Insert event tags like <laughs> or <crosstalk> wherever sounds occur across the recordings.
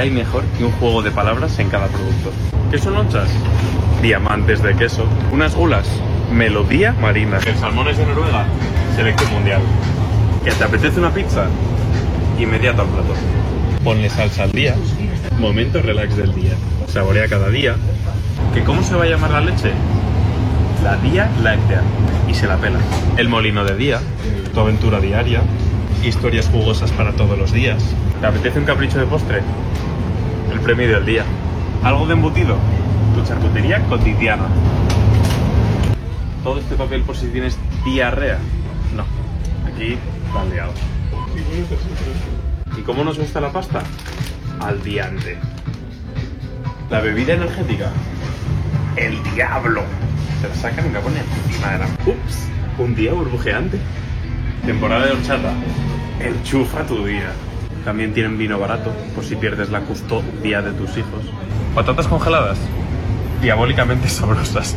hay mejor que un juego de palabras en cada producto? ¿Qué son lonchas? Diamantes de queso. Unas gulas. Melodía marina. El salmón es de Noruega. Selección mundial. ¿Que te apetece una pizza? Inmediato al plato. Ponle salsa al día. Momento relax del día. Saborea cada día. ¿Que cómo se va a llamar la leche? La Día Láctea. Y se la pela. El molino de día. Tu aventura diaria. Historias jugosas para todos los días. ¿Te apetece un capricho de postre? El premio del día. ¿Algo de embutido? Tu charcutería cotidiana. ¿Todo este papel por si tienes diarrea? No. Aquí liado. ¿Y cómo nos gusta la pasta? Al diante. La bebida energética. El diablo. Se la sacan y la ponen encima de la... Ups. Un día burbujeante. Temporada de horchata. Enchufa tu día. También tienen vino barato, por si pierdes la custodia de tus hijos. Patatas congeladas. Diabólicamente sabrosas.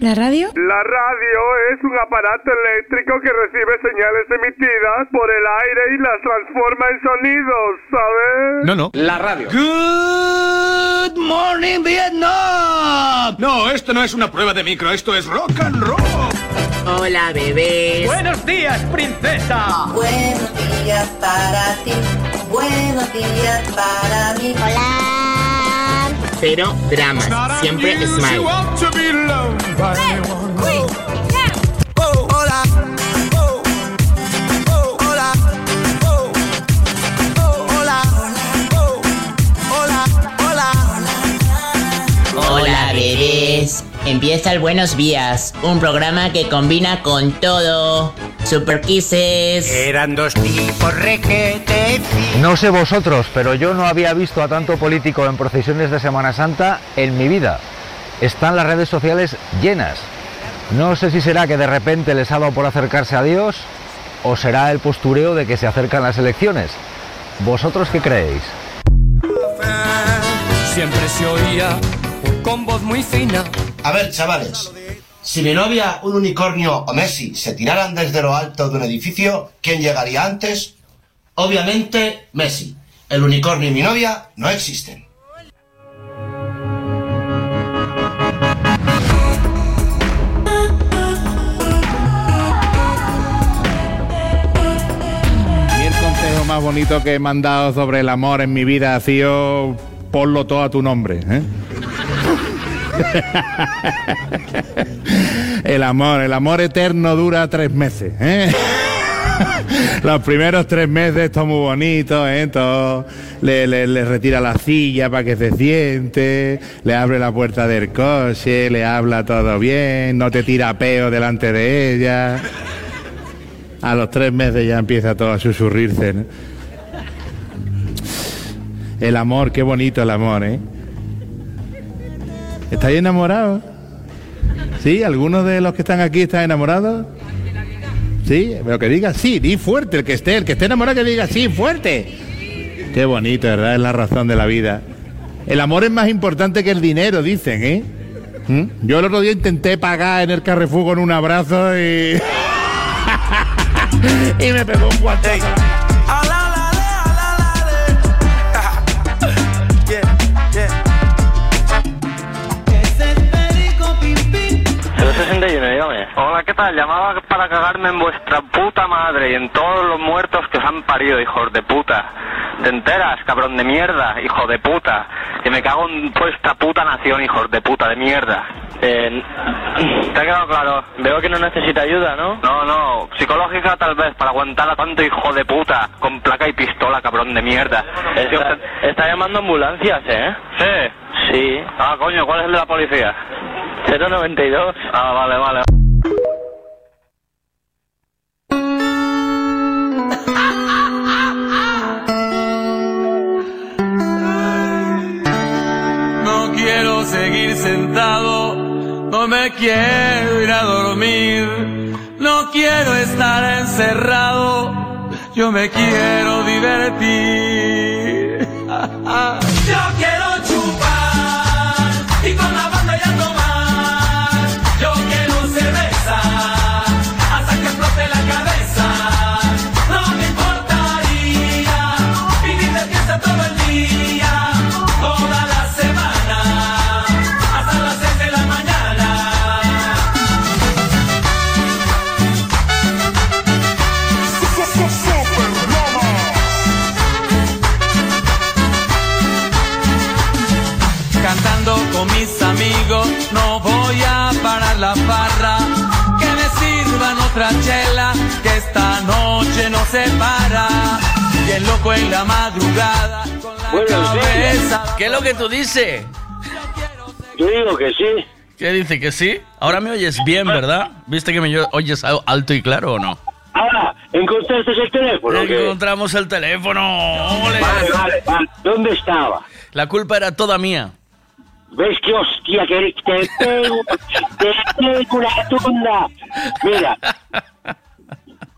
¿La radio? La radio es un aparato eléctrico que recibe señales emitidas por el aire y las transforma en sonidos, ¿sabes? No, no. La radio. Good morning, Vietnam. No, esto no es una prueba de micro, esto es rock and roll. Hola, bebés. Buenos días, princesa. Buenos días para ti, buenos días para mí. Hola. Pero dramas, siempre smile. Hola, bebés. Empieza el Buenos Días, un programa que combina con todo. Super Kisses. Eran dos tipos requete. No sé vosotros, pero yo no había visto a tanto político en procesiones de Semana Santa en mi vida. Están las redes sociales llenas. No sé si será que de repente les ha dado por acercarse a Dios o será el postureo de que se acercan las elecciones. ¿Vosotros qué creéis? Siempre se oía con voz muy fina. A ver, chavales, si mi novia, un unicornio o Messi se tiraran desde lo alto de un edificio, ¿quién llegaría antes? Obviamente, Messi. El unicornio y mi novia no existen. Y el consejo más bonito que he mandado sobre el amor en mi vida ha sido ponlo todo a tu nombre. ¿eh? El amor, el amor eterno dura tres meses. ¿eh? <laughs> Los primeros tres meses, todo muy bonito, ¿eh? Le, le- retira la silla para que se siente, le abre la puerta del coche, le habla todo bien, no te tira peo delante de ella. A los tres meses ya empieza todo a susurrirse. El amor, qué bonito el amor, ¿eh? ¿Estáis enamorados? ¿Sí? ¿Algunos de los que están aquí están enamorados? Sí, pero que diga sí, di fuerte, el que esté, el que esté enamorado que diga sí, fuerte. Qué bonito, ¿verdad? Es la razón de la vida. El amor es más importante que el dinero, dicen, ¿eh? ¿Mm? Yo el otro día intenté pagar en el Carrefour con un abrazo y... <laughs> y me pegó un. Llamaba para cagarme en vuestra puta madre y en todos los muertos que os han parido, hijos de puta. ¿Te enteras, cabrón de mierda, hijo de puta? Que me cago en vuestra puta nación, hijos de puta de mierda. ¿Te ha quedado claro? Veo que no necesita ayuda, ¿no? No, no. Psicológica tal vez, para aguantar a tanto hijo de puta, con placa y pistola, cabrón de mierda. Está, está llamando ambulancias, ¿eh? Sí. Sí. Ah, coño, ¿cuál es el de la policía? 092. Ah, vale, vale. Seguir sentado, no me quiero ir a dormir, no quiero estar encerrado, yo me quiero divertir. <laughs> en la madrugada. Con la Buenos cabeza. ¿Qué es lo que tú dices? Yo digo que sí. ¿Qué dice? ¿Que sí? Ahora me oyes bien, ¿verdad? ¿Viste que me oyes al- alto y claro o no? Ah, ¿encontraste el teléfono? o qué? Encontramos el teléfono. Vale, vale, vale. ¿Dónde estaba? La culpa era toda mía. ¿Ves qué hostia que te pego? te pego una tunda. Mira.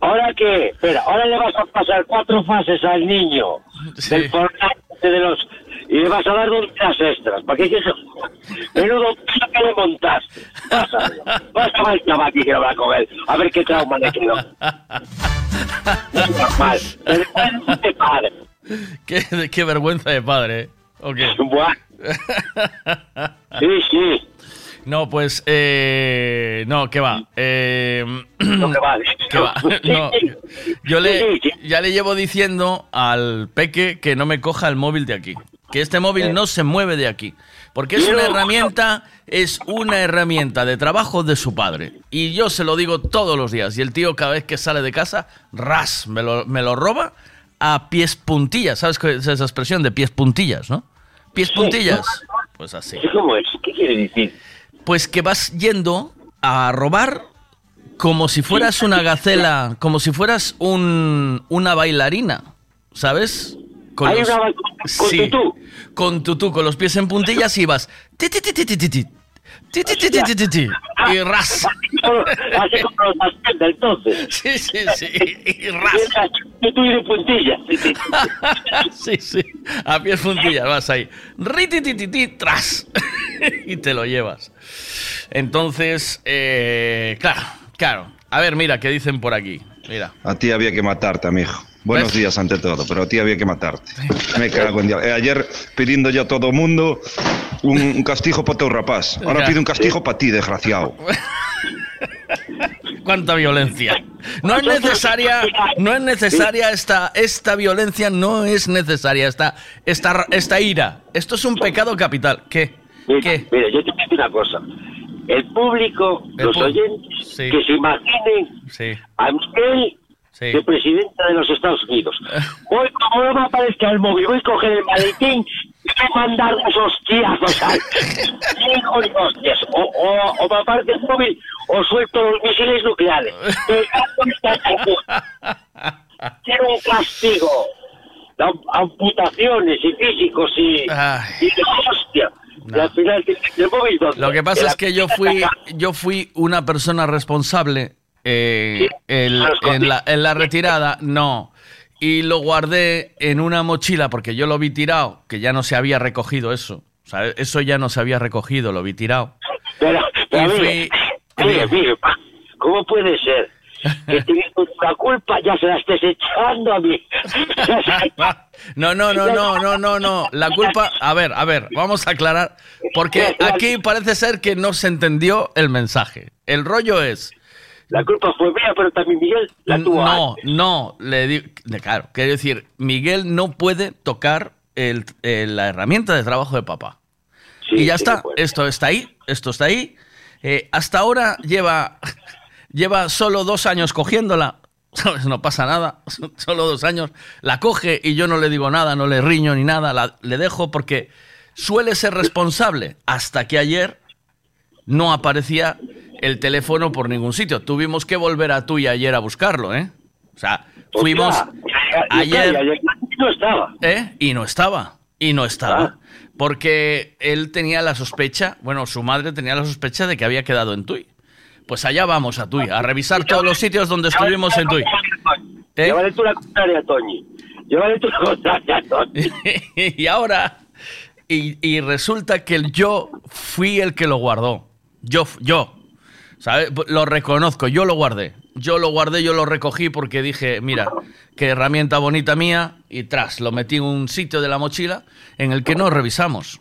¿Ahora qué? Espera, ahora le vas a pasar cuatro fases al niño del Fortnite de los... Y le vas a dar dos días extras. ¿Para qué quieres? Menudo <laughs> que le montaste. Vas a verlo. Vas a ver el chaval que quiero hablar con él. A ver qué trauma le quedó. Es normal. Vergüenza de padre. qué, qué vergüenza de padre, ¿eh? ¿O qué? Buah. <laughs> Sí, sí. No, pues, eh, no, ¿qué va? Eh, No vale. <clears throat> ¿Qué va? No, yo le, ya le llevo diciendo al peque que no me coja el móvil de aquí. Que este móvil no se mueve de aquí. Porque es una herramienta, es una herramienta de trabajo de su padre. Y yo se lo digo todos los días. Y el tío cada vez que sale de casa, ras, me lo, me lo roba a pies puntillas. ¿Sabes qué es esa expresión de pies puntillas, no? Pies puntillas. Pues así. ¿Cómo es? ¿Qué quiere decir? Pues que vas yendo a robar como si fueras una gacela, como si fueras un, una bailarina, ¿sabes? Con sí, tutú. Con tutú, con los pies en puntillas y vas... Ti, ti, ti, ti, Y ras. Así como los Matilda, entonces. Sí, sí, sí. Y ras. Yo tuve puntilla. Sí, sí. A pies puntillas vas ahí. Rititititi, tras. Y te lo llevas. Entonces, eh, claro, claro. A ver, mira, ¿qué dicen por aquí? Mira. A ti había que matarte, amigo. Buenos días ante todo, pero a ti había que matarte. Me cago en día. Eh, ayer pidiendo yo a todo mundo un, un castigo para tu rapaz. Ahora Ya. pido un castigo para ti, desgraciado. <laughs> Cuánta violencia. No es necesaria, no es necesaria esta, esta violencia, no es necesaria esta, esta, esta ira. Esto es un pecado capital. ¿Qué? ¿Qué? Mira, yo te decir una cosa. El público, El los oyentes, Sí. que se imaginen Sí. a Miguel Sí. de presidente de los Estados Unidos. <laughs> Voy, como no me aparezca el móvil, voy a coger el maletín que mandar las hostias, o sea, hijo de hostias, o, o, o papá móvil, o suelto los misiles nucleares. <laughs> Quiero un castigo, la amputaciones y físicos y, y de hostia. No. Final móvil, Lo que pasa es que yo fui, yo fui una persona responsable eh, en, la, en la retirada. No, y lo guardé en una mochila porque yo lo vi tirado, que ya no se había recogido eso. O sea, eso ya no se había recogido, lo vi tirado. Pero, pero mire, fui- mire, mire, pa, ¿cómo puede ser que la culpa ya se la estés echando a mí? <laughs> No, no, no, no, no, no, no. La culpa, a ver, a ver, vamos a aclarar, porque <laughs> aquí parece ser que no se entendió el mensaje. El rollo es... La culpa fue mía, pero también Miguel la tuvo. No, no, le digo, claro, quiero decir, Miguel no puede tocar el- el- la herramienta de trabajo de papá. y ya está, esto está ahí, esto está ahí. Eh, hasta ahora lleva, lleva solo dos años cogiéndola, <laughs> ¿sabes? No pasa nada, <laughs> solo dos años. La coge y yo no le digo nada, no le riño ni nada, la- le dejo porque suele ser responsable. Hasta que ayer no aparecía el teléfono por ningún sitio. Tuvimos que volver a tú y ayer a buscarlo, ¿eh? O sea, fuimos ayer... No estaba. ¿Eh? Y no estaba. Y no estaba. Porque él tenía la sospecha, bueno, su madre tenía la sospecha de que había quedado en Tui. Pues allá vamos a Tui, a revisar todos los sitios donde estuvimos en Tui. ¿Eh? Llévale tú la contraria, Toñi. Llévale tú la contraria, Toñi. y ahora, y, y resulta que yo fui el que lo guardó. Yo, yo, ¿sabes? Lo reconozco, yo lo guardé. Yo lo guardé, yo lo recogí porque dije, mira, qué herramienta bonita mía, y tras, lo metí en un sitio de la mochila en el que no revisamos.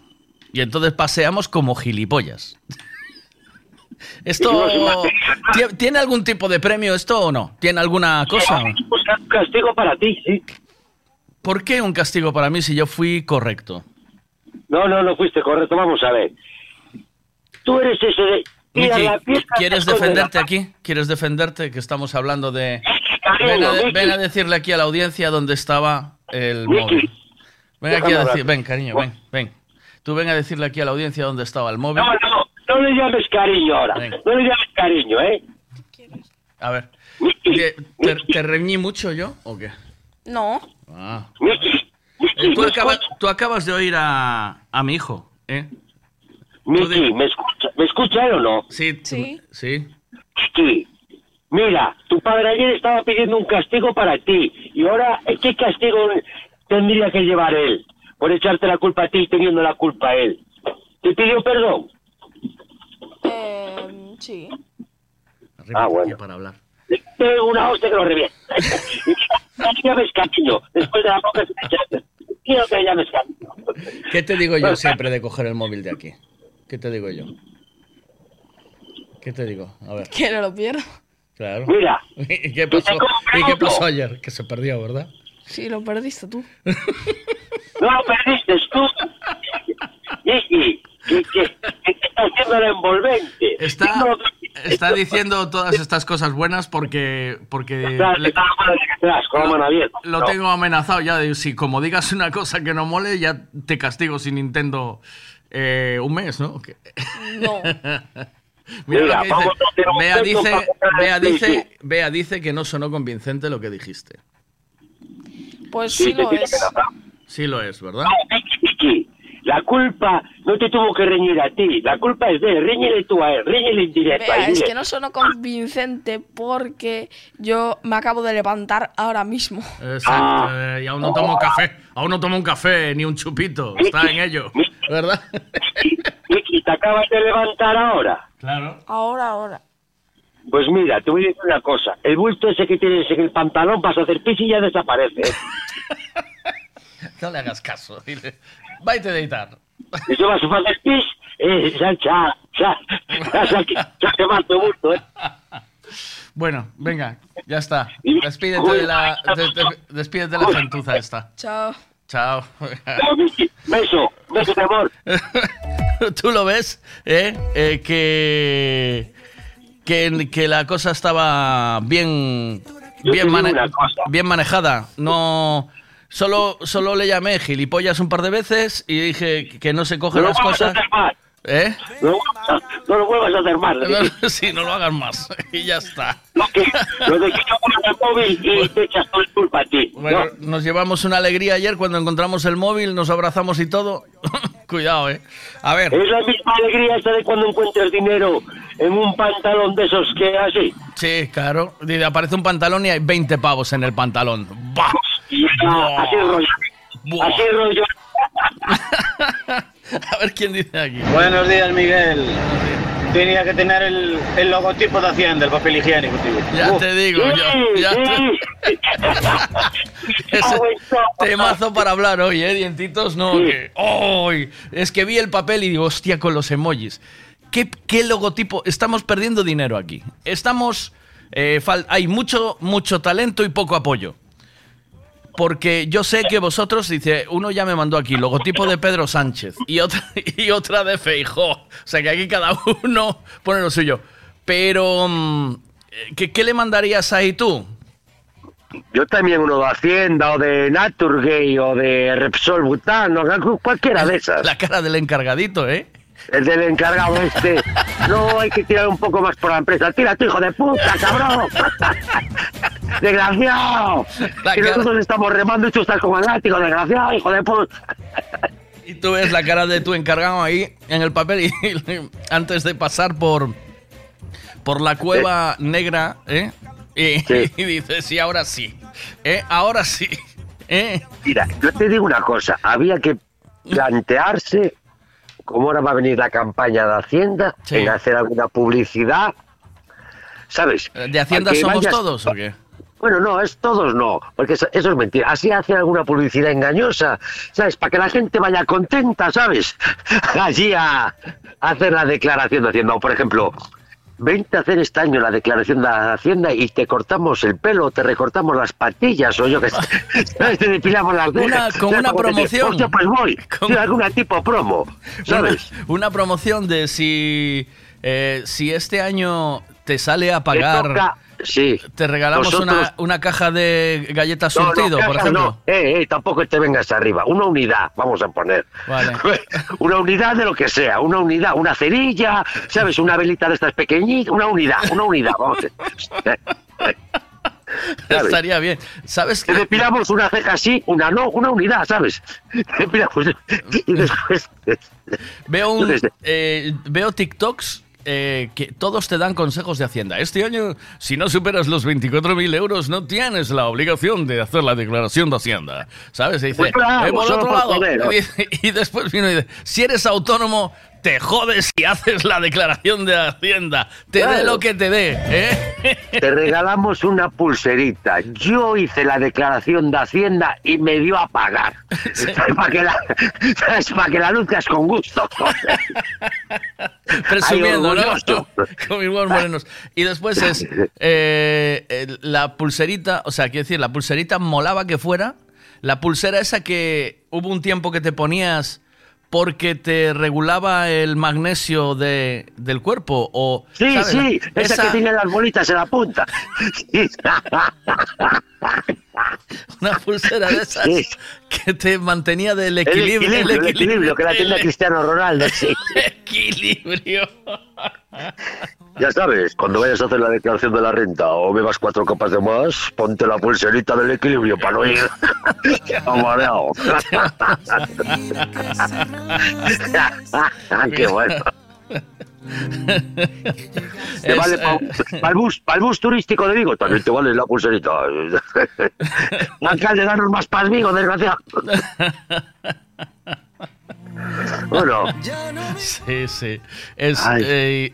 Y entonces paseamos como gilipollas. <laughs> ¿Esto ¿tie- tiene algún tipo de premio esto o no? ¿Tiene alguna cosa? Un castigo para ti, sí. ¿Por qué un castigo para mí si yo fui correcto? No, no, no fuiste correcto. Vamos a ver. Tú eres ese de... Mira, Miki, la ¿quieres defenderte la- aquí? ¿Quieres defenderte? Que estamos hablando de... ven, a, Miki. ven a decirle aquí a la audiencia dónde estaba el móvil. Ven aquí a decir, ven, cariño, ven, ven. Tú ven a decirle aquí a la audiencia dónde estaba el móvil. No, no, no le llames cariño ahora. Venga. No le llames cariño, ¿eh? A ver. ¿Te, te, te reñí mucho yo o qué? No. Ah. Eh, tú, acabas, tú acabas de oír a, a mi hijo, ¿eh? Miki, ¿me escucha, ¿me escucha él o no? Sí. Sí. Sí. Miki, mira, tu padre ayer estaba pidiendo un castigo para ti. Y ahora, ¿eh, ¿qué castigo tendría que llevar él? Por echarte la culpa a ti teniendo la culpa a él. ¿Te pidió perdón? Eh, sí. Ah, bueno. Para hablar. Una hostia que lo revienta. <laughs> Le llames cariño. Después de la boca se echa. Quiero que le llames cariño. ¿Qué te digo yo siempre de coger el móvil de aquí? ¿Qué te digo yo? ¿Qué te digo? A ver. Que no lo pierdo. Claro. Mira. <laughs> ¿Y qué pasó, ¿y qué pasó ayer? Que se perdió, ¿verdad? Sí, lo perdiste tú. <laughs> No lo perdiste tú. Miki, que, está haciendo la envolvente. Está, está diciendo todas estas cosas buenas porque, porque Está- le- está la mano de atrás, con la mano abierta. lo No. tengo amenazado ya de si como digas una cosa que no mole, ya te castigo sin Nintendo eh, un mes, ¿no? No. Mira, <laughs> Mira, lo que vamos dice. Bea dice, Bea dice, PlayStation. Bea dice que no sonó convincente lo que dijiste. Pues sí, lo es. Sí lo es, ¿verdad? Miki, la culpa no te tuvo que reñir a ti. La culpa es de él. Reñile tú a él. Reñile en directo. Vea, es que no sonó convincente porque yo me acabo de levantar ahora mismo. Exacto, eh, y aún no tomo café, aún no tomo un café ni un chupito, está en ello, ¿verdad? Miki, ¿te acabas de levantar ahora? Claro. Ahora, ahora. Pues mira, te voy a decir una cosa. El bulto ese que tienes en el pantalón vas a hacer pis y ya desaparece. ¿eh? <laughs> No le hagas caso, dile, váyate de editar. Tú vas a hacer pis, eh, ya, ya, ya, ya, ya, ya, ya bulto, ¿eh? Bueno, venga, ya está, despídete de la, de- de- despídete de la gentuza esta. Chao. Chao. Beso, beso de amor. <laughs> Tú lo ves, ¿eh? Eh, que, que, que la cosa estaba bien, bien, mane- bien manejada. No, solo, solo le llamé gilipollas un par de veces y dije que no se cogen No las cosas. ¿Eh? No, no lo vuelvas a hacer más. No, <laughs> sí, no lo hagas más. <laughs> Y ya está. Lo, que, lo de que yo el móvil y te echas toda la culpa a ti. Bueno, ¿no? nos llevamos una alegría ayer cuando encontramos el móvil, nos abrazamos y todo. <laughs> Cuidado, ¿eh? A ver. Es la misma alegría esta de cuando encuentras dinero en un pantalón de esos que así. Sí, claro. Aparece un pantalón y hay 20 pavos en el pantalón. ¡Bah! Y ya, así rollo. Buah. Así rollo. <laughs> A ver quién dice aquí. Buenos días, Miguel. Tenía que tener el, el logotipo de Hacienda, el papel higiénico, tío. Ya Uf. te digo, ya, ya te... <laughs> Ese temazo para hablar hoy, ¿eh? Dientitos, no. que- ¡Ay! Es que vi el papel y digo, hostia, con los emojis. ¿Qué, qué logotipo? Estamos perdiendo dinero aquí. Estamos. eh, hay mucho, mucho talento y poco apoyo. Porque yo sé que vosotros, dice, uno ya me mandó aquí, logotipo de Pedro Sánchez y otra, <laughs> y otra de Feijó. O sea que aquí cada uno pone lo suyo. Pero, mm, ¿qué, qué le mandarías ahí tú? Yo también uno de Hacienda o de Naturgay o de Repsol Butano, cualquiera de esas. La cara del encargadito, ¿eh? El del encargado este. No, hay que tirar un poco más por la empresa. Tira, tu hijo de puta, cabrón. <laughs> Desgraciado. La y cara- nosotros estamos remando y tú estás como el látigo, desgraciado, hijo de puta. Y tú ves la cara de tu encargado ahí en el papel y, <laughs> antes de pasar por, por la cueva negra, ¿eh? Y, <laughs> y dices, sí, ahora sí. ¿eh? Ahora sí. ¿eh? Mira, yo te digo una cosa. Había que plantearse cómo ahora va a venir la campaña de Hacienda en hacer alguna publicidad. ¿Sabes? ¿De Hacienda somos vayas- todos o qué? Bueno, no, es todos no, porque eso, eso es mentira. Así hace alguna publicidad engañosa, ¿sabes? Para que la gente vaya contenta, ¿sabes? <laughs> Allí a, a hacer la declaración de Hacienda. O, por ejemplo, vente a hacer este año la declaración de Hacienda y te cortamos el pelo, te recortamos las patillas, o yo que sé, <laughs> ¿sabes? Te depilamos las Una- con ¿sabes? una promoción. "Hostia, pues voy, alguna tipo promo, <laughs> ¿sabes? Una, una promoción de si, eh, si este año te sale a pagar Sí. Te regalamos Nosotros- una, una caja de galletas No, no, surtido, por caja ejemplo. no. Eh, eh, tampoco te vengas arriba. Una unidad, vamos a poner. Vale. <laughs> Una unidad de lo que sea. Una unidad, una cerilla, ¿sabes? Una velita de estas pequeñitas. Una unidad, una unidad. Vamos. <laughs> ¿sabes? Estaría bien. ¿Sabes Que depilamos una ceja así, una no, una unidad, ¿sabes? <laughs> Depilamos. Y después. Veo, un, eh, veo TikToks eh, que todos te dan consejos de Hacienda. Este año, si no superas los 24.000 euros, no tienes la obligación de hacer la declaración de Hacienda. ¿Sabes? Y dice, Pues claro, eh, por otro lado, y, <laughs> y después vino y dice, si eres autónomo, te jodes y haces la declaración de Hacienda. Te dé lo que te dé. ¿eh? <laughs> Te regalamos una pulserita. Yo hice la declaración de Hacienda y me dio a pagar. <laughs> <laughs> Para que la. Para que la luzcas con gusto. Presumiendo, Ay, ¿no? Con mis huevos morenos. Y después es eh, la pulserita, o sea, quiero decir, la pulserita molaba que fuera. La pulsera esa que hubo un tiempo que te ponías porque te regulaba el magnesio de, del cuerpo. O, Sí, ¿sabes? sí, esa, que tiene las bolitas en la punta. <laughs> <laughs> Una pulsera de esas Sí. que te mantenía del El equilibrio. equilibrio, el equilibrio, que la el Cristiano Ronaldo, sí. <laughs> equilibrio. <laughs> Ya sabes, cuando vayas a hacer la declaración de la renta o bebas cuatro copas de más, ponte la pulserita del equilibrio para no ir mareado. Qué bueno. Te Es, vale eh, para el bus, turístico de Vigo, también te vale la pulserita. <laughs> Alcalde, danos más para Vigo, desgraciado. <laughs> Bueno, Sí, sí. Es, Ay. eh,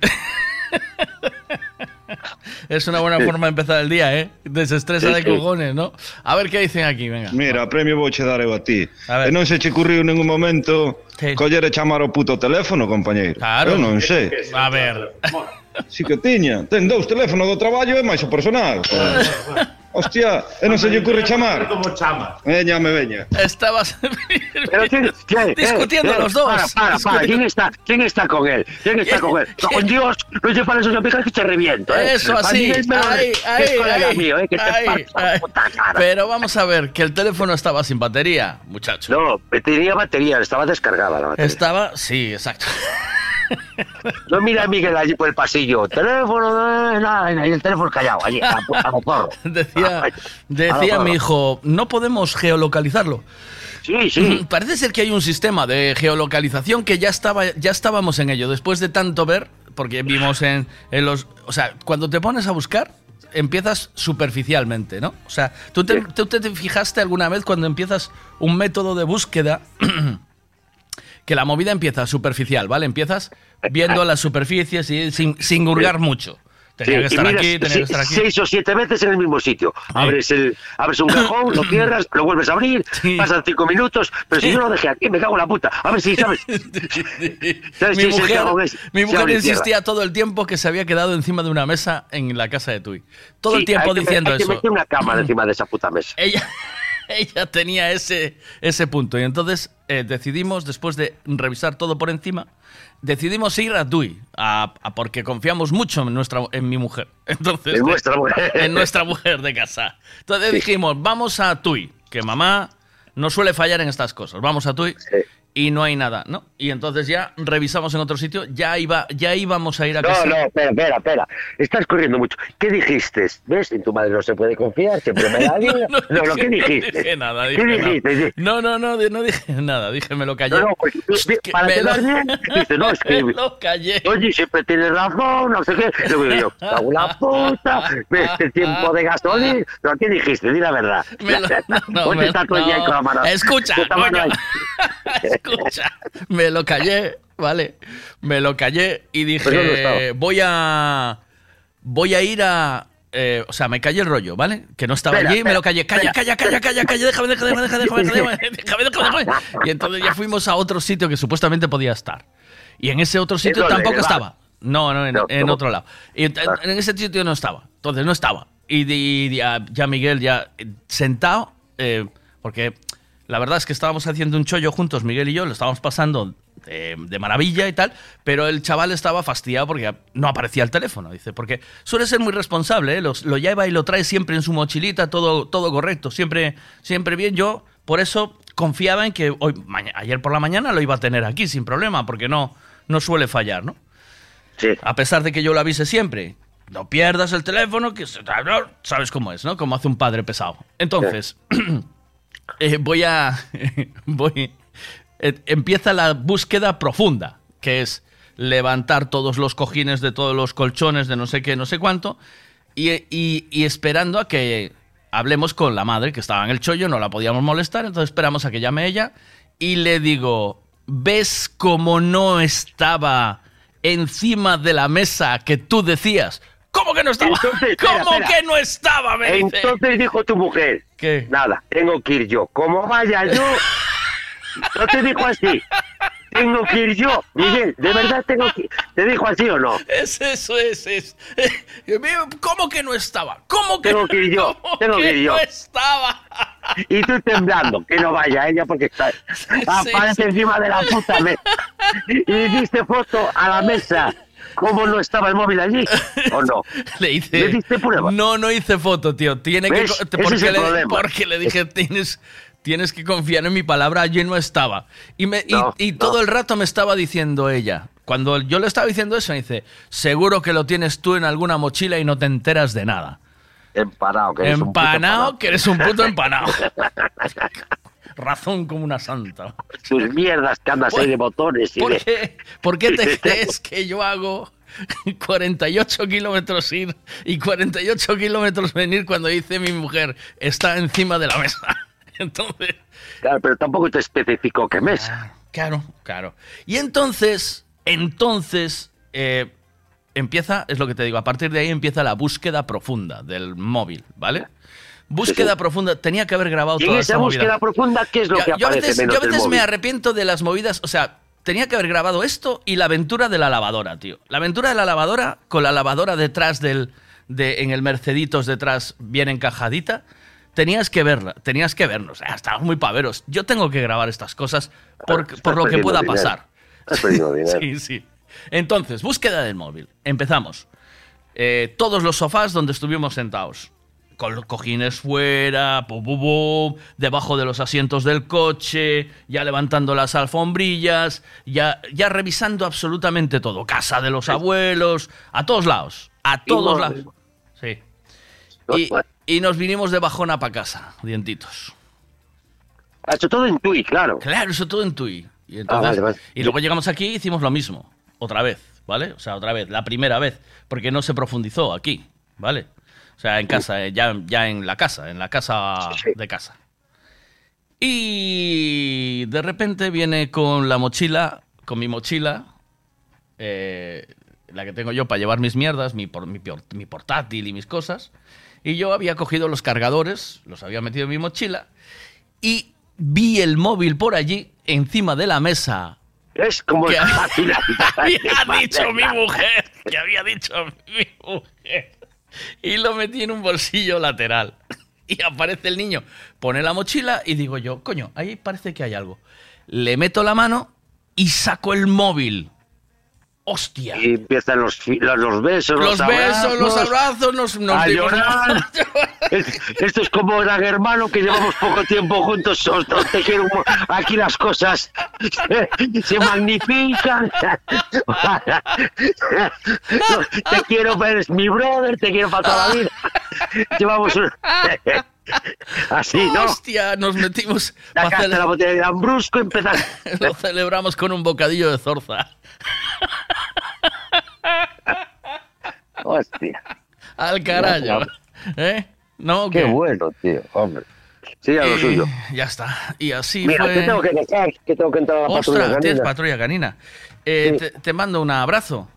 <laughs> <laughs> es una buena forma de empezar el día, ¿eh? Desestresa Sí, de sí. cojones, ¿no? A ver qué dicen aquí, venga. Mira, premio vouche dar eu a ti. A ver. E non se che curriu ningún momento coller e chamar o puto teléfono, compañeiro. Claro. Eu non sei. A ver. Si que tiña. Ten dous teléfonos do traballo e máis o personal. joder. Hostia, e non se lle ocurre chamar. Como chama. Veña, me veña. Estabas <laughs> Pero ¿quién- quién- discutiendo eh, eh, los dos. Para, para, para. ¿Quién está, ¿Quién está con él? ¿Quién está con él? <laughs> Con Dios, no te pares una pica que te reviento. ¿eh? Eso A así. Es colega ay, mío, ¿eh? Que te puta cara. Pero vamos a ver, que el teléfono estaba sin batería, muchacho. No, tenía batería, estaba descargada la batería. Estaba, sí, exacto. <laughs> No mira a Miguel allí por el pasillo. Teléfono, eh, nada, y el teléfono callado, allí, a. <laughs> Decía, decía mi hijo, no podemos geolocalizarlo. Sí, sí. Parece ser que hay un sistema de geolocalización que ya estaba, ya estábamos en ello. Después de tanto ver, porque vimos en, en los, o sea, cuando te pones a buscar empiezas superficialmente, ¿no? O sea, ¿tú te, tú te fijaste alguna vez cuando empiezas un método de búsqueda <clears throat> que la movida empieza superficial, ¿vale? Empiezas viendo las superficies y sin, sin hurgar mucho. Tenía Sí, que estar miras aquí, tenía que estar aquí. Seis o siete veces en el mismo sitio. Abres, el, abres un cajón, lo <laughs> cierras, lo vuelves a abrir, pasan cinco minutos, pero si yo lo dejé aquí, me cago en la puta. A ver si, ¿sabes? <laughs> ¿Sabes Mi si mujer, es- mi mujer insistía todo el tiempo que se había quedado encima de una mesa en la casa de Tui. Todo el Sí, tiempo hay que- diciendo hay que eso. meter una cámara <clears throat> encima de esa puta mesa. Ella, ella tenía ese, ese punto. Y entonces eh, decidimos, después de revisar todo por encima, decidimos ir a Tui, a, a- porque confiamos mucho en, nuestra, en mi mujer. <laughs> Entonces, En nuestra mujer. <laughs> En nuestra mujer de casa. Entonces dijimos, vamos a Tui, que mamá no suele fallar en estas cosas. Vamos a Tui. Y no hay nada, ¿no? Y entonces ya revisamos en otro sitio, ya iba, ya íbamos a ir a No, casa. no, espera, espera, espera. Estás corriendo mucho. ¿Qué dijiste? ¿Ves? En tu madre no se puede confiar, siempre me da <laughs> bien. No, no, ¿qué dijiste? No dije nada, ¿Qué dije nada. dijiste? No, no, no, no dije <laughs> nada, dije me lo callé. No, no, pues, para me quedar lo- bien, <laughs> dijiste, no, es que... Me lo callé. Oye, siempre tienes razón, no sé qué. Luego digo yo, cago la puta, este tiempo de gasolina. No, ¿qué dijiste? Di la verdad. Me lo- no, me- no. con la mano. Escucha, coño. Escucha, me lo callé, ¿vale? Me lo callé y Pues ¿dónde dije, voy a voy a ir a eh, o sea, me callé el rollo, ¿vale? Que no estaba Espera, allí, me lo callé. espera, Calla, calla, calla, calla, calla, déjame, déjame, déjame, déjame, déjame, déjame, déjame, déjame. Y entonces ya fuimos a otro sitio que supuestamente podía estar. Y en ese otro sitio tampoco estaba. No, no, en, No, en otro lado. Y en, en ese sitio no estaba. Entonces no estaba. Y, de- y ya, Miguel ya eh, sentado, eh, porque la verdad es que estábamos haciendo un chollo juntos, Miguel y yo, lo estábamos pasando de, de maravilla y tal, pero el chaval estaba fastidiado porque no aparecía el teléfono, dice, porque suele ser muy responsable, ¿eh? Lo lleva y lo trae siempre en su mochilita, todo, todo correcto, siempre, siempre bien. Yo, por eso, confiaba en que hoy, ayer por la mañana lo iba a tener aquí sin problema, porque no, no suele fallar, ¿no? A pesar de que yo lo avise siempre. No pierdas el teléfono, que sabes cómo es, ¿no? Como hace un padre pesado. Entonces, <clears throat> eh, voy a. <laughs> voy. eh, empieza la búsqueda profunda, que es levantar todos los cojines de todos los colchones de no sé qué, no sé cuánto, y, y- y esperando a que hablemos con la madre, que estaba en el chollo, no la podíamos molestar, entonces esperamos a que llame ella, y le digo, ¿ves cómo no estaba encima de la mesa que tú decías? ¿Cómo que no estaba? Entonces, espera, ¿Cómo espera. que no estaba? Me dice. Entonces dijo tu mujer. ¿Qué? Nada, tengo que ir yo. Como vaya yo. No te dijo así. Tengo que ir yo. Miguel, ¿de verdad tengo que ¿Te dijo así o no? Es eso, es eso. ¿Cómo que no estaba? ¿Cómo que, Tengo que ir yo. ¿Cómo Tengo que ir yo. no estaba? Y tú temblando, que no vaya ella porque está, aparece encima de la puta mesa. Y diste foto a la mesa. ¿Cómo no estaba el móvil allí? ¿O no? <laughs> Le hice. ¿Le diste prueba? No, no hice foto, tío. Tiene que, ¿Ves? Ese porque, es el le, porque le dije, tienes, tienes que confiar en mi palabra, allí no estaba. Y, me, y- No, y no. todo el rato me estaba diciendo ella. Cuando yo le estaba diciendo eso, me dice, seguro que lo tienes tú en alguna mochila y no te enteras de nada. Empanado, que eres un puto Empanado, que eres un puto empanado. <laughs> Razón como una santa. Tus mierdas que andas ahí de botones y ¿Por de... qué, por qué te <laughs> crees que yo hago 48 kilómetros ir y 48 kilómetros venir cuando dice mi mujer está encima de la mesa? <laughs> Entonces, Claro, pero tampoco te especificó qué mesa. claro, claro. Y entonces, entonces, eh, empieza, es lo que te digo, a partir de ahí empieza la búsqueda profunda del móvil, ¿vale? Búsqueda profunda, tenía que haber grabado Y toda esa movida. búsqueda profunda, ¿qué es lo Ya- que yo aparece veces, menos yo a veces me arrepiento de las movidas, o sea, tenía que haber grabado esto y la aventura de la lavadora, tío. La aventura de la lavadora, con la lavadora detrás del, de, en el Merceditos detrás, bien encajadita, tenías que verla, tenías que vernos. Ah, estábamos muy paveros. Yo tengo que grabar estas cosas por, por lo que pueda dinero. pasar. <laughs> Sí, sí. Entonces, búsqueda del móvil. Empezamos. Eh, todos los sofás donde estuvimos sentados. Con los cojines fuera, debajo de los asientos del coche, ya levantando las alfombrillas, ya, ya revisando absolutamente todo. Casa de los abuelos, a todos lados. A todos lados. Sí. Y, y nos vinimos de bajona para casa, dientitos. Ha hecho todo en Tui, claro. Claro, eso todo en Tui. Y, Ah, entonces- vale, vale. y luego llegamos aquí y hicimos lo mismo. Otra vez, ¿vale? O sea, otra vez, la primera vez. Porque no se profundizó aquí, ¿vale? O sea, en casa, eh, ya, ya en la casa, en la casa de casa. Y de repente viene con la mochila, con mi mochila, eh, la que tengo yo para llevar mis mierdas, mi, por- mi, mi portátil y mis cosas. Y yo había cogido los cargadores, los había metido en mi mochila y vi el móvil por allí, encima de la mesa. Es como que el <laughs> había <laughs> dicho mi mujer, que había dicho mi mujer. <laughs> Y lo metí en un bolsillo lateral. Y aparece el niño, pone la mochila y digo yo, coño, ahí parece que hay algo. Le meto la mano y saco el móvil. ¡Hostia! Y empiezan los, los, los besos, Los los, besos, los abrazos, abrazos, nos, nos a llorar. <laughs> Es- Esto es como gran hermano que llevamos poco tiempo juntos. os- os te quiero aquí las cosas se, se magnifican. <laughs> te quiero ver, es mi brother, te quiero para toda la vida. Llevamos un- <laughs> así, ¿no? Hostia, nos metimos. Sacaste la botella de Ambrusco y empezaste. <laughs> Lo celebramos con un bocadillo de zorza. <laughs> Hostia. Al carajo. ¿Eh? No, Qué ¿qué? bueno, tío, hombre. Sí, a lo Y suyo. Ya está. Y así Mira, fue. te tengo que dejar, que tengo que entrar a la patrulla Ostras, tienes canina. patrulla canina. Eh, te, te mando un abrazo.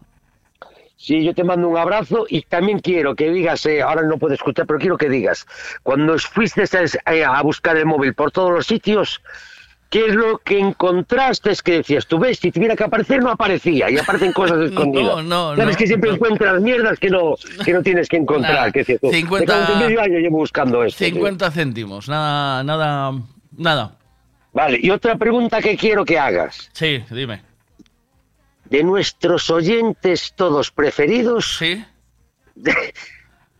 Sí, yo te mando un abrazo y también quiero que digas, eh, ahora no puedo escuchar, pero quiero que digas, cuando fuiste a, eh, a buscar el móvil por todos los sitios, ¿qué es lo que encontraste? Es que decías, tú ves, si tuviera que aparecer no aparecía y aparecen <laughs> cosas escondidas. no, Sabes no, que siempre no. encuentras mierdas que no, que no tienes que encontrar. Que dices tú, 50 me cago en tu medio año llevo buscando esto. tío. 50 céntimos. Nada, nada, nada. Vale, y otra pregunta que quiero que hagas. Sí, dime. De nuestros oyentes todos preferidos, ¿Sí?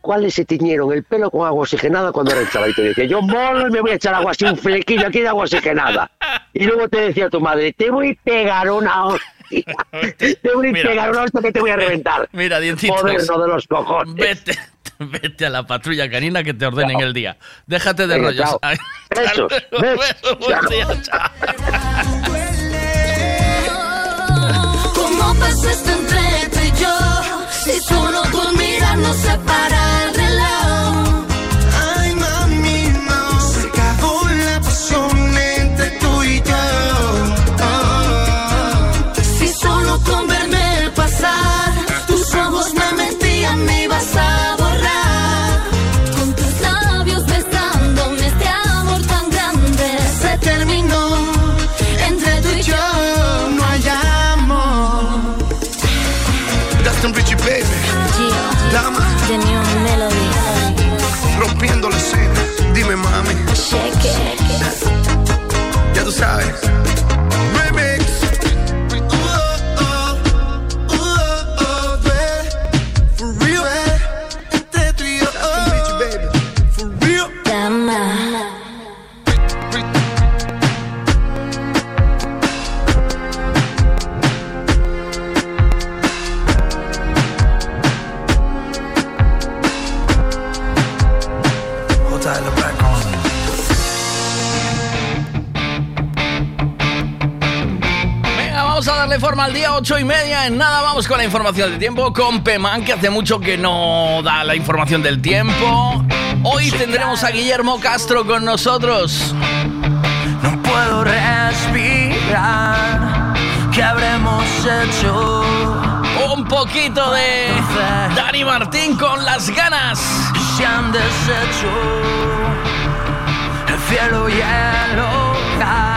¿cuáles se tiñeron el pelo con agua oxigenada cuando era el chavalito? Y decía, yo molo y me voy a echar agua así, un flequillo aquí de agua oxigenada. Y luego te decía tu madre, te voy a pegar una hostia. <laughs> Te voy a Mira. pegar una hostia que te voy a reventar. <laughs> Mira, dientitos. Moderno de los cojones. Vete, <laughs> vete a la patrulla canina que te ordenen el día. Déjate de Venga, rollos. chao. Besos, besos. buen día, chao. Esto entre tú y yo? Si solo con mirarnos se vamos a darle forma al día ocho y media. En nada, vamos con la información del tiempo con Peman, que hace mucho que no da la información del tiempo. Hoy tendremos a Guillermo Castro con nosotros. No puedo respirar. ¿Qué habremos hecho? Un poquito de Dani Martín con las ganas. Se han deshecho el cielo y el hogar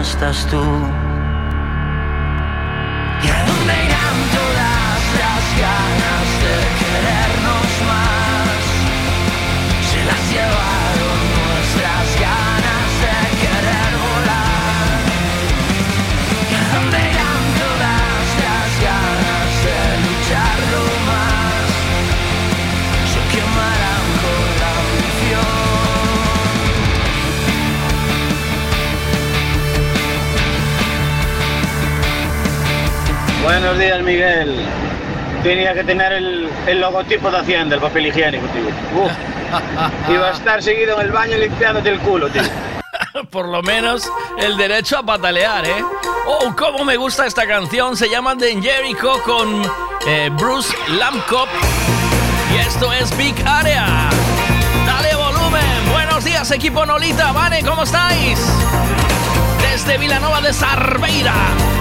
estás tú. Buenos días, Miguel. Tenía que tener el, el logotipo de Hacienda, el papel higiénico, tío. Uf. <laughs> Iba a estar seguido en el baño limpiándote el culo, tío. <laughs> Por lo menos el derecho a patalear, ¿eh? Oh, cómo me gusta esta canción. Se llama The Jericho con eh, Bruce Lampcop. Y esto es Big Area. Dale volumen. Buenos días, equipo Nolita. Vale, ¿cómo estáis? Desde Vilanova de Sarveira.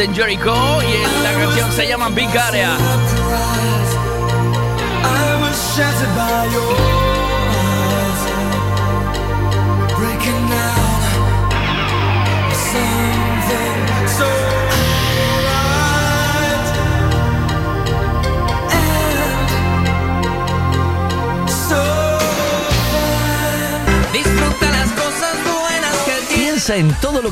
En Jericho y la canción se llama Big Area.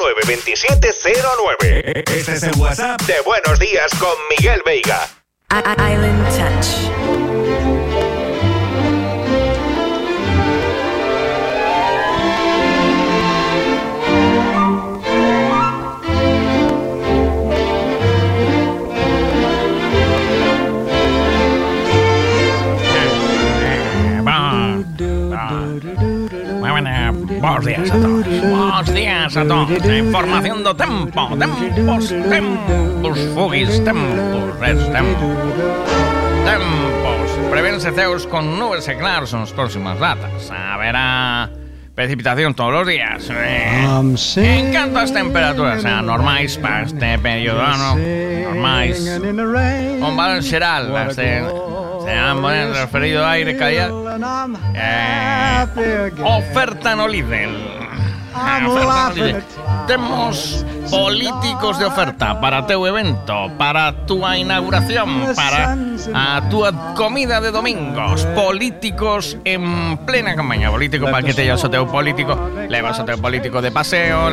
092709. Este es el WhatsApp de Buenos Días con Miguel Veiga. Island Touch. Bos días a todos. Bos días a todos. Información do tempo. Tempos, tempos, fugis, tempos, res, tempos. Tempos. Prevense ceos con nubes e claros nas próximas datas. Haberá precipitación todos os días. Eh. en canto as temperaturas sean normais para este período ano, normais, un balón xeral das de buen referido aire calidad. Eh, oferta no Lidl. Temos políticos de oferta para teu evento, para túa inauguración, para a túa comida de domingos. Políticos en plena campaña. Político para que te llevas o teu político, levas o teu político de paseo.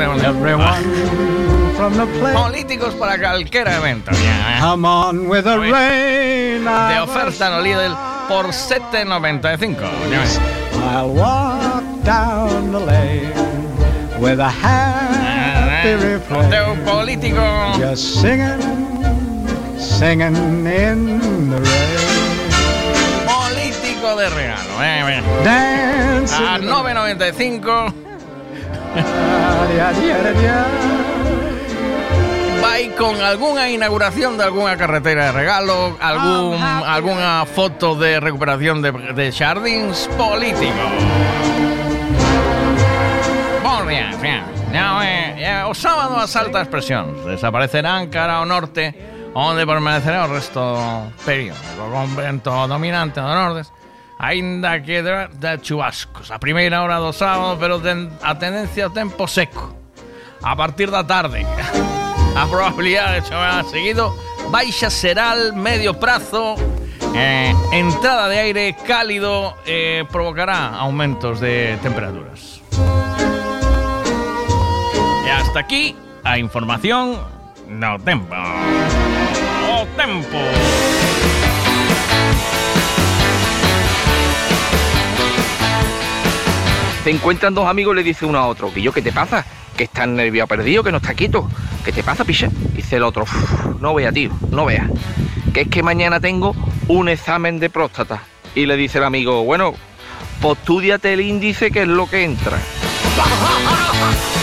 Políticos para cualquier evento. eh. Come on with the rain. De oferta no Lidl por 7.95. Ya ves. I'll walk down the lane with a happy refrain. Teu político. Just singing, singing in the rain. Político de regalo. Eh, eh. Dancing A in the- 9.95 Dia, dia, dia. vai con alguna inauguración de alguna carretera de regalo, algún, alguna foto de recuperación de, de jardins políticos. O sábado as altas presións desaparecerán cara ao norte onde permanecerá o resto do período. Con vento dominante do norte aínda que de, chubascos. A primeira hora do sábado pero ten, a tendencia ao tempo seco. A partir da tarde <laughs> a probabilidade de chover seguido. Baixa seral medio prazo eh, entrada de aire cálido eh, provocará aumentos de temperaturas hasta aquí a información no tempo o tempo Se encuentran dos amigos y le dice uno a otro, que yo, ¿qué te pasa? Que estás nervio perdido, que no está quieto. ¿Qué te pasa, picha? Dice el otro, "Uf, no vea, tío, no vea. Que es que mañana tengo un examen de próstata. Y le dice el amigo, bueno, pues estudiate el índice que es lo que entra. <laughs>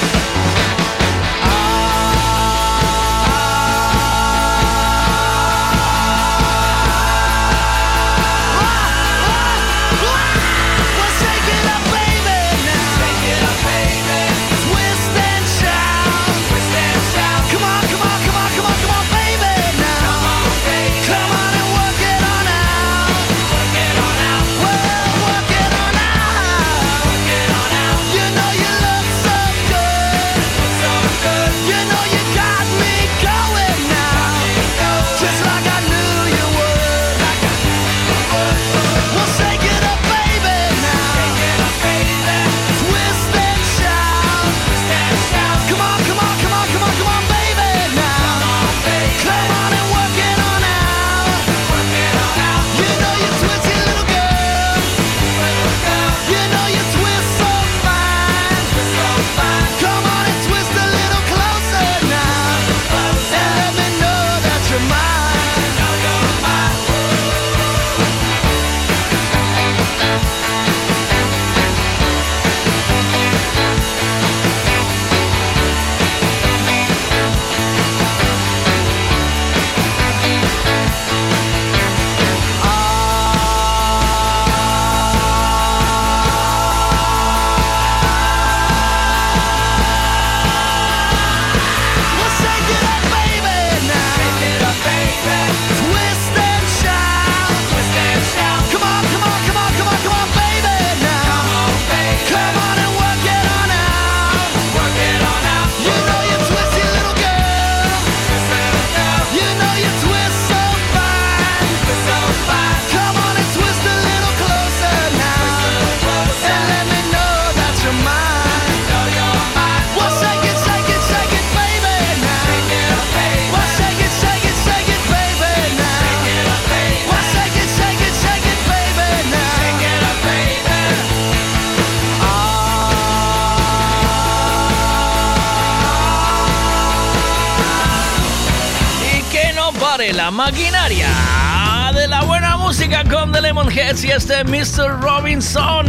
Lemonheads y este Mr. Robinson.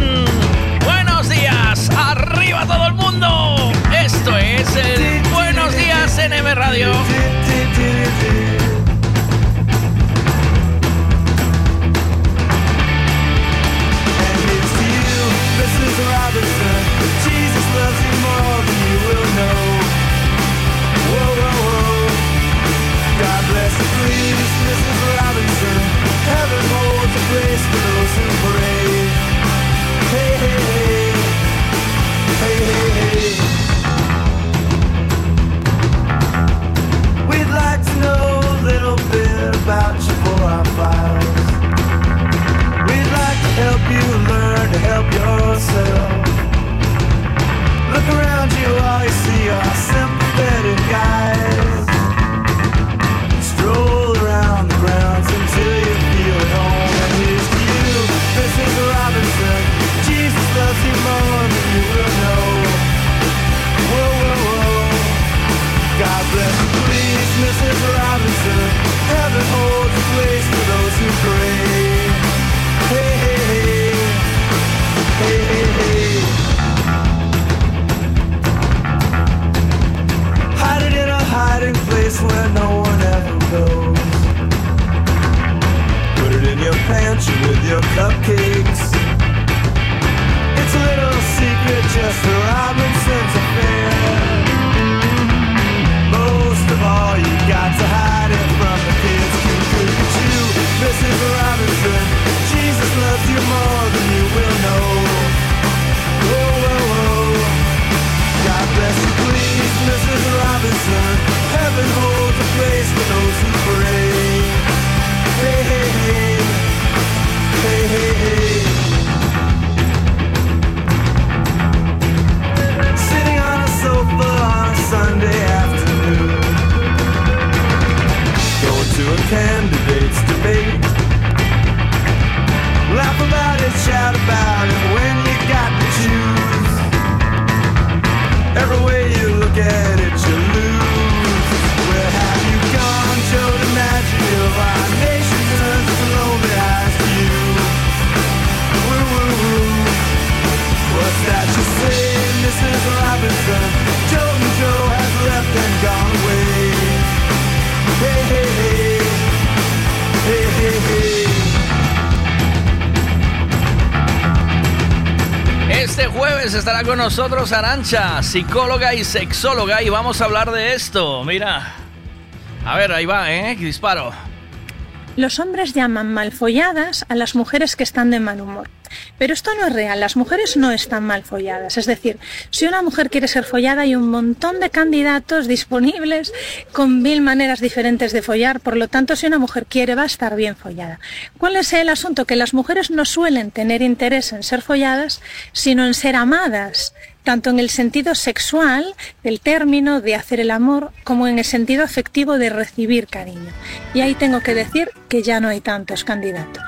Buenos días, arriba todo el mundo. Esto es el Buenos Días NM Radio. Mrs. Robinson, Look around you, all you see are sympathetic guys. With your cupcakes. It's a little secret just for Robinson's affair. Most of all, you got to hide it from the kids. At you, Mrs. Robinson. Jesus loves you more than you will know. Whoa, whoa, whoa. God bless you, please, Mrs. Robinson. Heaven holds a place for those who candidate's debate. Laugh about it, shout about it when you got to choose. Every way you look at it, you lose. Where have you gone, Joe DiMaggio? Our nation turns its lonely eyes to you. Woo, woo, woo. What's that you say, Mrs. Robinson? Joe and Joe has left and gone Este jueves estará con nosotros Arancha, psicóloga y sexóloga, y vamos a hablar de esto. Mira. A ver, ahí va, ¿eh? Disparo. Los hombres llaman malfolladas a las mujeres que están de mal humor. Pero esto no es real, las mujeres no están mal folladas. Es decir, si una mujer quiere ser follada hay un montón de candidatos disponibles con mil maneras diferentes de follar, por lo tanto si una mujer quiere va a estar bien follada. ¿Cuál es el asunto? Que las mujeres no suelen tener interés en ser folladas, sino en ser amadas tanto en el sentido sexual del término de hacer el amor como en el sentido afectivo de recibir cariño. Y ahí tengo que decir que ya no hay tantos candidatos.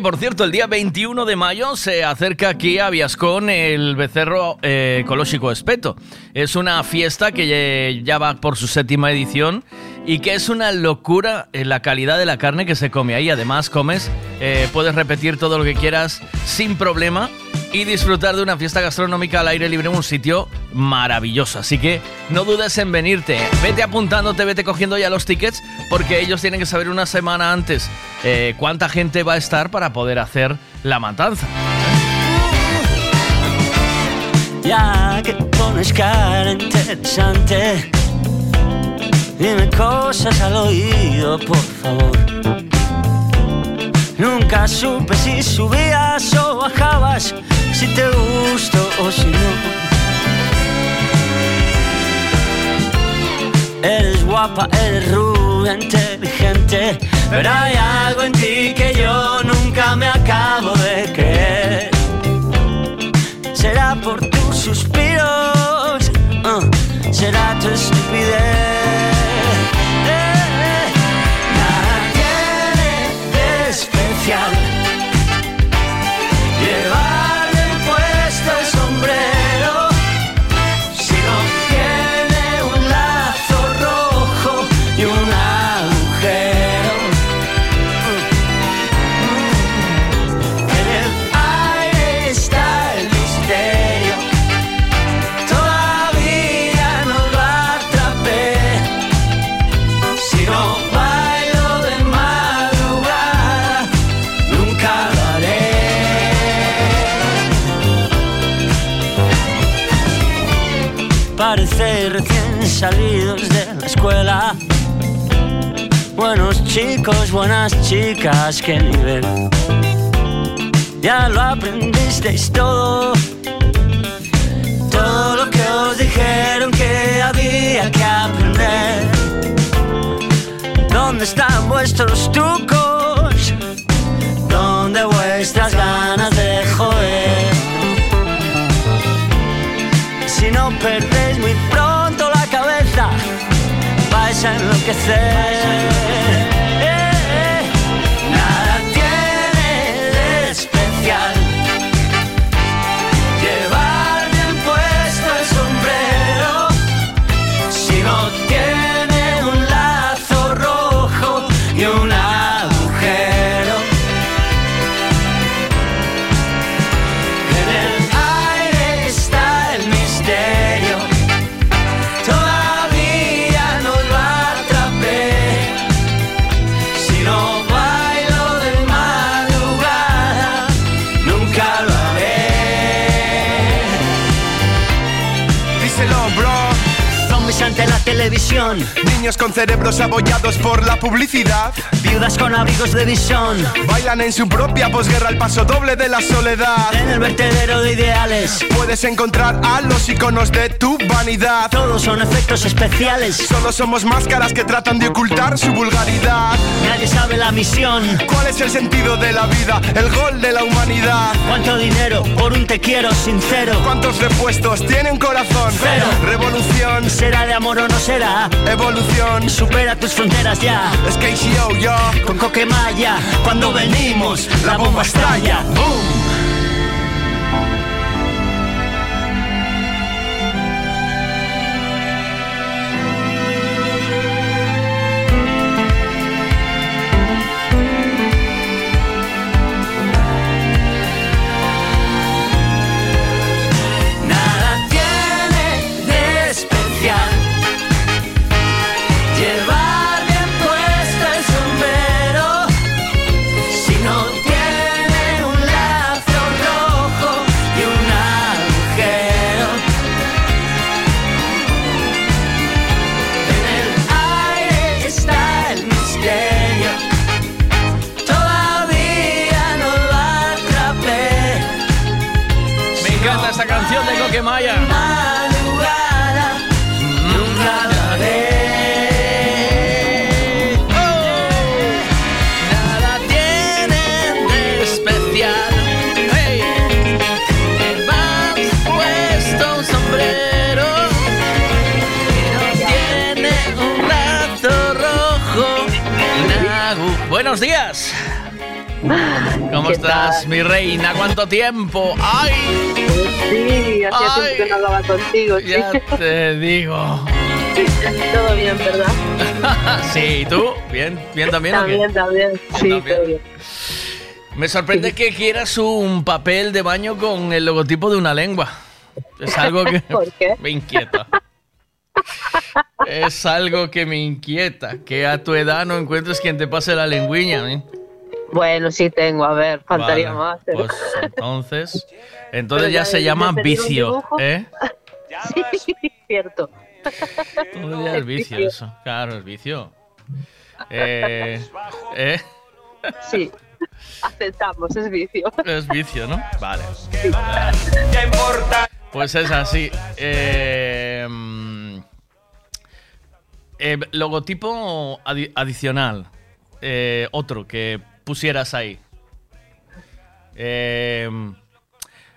por cierto, el día 21 de mayo se acerca aquí a Viascón el becerro eh, ecológico espeto. Es una fiesta que ya va por su séptima edición y que es una locura eh, la calidad de la carne que se come ahí. Además, comes, eh, puedes repetir todo lo que quieras sin problema y disfrutar de una fiesta gastronómica al aire libre en un sitio maravilloso. Así que no dudes en venirte. Vete apuntándote, vete cogiendo ya los tickets, porque ellos tienen que saber una semana antes eh, cuánta gente va a estar para poder hacer la matanza. Ya que cara interesante, dime cosas al oído, por favor. Nunca supe si subías o bajabas, si te gustó o si no. Eres guapa, eres rubia, inteligente, pero hay algo en ti que yo nunca me acabo de creer. Será por tus suspiros, ah, será tu estupidez. Eh, especial. Chicos, buenas chicas, qué nivel. Ya lo aprendisteis todo. Todo lo que os dijeron que había que aprender. ¿Dónde están vuestros trucos? ¿Dónde vuestras ganas de joder? Si no perdéis muy pronto la cabeza, vais a enloquecer. done. Niños con cerebros abollados por la publicidad. Viudas con abrigos de visión. Bailan en su propia posguerra el paso doble de la soledad. En el vertedero de ideales. Puedes encontrar a los iconos de tu vanidad. Todos son efectos especiales. Solo somos máscaras que tratan de ocultar su vulgaridad. Nadie sabe la misión. ¿Cuál es el sentido de la vida? El gol de la humanidad. ¿Cuánto dinero por un te quiero sincero? ¿Cuántos repuestos tiene un corazón? Cero. Revolución. ¿Será de amor o no será? Evolución. Supera tus fronteras ya. Es KCO, yo. Con Coquemaya, cuando venimos, la bomba estalla. ¡Boom! Mi reina? ¿Cuánto tiempo? ¡Ay! Sí, hacía tiempo que no hablaba contigo. sí. Ya te digo. <laughs> Todo bien, ¿verdad? <laughs> sí, ¿y tú? ¿Bien? ¿Bien también? También, también. Sí, También. todo bien. Me sorprende que quieras un papel de baño con el logotipo de una lengua. Es algo que <laughs> ¿Por qué? me inquieta. Es algo que me inquieta. Que a tu edad no encuentres quien te pase la lengüiña. ¿eh? Bueno, sí tengo, a ver, faltaría Vale, más. Pues entonces, <laughs> entonces ya ya se llama vicio. ¿eh? <laughs> Sí, cierto. Todo ya es vicio eso, claro, es vicio. Eh, ¿eh? <laughs> Sí, aceptamos, es vicio. Es vicio, ¿no? Vale. Pues es así. Eh, mm, eh, logotipo adi- adicional. Eh, otro que pusieras ahí. Eh,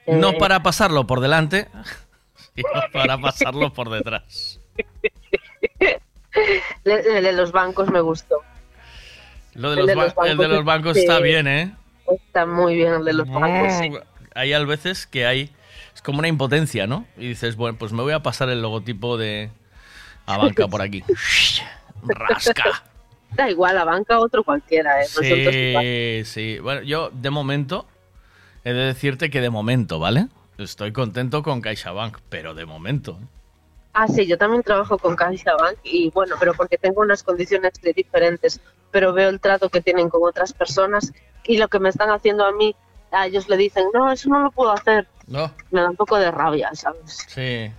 no Eh. para pasarlo por delante, <laughs> sino <laughs> para pasarlo por detrás. El de los bancos me gustó. Lo de El los, de ba- los el de bancos los bancos sí. está bien, ¿eh? Está muy bien el de los bancos. sí. Hay a veces que hay. Es como una impotencia, ¿no? Y dices, bueno, pues me voy a pasar el logotipo de. A banca por aquí. <laughs> Rasca. Da igual, la banca otro cualquiera, ¿eh? Sí, sí. Bueno, yo de momento he de decirte que de momento, ¿vale? Estoy contento con CaixaBank, pero de momento. ¿eh? Ah, sí, yo también trabajo con CaixaBank y bueno, pero porque tengo unas condiciones de diferentes, pero veo el trato que tienen con otras personas y lo que me están haciendo a mí, a ellos le dicen, no, eso no lo puedo hacer. No. Me da un poco de rabia, ¿sabes? Sí,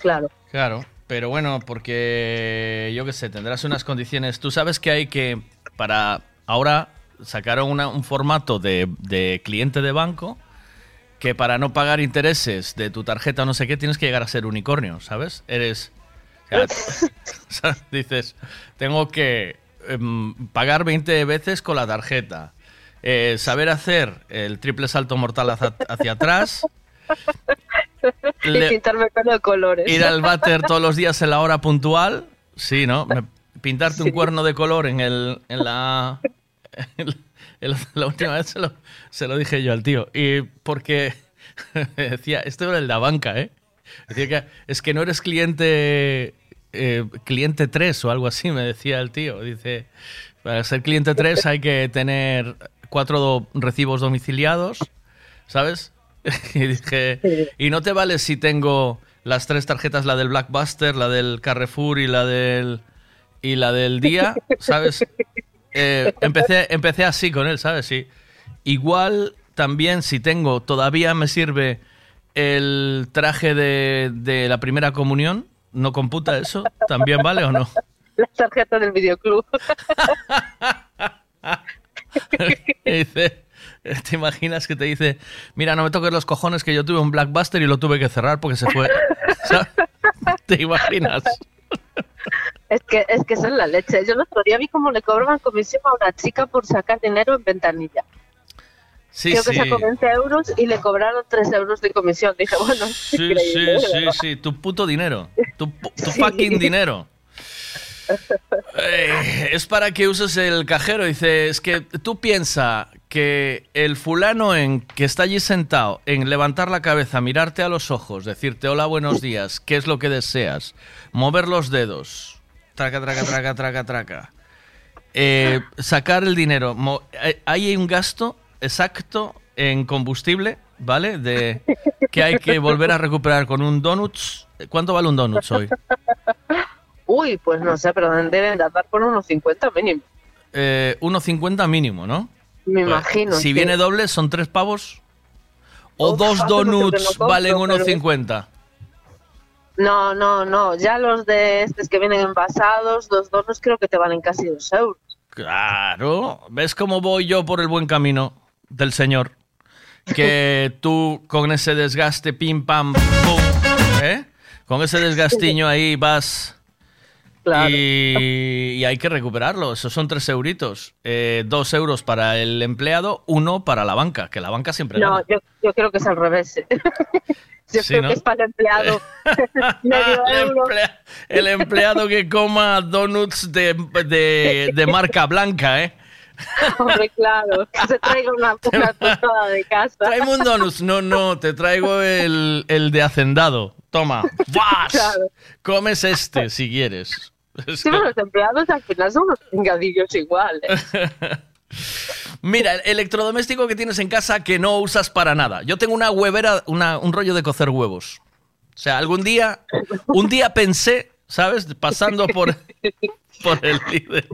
Claro. claro. Pero bueno, porque yo qué sé, tendrás unas condiciones. Tú sabes que hay que, para ahora sacaron una- un formato de, de cliente de banco que para no pagar intereses de tu tarjeta o no sé qué tienes que llegar a ser unicornio, ¿sabes? Eres... o sea, <laughs> dices, tengo que em, pagar 20 veces con la tarjeta, eh, saber hacer el triple salto mortal hacia, hacia atrás, Le- y pintarme pelo de colores. ir al váter todos los días en la hora puntual, sí, ¿no? Me- pintarte un cuerno de color en, el, en la... <laughs> en la- la última vez se lo, se lo dije yo al tío. Y porque <laughs> decía, esto era el de la banca, ¿eh? Decía que es que no eres cliente eh, cliente 3 o algo así, me decía el tío. Dice, para ser cliente 3 hay que tener cuatro do- recibos domiciliados, ¿sabes? <laughs> y dije, y no te vale si tengo las tres tarjetas, la del Blackbuster, la del Carrefour y la del y la del día, ¿sabes? <laughs> Eh, empecé, empecé así con él, ¿sabes? Sí. Igual también si tengo, todavía me sirve el traje de, de la primera comunión, ¿no computa eso? ¿También vale o no? <laughs> La tarjeta del videoclub. Dice, <laughs> ¿te imaginas que te dice, mira, no me toques los cojones que yo tuve un Blackbuster y lo tuve que cerrar porque se fue? <laughs> ¿Sabes? ¿Te imaginas? Es que, es que es la leche. Yo el otro día vi cómo le cobraban comisión a una chica por sacar dinero en ventanilla. Sí, Creo sí. que sacó 20 euros y le cobraron 3 euros de comisión. Dije, bueno, Sí, increíble, sí, sí, tu puto dinero. Tu <laughs> fucking dinero. Eh, es para que uses el cajero. Dice, es que tú piensa que el fulano en que está allí sentado, en levantar la cabeza, mirarte a los ojos, decirte hola, buenos días, qué es lo que deseas, mover los dedos, traca, traca, traca, traca, traca, eh, sacar el dinero. eh, hay un gasto exacto en combustible, ¿vale? De que hay que volver a recuperar con un donuts. ¿Cuánto vale un donuts hoy? Uy, pues no sé, pero deben de andar por unos 50 mínimo. Eh, 1,50 mínimo, ¿no? Me Pues, imagino. Si sí. viene doble, son tres pavos. O Uf, dos donuts no valen pero- 1,50. No, no, no. Ya los de estos que vienen envasados, los donos creo que te valen casi 2 euros. Claro. ¿Ves cómo voy yo por el buen camino del Señor? Que <laughs> tú con ese desgaste, pim, pam, pum, ¿eh? Con ese desgastiño ahí vas... Y, y hay que recuperarlo. Esos son tres euritos. Eh, dos euros para el empleado, uno para la banca, que la banca siempre No, gana. yo, yo creo que es al revés. <laughs> yo Sí, creo ¿no? que es para el empleado. <laughs> <laughs> El, euro. emplea- el empleado que coma donuts de, de- de marca blanca, ¿eh? Hombre, claro. Que se traiga una, una tostada de casa. Tráeme un donuts. No, no, te traigo el, el de hacendado. Toma. ¡Vas! Claro. Comes este si quieres. <laughs> Es Sí, que- pero los empleados al final son unos pingadillos igual. ¿eh? <laughs> Mira, el electrodoméstico que tienes en casa que no usas para nada. Yo tengo una huevera, una- un rollo de cocer huevos. O sea, algún día, un día pensé, ¿sabes? Pasando por, <laughs> por el líder.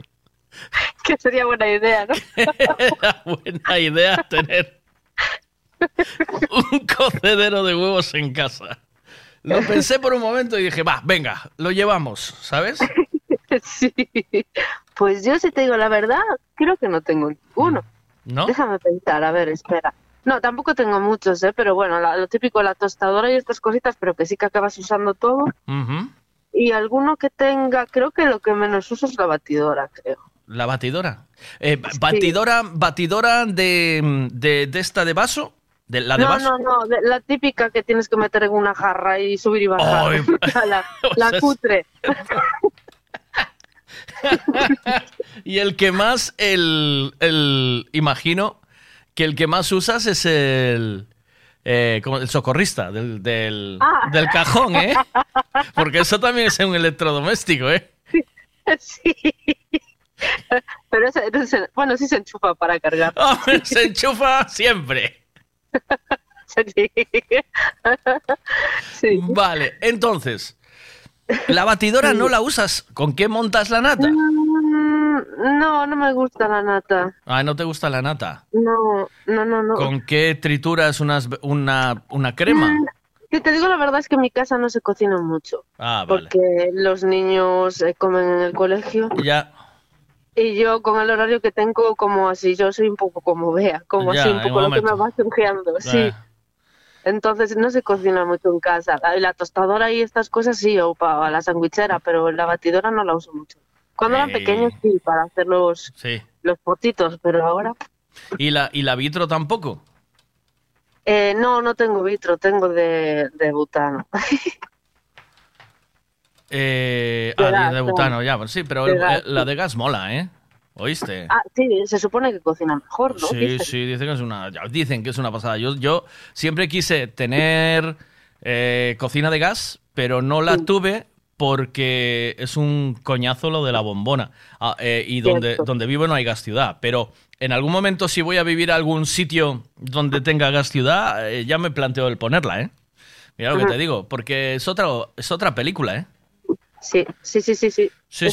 que sería buena idea, ¿no? Era buena idea tener un cocedero de huevos en casa. Lo pensé por un momento y dije, va, venga, lo llevamos, ¿sabes? <laughs> Sí. Pues yo, si te digo la verdad, creo que no tengo ninguno. ¿No? Déjame pensar, a ver, espera. No, tampoco tengo muchos, ¿eh? Pero bueno, la- lo típico, la tostadora y estas cositas, pero que sí que acabas usando todo. Y alguno que tenga, creo que lo que menos uso es la batidora, creo. La batidora. Eh, batidora, batidora de, de, de esta de vaso. De, la de no, vaso. no, no, de- la típica que tienes que meter en una jarra y subir y bajar. <laughs> La <laughs> la cutre. <laughs> Y el que más, el, el- imagino que el que más usas es el, eh, como el socorrista del, del, Ah. del cajón, ¿eh? Porque eso también es un electrodoméstico, ¿eh? sí. Pero ese, ese- bueno, sí se enchufa para cargar. Hombre, se enchufa siempre. <laughs> <laughs> Sí. Vale, entonces, la batidora no la usas. ¿Con qué montas la nata? Mm, No, no me gusta la nata. Ah, ¿no te gusta la nata? No, no, no, no. ¿Con qué trituras unas, una, una crema? Mm, Si te digo la verdad es que en mi casa no se cocina mucho. Ah, vale. Porque los niños eh, comen en el colegio. Ya, Y yo con el horario que tengo como así, yo soy un poco como vea, como Ya, así un poco lo que me va surgiendo, sí. Entonces no se cocina mucho en casa. La, la tostadora y estas cosas sí, o para la sandwichera, pero la batidora no la uso mucho. Cuando eran pequeños sí, para hacer los, sí. los potitos, pero ahora... ¿Y la, y la vitro tampoco? Eh, no, no tengo vitro, tengo de, de butano. <laughs> Eh, De ah, de- butano, ya, pues sí, pero el- eh, la de gas mola, ¿eh? ¿Oíste? ah, sí, se supone que cocina mejor, ¿no? Sí, Dicen. sí, dicen que es una, dicen que es una pasada. Yo, yo siempre quise tener eh, cocina de gas, pero no la tuve porque es un coñazo lo de la bombona. Ah, eh, y donde, Cierto. donde vivo no hay gas ciudad. Pero en algún momento, si voy a vivir a algún sitio donde tenga gas ciudad, eh, ya me planteo el ponerla, ¿eh? Mira lo que te digo, porque es otra, es otra película, ¿eh? Sí, sí, sí, sí, sí. Sí.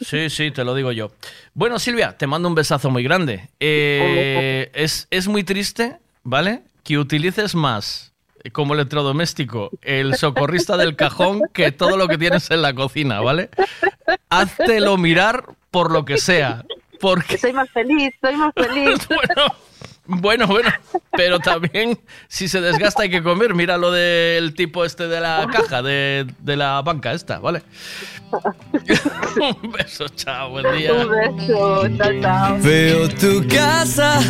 Sí, sí, te lo digo yo. Bueno, Silvia, te mando un besazo muy grande. Eh, es, es muy triste, ¿vale? Que utilices más eh, como electrodoméstico el socorrista del cajón que todo lo que tienes en la cocina, ¿vale? Háztelo mirar por lo que sea. Porque, Soy más feliz, soy más <laughs> feliz. bueno, bueno, pero también si se desgasta hay que comer. Mira lo del tipo este de la caja, de, de la banca esta, ¿vale? un beso, chao, buen día. Un beso, chao, chao. Veo tu casa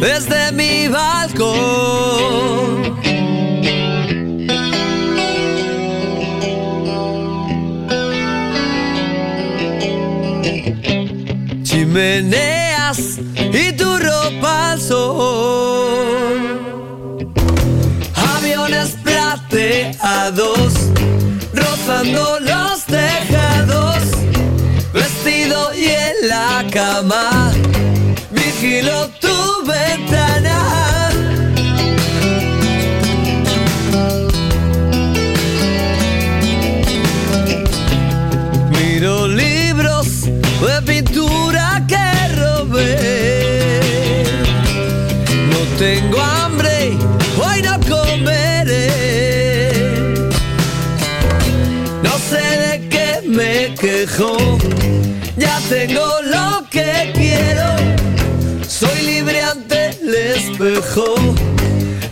desde mi balcón. Chimeneas y tu ropa. Aviones plateados rozando los tejados. Vestido y en la cama vigilo tu ventana. Tengo lo que quiero. Soy libre ante el espejo,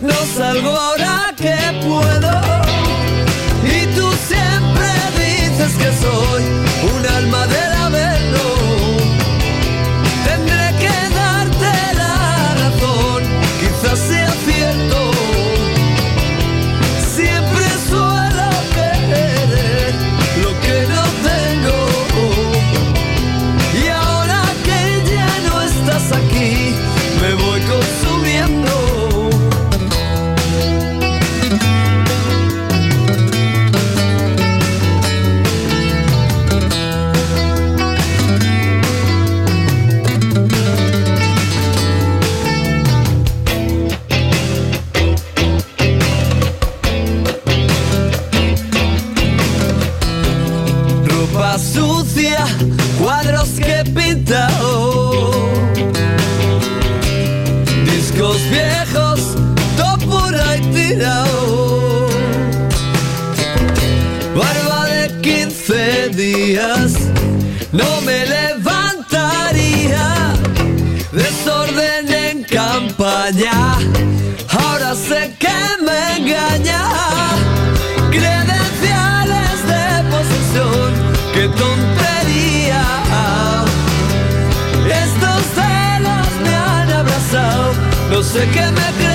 no salgo ahora que puedo. Y tú siempre dices que soy cuadros que he pintado. Discos viejos, todo por ahí tirado. Barba de 15 días, no me levantaría. Desorden en campaña, ahora sé que me engaña. Sé qué me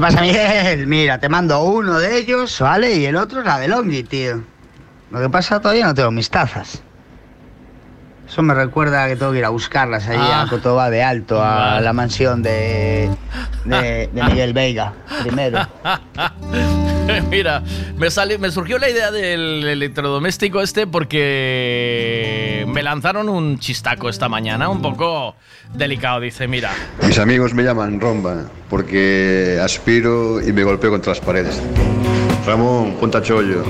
¿Qué pasa, Miguel? Mira, te mando uno de ellos, ¿vale? Y el otro es la de Longi, tío. Lo que pasa, todavía no tengo mis tazas. Eso me recuerda que tengo que ir a buscarlas allí Ah. a Cotoba de Alto, a la mansión de, de, de Miguel Veiga, primero. <laughs> <laughs> Mira, me, me surgió la idea del electrodoméstico este porque me lanzaron un chistaco esta mañana, un poco delicado. Dice, mira, Mis amigos me llaman Romba porque aspiro y me golpeo contra las paredes. Ramón, ponte a chollo.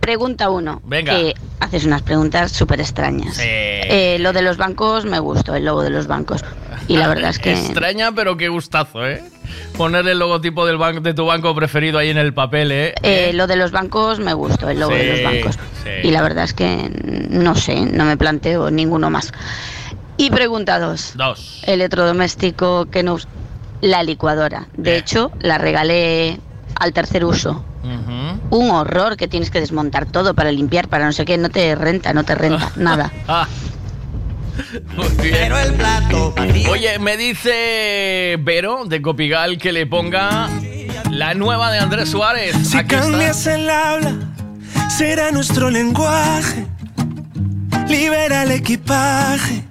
Pregunta uno. Venga. Que haces unas preguntas súper extrañas. Eh, lo de los bancos me gustó, el logo de los bancos. Y la verdad es que... Extraña, pero qué gustazo, ¿eh? Poner el logotipo del banco, de tu banco preferido ahí en el papel, ¿eh? eh, lo de los bancos me gustó, el logo de los bancos. sí. Y la verdad es que no sé, no me planteo ninguno más. Y pregunta dos. Dos. Electrodoméstico que nos... La licuadora. De hecho, la regalé al tercer uso. Un horror que tienes que desmontar todo para limpiar, para no sé qué. No te renta, no te renta, <laughs> nada. Ah. <laughs> Muy bien. Oye, me dice Vero de Copigal que le ponga la nueva de Andrés Suárez. Si Aquí está. cambias el habla, será nuestro lenguaje. Libera el equipaje,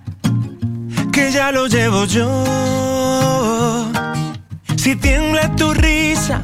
que ya lo llevo yo. Si tiembla tu risa,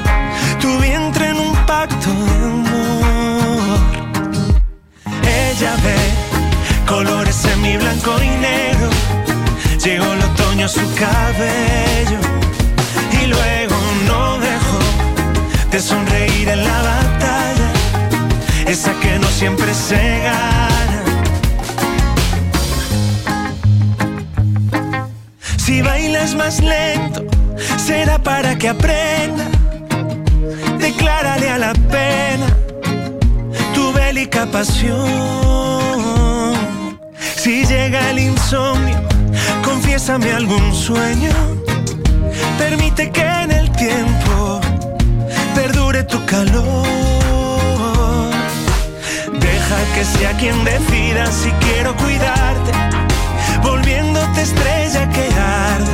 Colores en mi blanco y negro. Llegó el otoño a su cabello y luego no dejó de sonreír en la batalla, esa que no siempre se gana. Si bailas más lento, será para que aprenda. Declárale a la pena tu bélica pasión. Si llega el insomnio, confiésame algún sueño. Permite que en el tiempo perdure tu calor. Deja que sea quien decida si quiero cuidarte, volviéndote estrella que arde,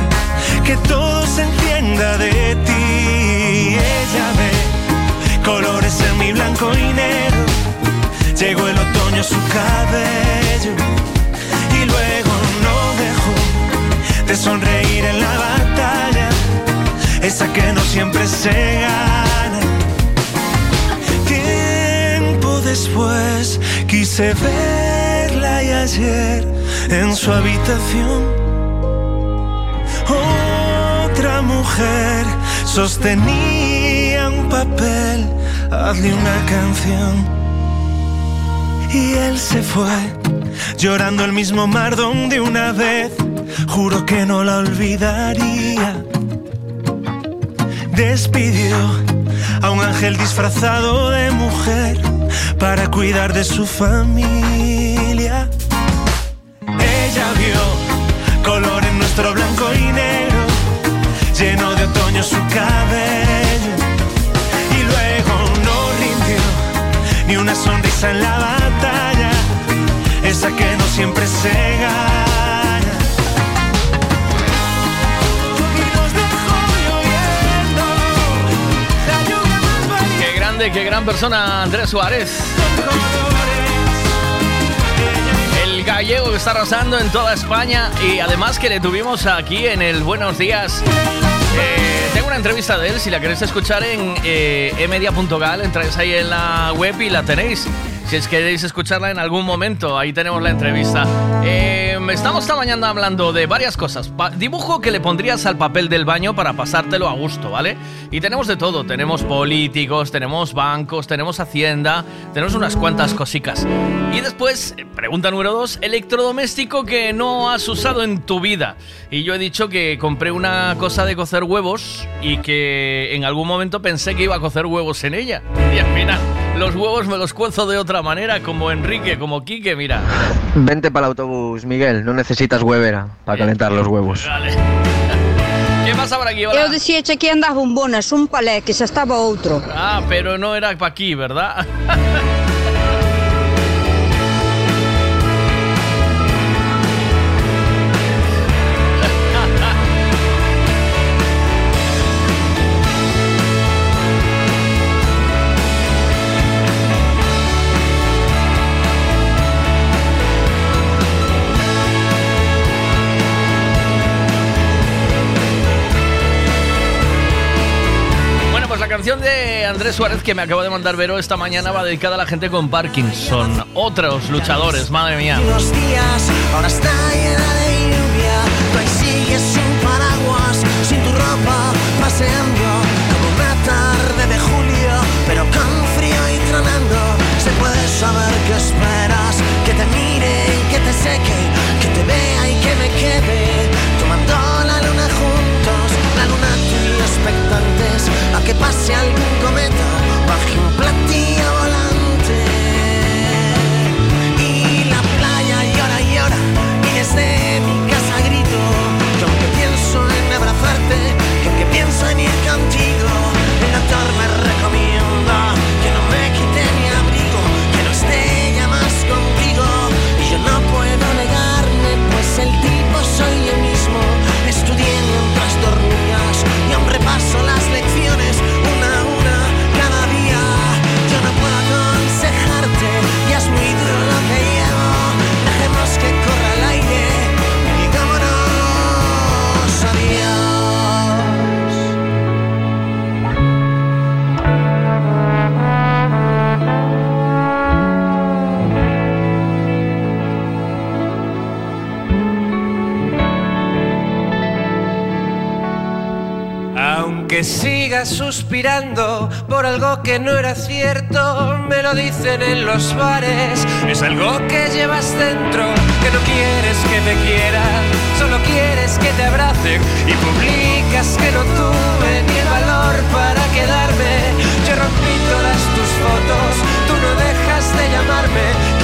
que todo se entienda de ti. Ella ve colores en mi blanco y negro. Llegó el otoño a su cabello y luego no dejó de sonreír en la batalla, esa que no siempre se gana. Tiempo después quise verla y ayer en su habitación otra mujer sostenía un papel, hazle una canción. Y él se fue, llorando el mismo mar donde una vez juro que no la olvidaría. Despidió a un ángel disfrazado de mujer para cuidar de su familia. Ella vio color en nuestro blanco y negro, lleno de otoño su cabello. Una sonrisa en la batalla, esa que no siempre se gana. Qué grande, qué gran persona Andrés Suárez. El gallego que está arrasando en toda España y además que le tuvimos aquí en el Buenos Días. Eh, tengo una entrevista de él, si la queréis escuchar en eh, emedia.gal, entráis ahí en la web y la tenéis. Si es que queréis escucharla en algún momento, ahí tenemos la entrevista. Eh, estamos esta mañana hablando de varias cosas. Dibujo que le pondrías al papel del baño para pasártelo a gusto, ¿vale? Y tenemos de todo. Tenemos políticos, tenemos bancos, tenemos hacienda, tenemos unas cuantas cosicas. Y después, eh, pregunta número dos, electrodoméstico que no has usado en tu vida. Y yo he dicho que compré una cosa de cocer huevos y que en algún momento pensé que iba a cocer huevos en ella. Y los huevos me los cuezo de otra manera, como Enrique, como Quique, mira. Vente para el autobús, Miguel. No necesitas huevera para calentar los huevos. Vale. <laughs> ¿Qué pasa por aquí? Hola. Eu dicía que aquí andaba un palé, que xa estaba outro. Ah, pero no era para aquí, ¿verdad? <laughs> de Andrés Suárez que me acabo de mandar Vero esta mañana va dedicada a la gente con Parkinson. Otros luchadores, madre mía. A que pase algún cometa, baje un platillo volante. Y la playa llora y llora Y desde mi casa grito Que aunque pienso en abrazarte Que aunque pienso en ir contigo Aunque sigas suspirando por algo que no era cierto, me lo dicen en los bares. Es algo que llevas dentro, que no quieres que te quieran, solo quieres que te abracen y publicas que no tuve ni el valor para quedarme. Yo rompí todas tus fotos, tú no dejas de llamarme.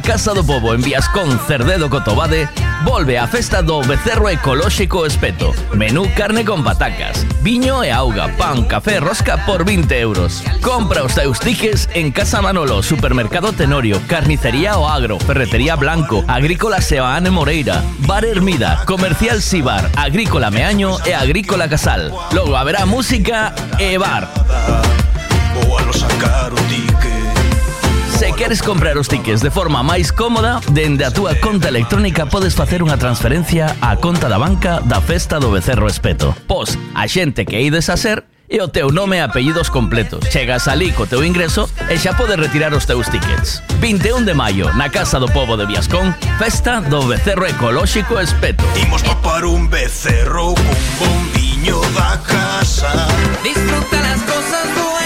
Casa do Pobo en Viascón Cerdedo Cotobade volve a festa do becerro ecolóxico espeto. Menú carne con patacas, viño e auga, pan, café rosca por 20 euros. Compra os teus tiques en Casa Manolo, Supermercado Tenorio, Carnicería O Agro, Ferretería Blanco, Agrícola Sebaane Moreira, Bar Hermida, Comercial Sibar, Agrícola Meaño e Agrícola Casal. Logo haberá música e bar. queres comprar os tickets de forma máis cómoda, dende a túa conta electrónica podes facer unha transferencia á conta da banca da Festa do Becerro Espeto. Pos a xente que ides a ser e o teu nome e apellidos completos. Chegas ali co teu ingreso e xa podes retirar os teus tickets. 21 de maio, na Casa do Povo de Viascón, festa do Becerro Ecolóxico Espeto. Imos papar un becerro cun bombiño da casa. Disfruta las cosas buenas.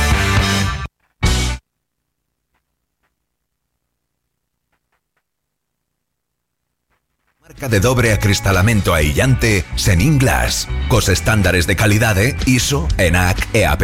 De dobre acristalamento aillante Senin Glass, cos estándares de calidade ISO, ENAC e AP+.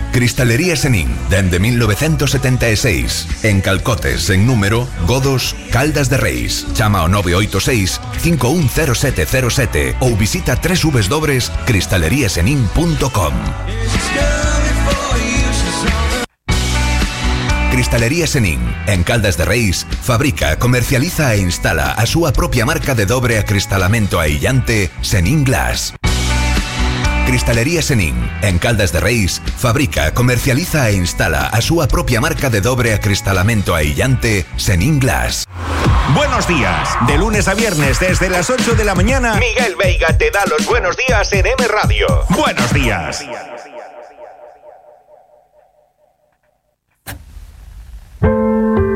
Cristalería Senín, dende 1976. En Calcotes, en número, Godos, Caldas de Reis. Chama ao 986 510707 ou visita www.cristaleriasenin.com Cristalería Senín, en Caldas de Reis, fabrica, comercializa e instala a súa propia marca de dobre acristalamento aillante Senín Glass. Cristalería Senín, en Caldas de Reis, fabrica, comercializa e instala a súa propia marca de dobre acristalamento aillante Senín Glass. Buenos días. De lunes a viernes desde las 8 de la mañana, Miguel Veiga te da los buenos días en M Radio. Buenos días. Sola, por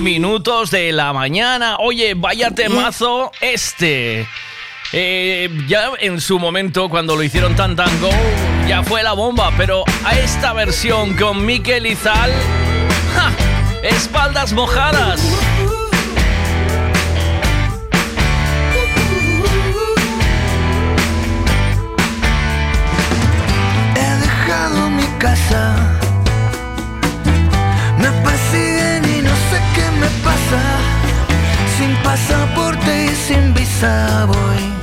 minutos de la mañana. Oye, vaya temazo este. Eh, ya en su momento, cuando lo hicieron Tan tango, ya fue la bomba, pero a esta versión con Mikel Izal, ¡ja! espaldas mojadas. He dejado mi casa собой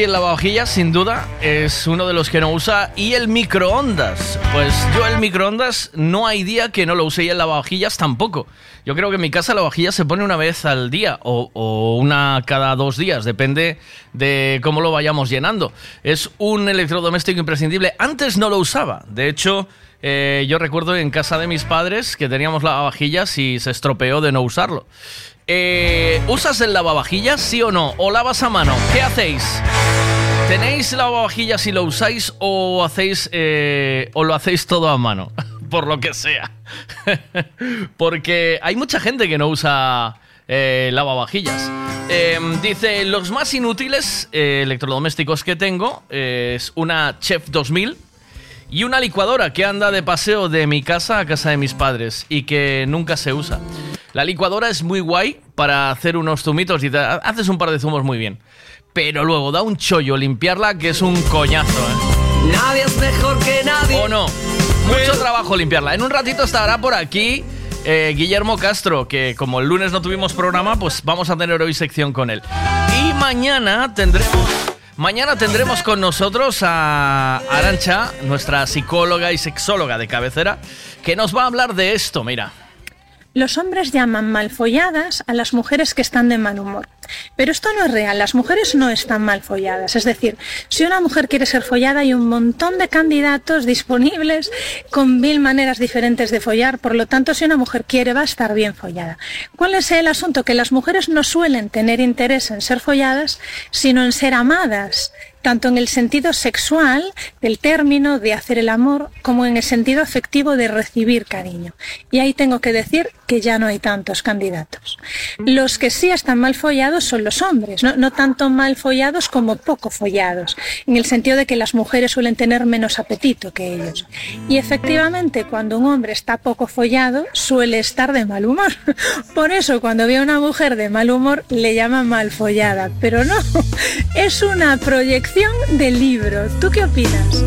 aquí el lavavajillas, sin duda, es uno de los que no usa. Y el microondas. Pues yo el microondas no hay día que no lo use y el lavavajillas tampoco. Yo creo que en mi casa la vajilla se pone una vez al día o, una cada dos días, depende de cómo lo vayamos llenando. Es un electrodoméstico imprescindible. Antes no lo usaba. De hecho, eh, yo recuerdo en casa de mis padres que teníamos lavavajillas y se estropeó de no usarlo. Eh, ¿Usas el lavavajillas, sí o no? ¿O lavas a mano? ¿Qué hacéis? ¿Tenéis lavavajillas y lo usáis o hacéis eh, o lo hacéis todo a mano? <laughs> Por lo que sea. <laughs> Porque hay mucha gente que no usa eh, lavavajillas. Eh, dice, los más inútiles eh, electrodomésticos que tengo es una Chef 2000 y una licuadora que anda de paseo de mi casa a casa de mis padres y que nunca se usa. La licuadora es muy guay para hacer unos zumitos y te haces un par de zumos muy bien. Pero luego da un chollo limpiarla que es un coñazo, ¿eh? Nadie es mejor que nadie. ¿O no? Mucho trabajo limpiarla. En un ratito estará por aquí eh, Guillermo Castro, que como el lunes no tuvimos programa, pues vamos a tener hoy sección con él. Y mañana tendremos... Mañana tendremos con nosotros a Arancha, nuestra psicóloga y sexóloga de cabecera, que nos va a hablar de esto, mira. Los hombres llaman malfolladas a las mujeres que están de mal humor. Pero esto no es real, las mujeres no están mal folladas. Es decir, si una mujer quiere ser follada hay un montón de candidatos disponibles con mil maneras diferentes de follar, por lo tanto si una mujer quiere va a estar bien follada. ¿Cuál es el asunto? Que las mujeres no suelen tener interés en ser folladas, sino en ser amadas tanto en el sentido sexual del término de hacer el amor como en el sentido afectivo de recibir cariño. Y ahí tengo que decir que ya no hay tantos candidatos. Los que sí están mal follados son los hombres, no, no tanto mal follados como poco follados, en el sentido de que las mujeres suelen tener menos apetito que ellos. Y efectivamente, cuando un hombre está poco follado, suele estar de mal humor. <laughs> Por eso, cuando ve a una mujer de mal humor, le llama mal follada. Pero no, <laughs> es una proyección del libro. ¿Tú qué opinas?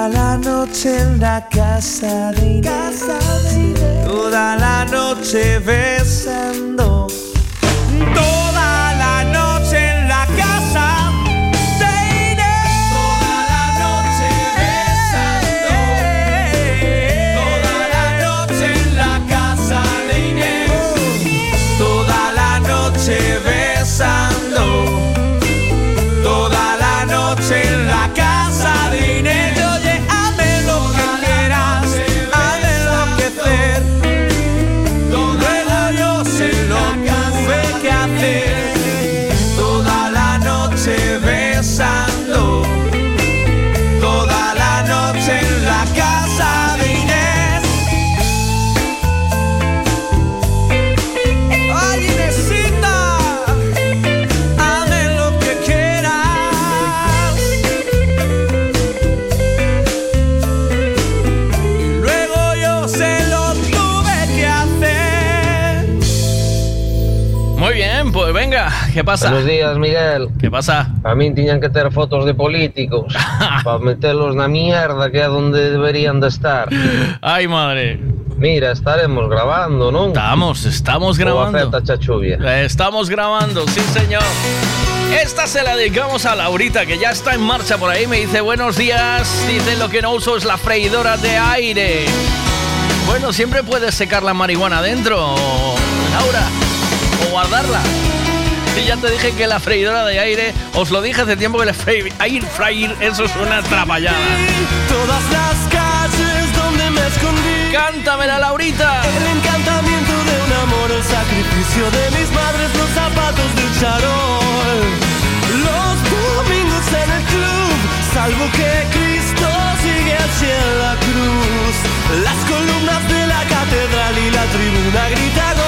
Toda la noche en la casa de Inés. Toda la noche besando. Pasa? Buenos días, Miguel. ¿Qué pasa? A mí tiñan que ter fotos de políticos <laughs> para meterlos na mierda que é donde deberían de estar. Ay, madre. Mira, estaremos grabando, ¿no? Estamos, estamos grabando. Boa festa, chachuvia. Estamos grabando, sí señor. Esta se la dedicamos a Laurita, que ya está en marcha por ahí. Me dice, buenos días. Dice, lo que no uso es la freidora de aire. Bueno, siempre puedes secar la marihuana adentro, Laura, o guardarla. Y ya te dije que la freidora de aire, os lo dije hace tiempo que la air fryer, eso es una traballada. Todas las calles donde me escondí. Cántamela, Laurita. El encantamiento de un amor, el sacrificio de mis madres, los zapatos del charol. Los domingos en el club, salvo que Cristo sigue en la cruz. Las columnas de la catedral y la tribuna grita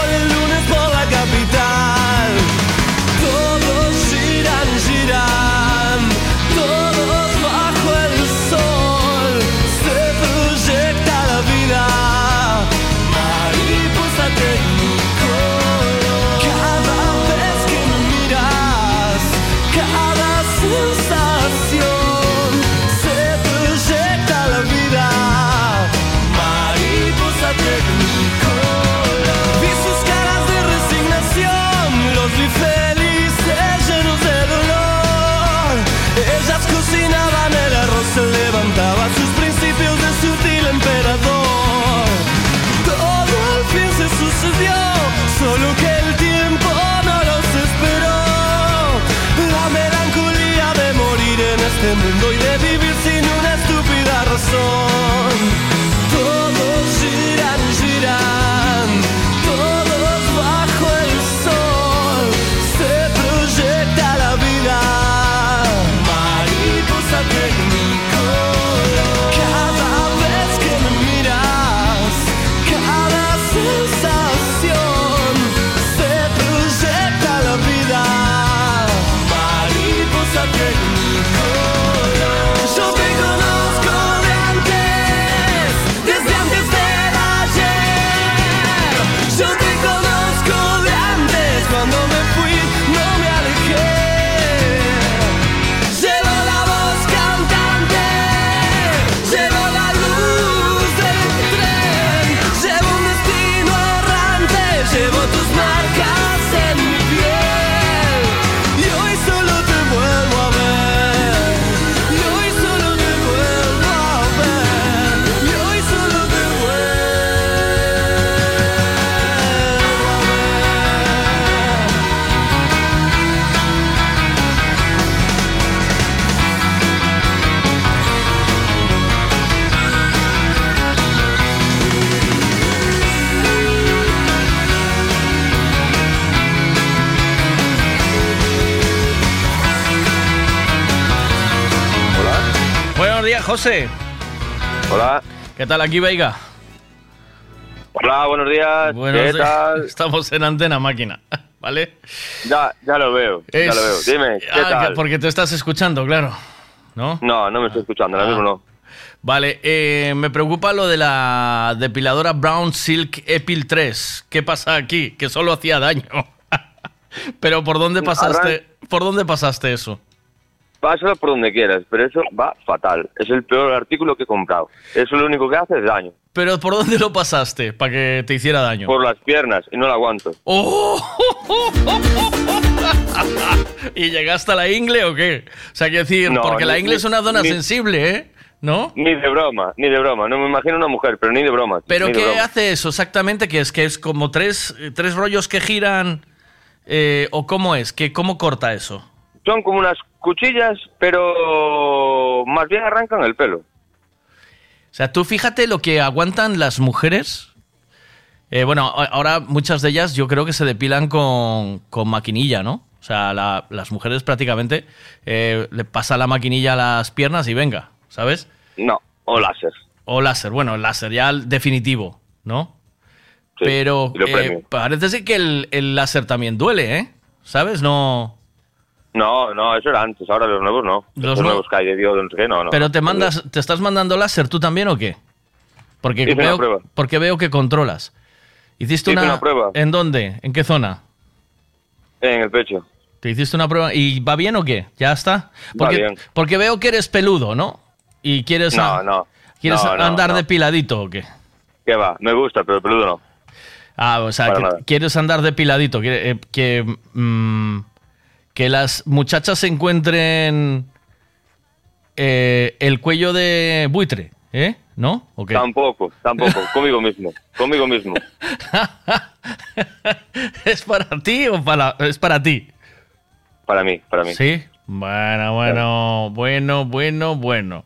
José. Hola. ¿Qué tal aquí, Veiga? Hola, buenos días. Buenos ¿Qué días. tal? <laughs> Estamos en antena máquina, <laughs> ¿vale? Ya, ya lo veo, ya lo veo. Dime, ¿qué Ah, tal? que- porque te estás escuchando, claro. ¿No? No, no me estoy escuchando, ahora mismo no. Vale, eh, me preocupa lo de la depiladora Brown Silk Epil 3. ¿Qué pasa aquí? Que solo hacía daño. <laughs> Pero ¿por dónde pasaste? ¿Por dónde pasaste eso? Pásalo por donde quieras, pero eso va fatal. Es el peor artículo que he comprado. Eso lo único que hace es daño. ¿Pero por dónde lo pasaste para que te hiciera daño? Por las piernas y no la aguanto. ¡Oh! <laughs> ¿Y llegaste a la ingle o qué? O sea, quiero decir, No, porque la ni- ingle es una zona ni- sensible, ¿eh? ¿No? Ni de broma, ni de broma. No me imagino una mujer, pero ni de broma. ¿Pero ni qué broma. hace eso exactamente? ¿Que es que es como tres, tres rollos que giran? eh, ¿O cómo es? ¿Que, ¿Cómo corta eso? Son como unas cuchillas, pero más bien arrancan el pelo. O sea, tú fíjate lo que aguantan las mujeres. Eh, bueno, ahora muchas de ellas yo creo que se depilan con, con maquinilla, ¿no? O sea, la- las mujeres prácticamente eh, le pasa la maquinilla a las piernas y venga, ¿sabes? No, o láser. O láser, bueno, el láser ya el definitivo, ¿no? Sí, Pero eh, parece ser que el, el láser también duele, ¿eh? ¿Sabes? No. No, no, eso era antes. Ahora los nuevos no. Los Los, nue- nuevos que hay de diodo, no sé qué, no, no. Pero te mandas, ¿te estás mandando láser tú también o qué? Porque Hice una veo, prueba. porque veo que controlas. ¿Hiciste Hice una, una prueba. ¿En dónde? ¿En qué zona? En el pecho. ¿Te hiciste una prueba y va bien o qué? ¿Ya está? Porque, bien. porque veo que eres peludo, ¿no? Y quieres, No, a- no. ¿quieres No, andar depiladito o qué? ¿Qué va? Me gusta, pero el peludo no. Ah, o sea, que quieres andar depiladito, quiere- eh, que, mm, que las muchachas se encuentren eh, el cuello de buitre, ¿eh? ¿No? ¿O qué? Tampoco, tampoco. <laughs> Conmigo mismo. Conmigo mismo. <laughs> ¿Es para ti o para, es para ti? Para mí, para mí. Sí. Bueno, bueno, bueno, bueno, bueno.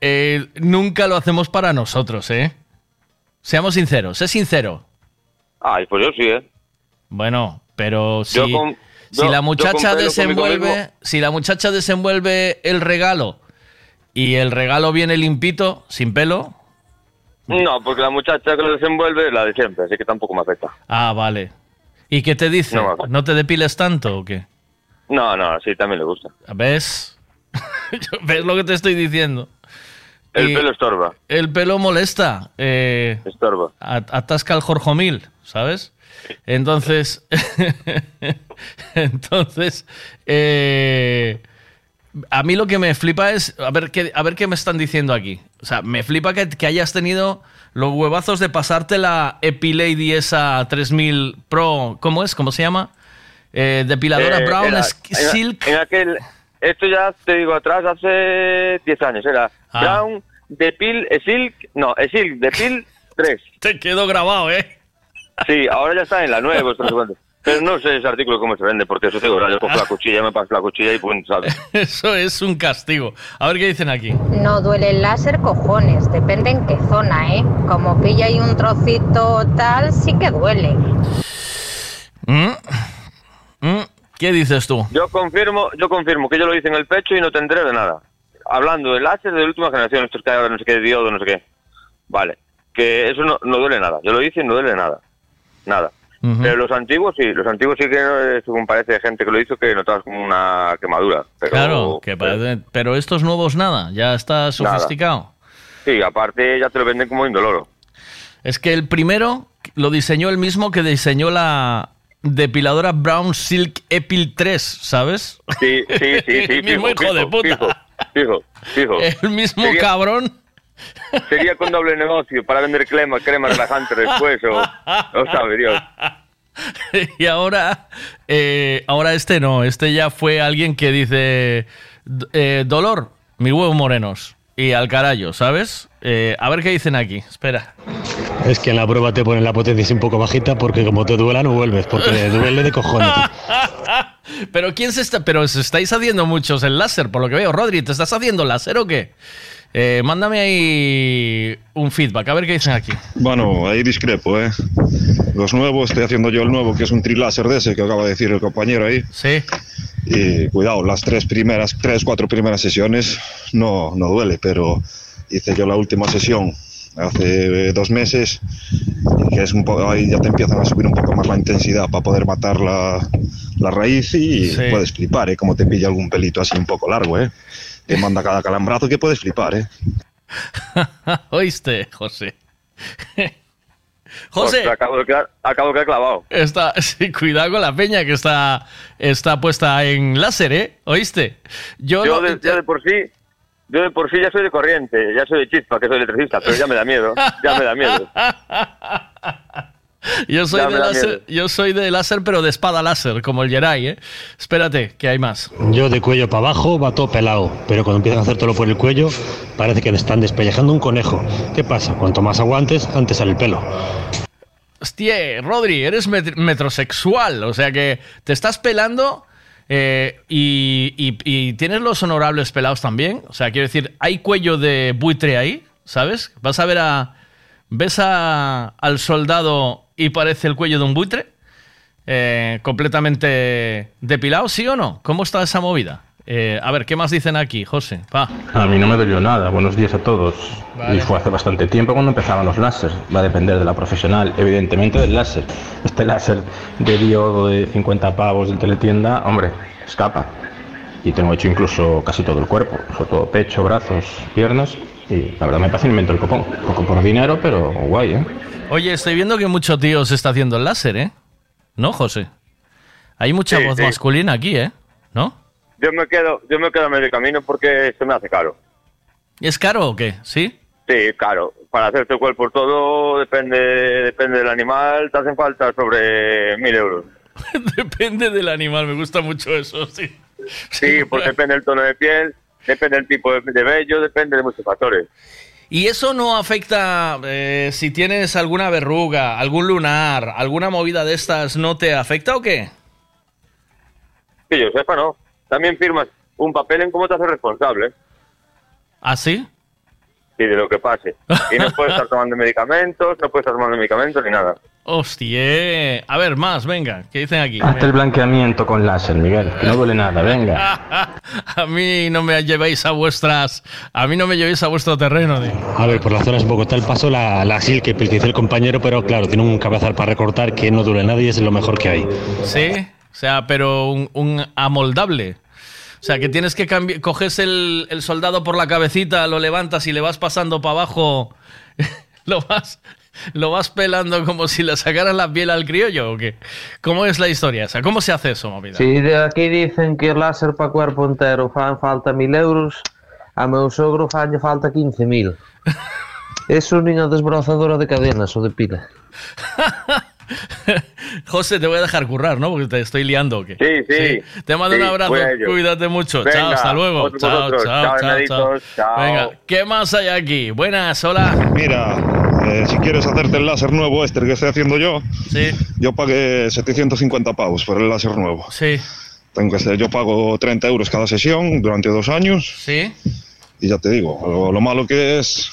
Eh, nunca lo hacemos para nosotros, ¿eh? Seamos sinceros, sé sincero. Ay, pues yo sí, ¿eh? Bueno, pero si, Yo con- si la muchacha desenvuelve, si la muchacha desenvuelve el regalo y el regalo viene limpito, sin pelo, No, porque la muchacha que lo desenvuelve es la de siempre, así que tampoco me afecta. ah, vale. ¿Y qué te dice? No me ¿No, afecta. te depiles tanto o qué? No, no, sí, también le gusta. ¿Ves? <laughs> ¿Ves lo que te estoy diciendo? El Y- pelo estorba, El pelo molesta. eh, estorba. atasca el Jorjomil, ¿sabes? Entonces, <laughs> entonces, eh, a mí lo que me flipa es, a ver qué, a ver qué me están diciendo aquí. O sea, me flipa que, que hayas tenido los huevazos de pasarte la Epilady esa 3000 Pro, ¿cómo es? ¿Cómo se llama? Eh, depiladora Eh, Brown era- Silk. En aquel, esto ya te digo atrás, hace 10 años, era Ah. Brown de Pil, Silk, no, Silk de Pil <laughs> 3. Te quedó grabado, ¿eh? Sí, ahora ya está en la nueva, esto no sé cuánto. Pero no sé ese artículo cómo se vende, porque eso te digo, yo cojo la cuchilla, me paso la cuchilla y pues, ¿sabes? <laughs> Eso es un castigo. A ver qué dicen aquí. No duele el láser cojones, depende en qué zona, ¿eh? Como pilla ahí un trocito tal, sí que duele. ¿Mm? ¿Mm? ¿Qué dices tú? Yo confirmo, yo confirmo que yo lo hice en el pecho y no tendré de nada. Hablando de láser de la última generación, estos que hay ahora, no sé qué, diodo, no sé qué. Vale, que eso no, no duele nada. Yo lo hice y no duele nada. Nada. Pero los antiguos sí, los antiguos sí que, según parece gente que lo hizo, que notabas como una quemadura. Pero, claro, que parece- pero estos nuevos nada, ya está sofisticado. Sí, aparte ya te lo venden como indoloro. Es que el primero lo diseñó el mismo que diseñó la depiladora Brown Silk Epil 3, ¿sabes? Sí, sí, sí, sí. <laughs> El mismo hijo de puta. Fijo, fijo. <laughs> El mismo Sería- cabrón. Sería con doble negocio para vender crema, crema relajante después o... No sabe Dios. y ahora, eh, ahora este no, este ya fue alguien que dice, "D- eh, dolor, mi huevo morenos. Y al carajo, ¿sabes? Eh, a ver qué dicen aquí, espera. Es que en la prueba te ponen la potencia un poco bajita porque como te duela no vuelves, porque duele de cojones. <laughs> pero quién se está, pero se estáis haciendo muchos el láser, por lo que veo. Rodri, ¿te estás haciendo láser o qué? Eh, mándame ahí un feedback, a ver qué dicen aquí. Bueno, ahí discrepo, ¿eh? Los nuevos, estoy haciendo yo el nuevo, que es un triláser de ese que acaba de decir el compañero ahí. Sí. Y cuidado, las tres primeras, tres, cuatro primeras sesiones no, no duele, pero hice yo la última sesión hace dos meses que es un poco, ahí ya te empiezan a subir un poco más la intensidad para poder matar la, la raíz y Sí. puedes flipar, ¿eh? Como te pilla algún pelito así un poco largo, ¿eh? Te manda cada calambrazo que puedes flipar, ¿eh? <laughs> ¿Oíste, <laughs> José? José. Acabo de quedar, acabo de quedar clavado. Está, <laughs> sí, cuidado con la peña que está, está puesta en láser, ¿eh? ¿Oíste? Yo, Yo no- de, ya de por sí, yo de por sí ya soy de corriente, ya soy de chispa, que soy electricista, pero ya me da miedo, ya me da miedo. Yo soy ya de me láser, yo soy de láser, pero de espada láser, como el Jedi, ¿eh? Espérate, que hay más. Yo de cuello para abajo va todo pelado, pero cuando empiezan a hacértelo por el cuello parece que te están despellejando un conejo. ¿Qué pasa? Cuanto más aguantes, antes sale el pelo. Hostia, Rodri, eres met- metrosexual, o sea que te estás pelando eh, y, y- y tienes los honorables pelados también. O sea, quiero decir, hay cuello de buitre ahí, ¿sabes? Vas a ver a. ¿Ves a- al soldado y parece el cuello de un buitre? Eh, completamente depilado, ¿sí o no? ¿Cómo está esa movida? Eh, a ver, ¿qué más dicen aquí, José? A mí no me dolió nada. Buenos días a todos. Vale. Y fue hace bastante tiempo cuando empezaban los láser. Va a depender de la profesional, evidentemente del láser. Este láser de diodo de 50 pavos de teletienda, hombre, escapa. Y tengo hecho incluso casi todo el cuerpo, sobre todo pecho, brazos, piernas. Y la verdad me parece un invento el copón. Poco por dinero, pero guay, ¿eh? Oye, estoy viendo que mucho tío se está haciendo el láser, ¿eh? ¿No, José? Hay mucha Sí, voz sí. masculina aquí, ¿eh? ¿No? Yo me quedo, yo me quedo a medio camino porque se me hace caro. ¿Es caro o qué? ¿Sí? Sí, claro. Para hacerte cuerpo todo depende, depende del animal. Te hacen falta sobre mil euros. <laughs> Depende del animal, me gusta mucho eso, sí. Sí, porque <laughs> depende del tono de piel, depende del tipo de, de vello, depende de muchos factores. ¿Y eso no afecta eh, si tienes alguna verruga, algún lunar, alguna movida de estas, no te afecta o qué? Que yo sepa, no. También firmas un papel en cómo te haces responsable. ¿Ah, sí? Sí, de lo que pase. Y no puedes estar tomando medicamentos, no puedes estar tomando medicamentos ni nada. Hostia. A ver, más, venga. ¿Qué dicen aquí? Hazte el blanqueamiento con láser, Miguel, que no duele nada, venga. <laughs> A mí no me llevéis a vuestras... A mí no me llevéis a vuestro terreno, tío. A ver, por la zona es un poco tal paso la, la sil que dice el compañero, pero claro, tiene un cabezal para recortar que no duele nada y es lo mejor que hay. Sí, o sea, pero un, un amoldable. O sea, que tienes que cambiar, coges el, el soldado por la cabecita, lo levantas y le vas pasando para abajo, <laughs> lo vas, lo vas pelando como si le sacaras la piel al criollo o qué. ¿Cómo es la historia? O sea, ¿cómo se hace eso, movida? Si de aquí dicen que el láser para cuerpo entero fan falta mil euros, a meu sogro falle falta 15.000. Es un niño desbrozadora de cadenas o de pila. <laughs> <laughs> José, te voy a dejar currar, ¿no? Porque te estoy liando. ¿o qué? Sí, sí. Te mando Sí, un abrazo. Cuídate mucho. Venga, chao, hasta luego. Chao, chao, Chao, chao, chao. Chao. Venga, ¿qué más hay aquí? Buenas, hola. Mira, eh, si quieres hacerte el láser nuevo este que estoy haciendo yo, Sí. yo pagué 750 pavos por el láser nuevo. Sí. Tengo que hacer- yo pago 30 euros cada sesión durante dos años Sí. y ya te digo, lo, lo malo que es,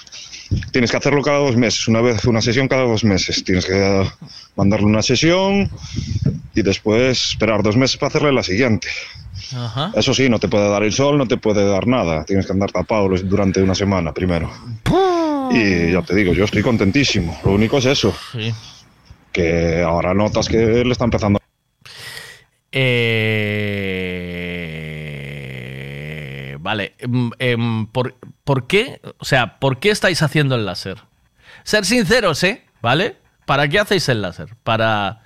tienes que hacerlo cada dos meses, una vez una sesión cada dos meses. Tienes que mandarle una sesión y después esperar dos meses para hacerle la siguiente. Ajá. Eso sí, no te puede dar el sol, no te puede dar nada. Tienes que andar tapado durante una semana primero. Y ya te digo, yo estoy contentísimo. Lo único es eso, Sí. que ahora notas que le está empezando. Eh, vale. em, em, ¿por, por qué? O sea, ¿por qué estáis haciendo el láser? Ser sinceros, ¿eh? ¿Vale? ¿Para qué hacéis el láser? Para,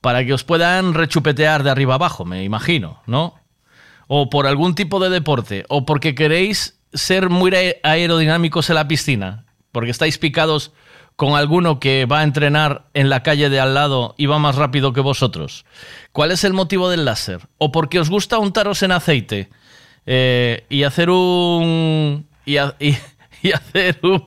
para que os puedan rechupetear de arriba abajo, me imagino, ¿no? O por algún tipo de deporte. O porque queréis ser muy ae- aerodinámicos en la piscina. Porque estáis picados con alguno que va a entrenar en la calle de al lado y va más rápido que vosotros. ¿Cuál es el motivo del láser? ¿O porque os gusta untaros en aceite eh, y hacer un... y, y- <laughs> y hacer un,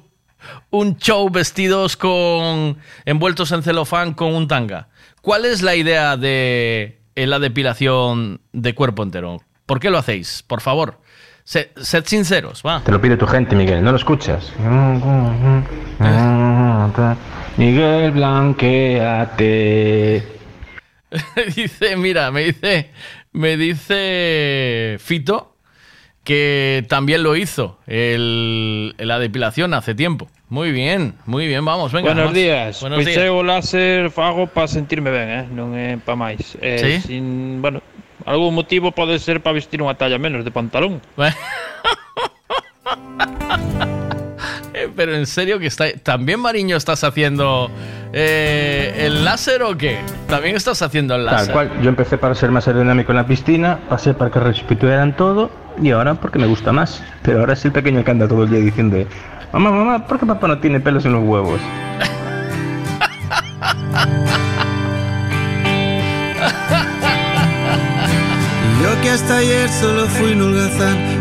un show vestidos con... envueltos en celofán con un tanga? ¿Cuál es la idea de la depilación de cuerpo entero? ¿Por qué lo hacéis? Por favor, se- sed sinceros, va. Te lo pide tu gente, Miguel, ¿no lo escuchas? <laughs> Miguel, blanqueate. <laughs> dice, mira, me dice, me dice Fito que también lo hizo el, la depilación hace tiempo. Muy bien, muy bien, vamos, venga. Buenos días. Buenos pois días. láser fago para sentirme ben, eh? non é para máis. Eh, Sí? sin, bueno, algún motivo pode ser para vestir unha talla menos de pantalón. <laughs> Pero en serio que está, también Mariño estás haciendo eh, el láser o qué? También estás haciendo el Tal láser. cual, yo empecé para ser más aerodinámico en la piscina, pasé para que respituaran todo y ahora porque me gusta más. Pero ahora es el pequeño que anda todo el día diciendo, mamá, mamá, ¿por qué papá no tiene pelos en los huevos? Yo que hasta ayer solo fui un holgazán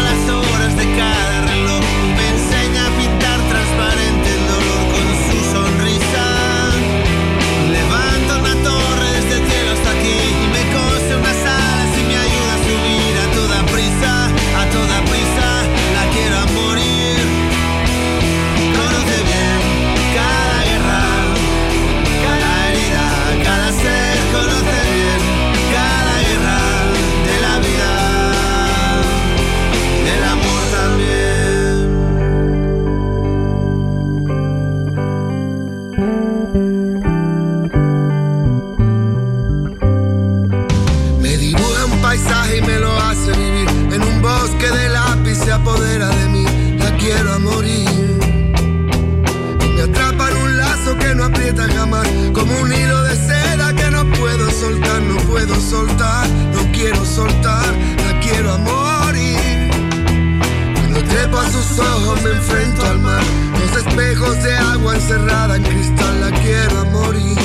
me enfrento al mar. Dos espejos de agua encerrada en cristal, la quiero morir.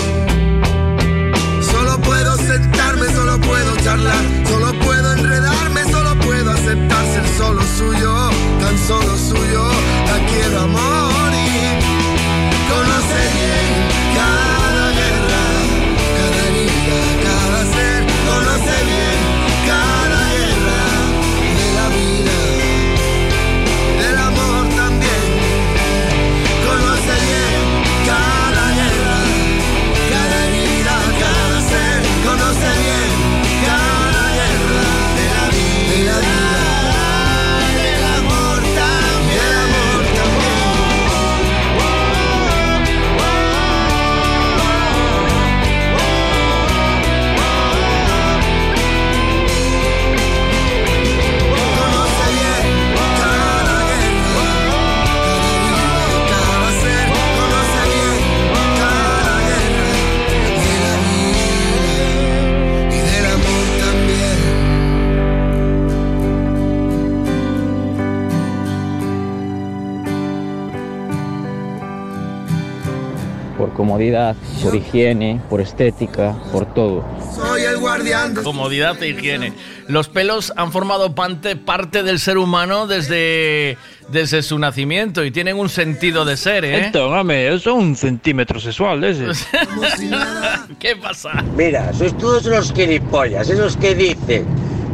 Solo puedo sentarme, solo puedo charlar, solo puedo enredarme, solo puedo aceptar ser solo suyo, tan solo suyo, la quiero a comodidad, por higiene, por estética, por todo. Soy el guardián de Comodidad e higiene. Los pelos han formado parte, parte del ser humano desde, desde su nacimiento y tienen un sentido de ser, ¿eh? Entonces, home, eso es un centímetro sexual ese. <laughs> ¿Qué pasa? Mira, sois todos unos gilipollas, esos que dicen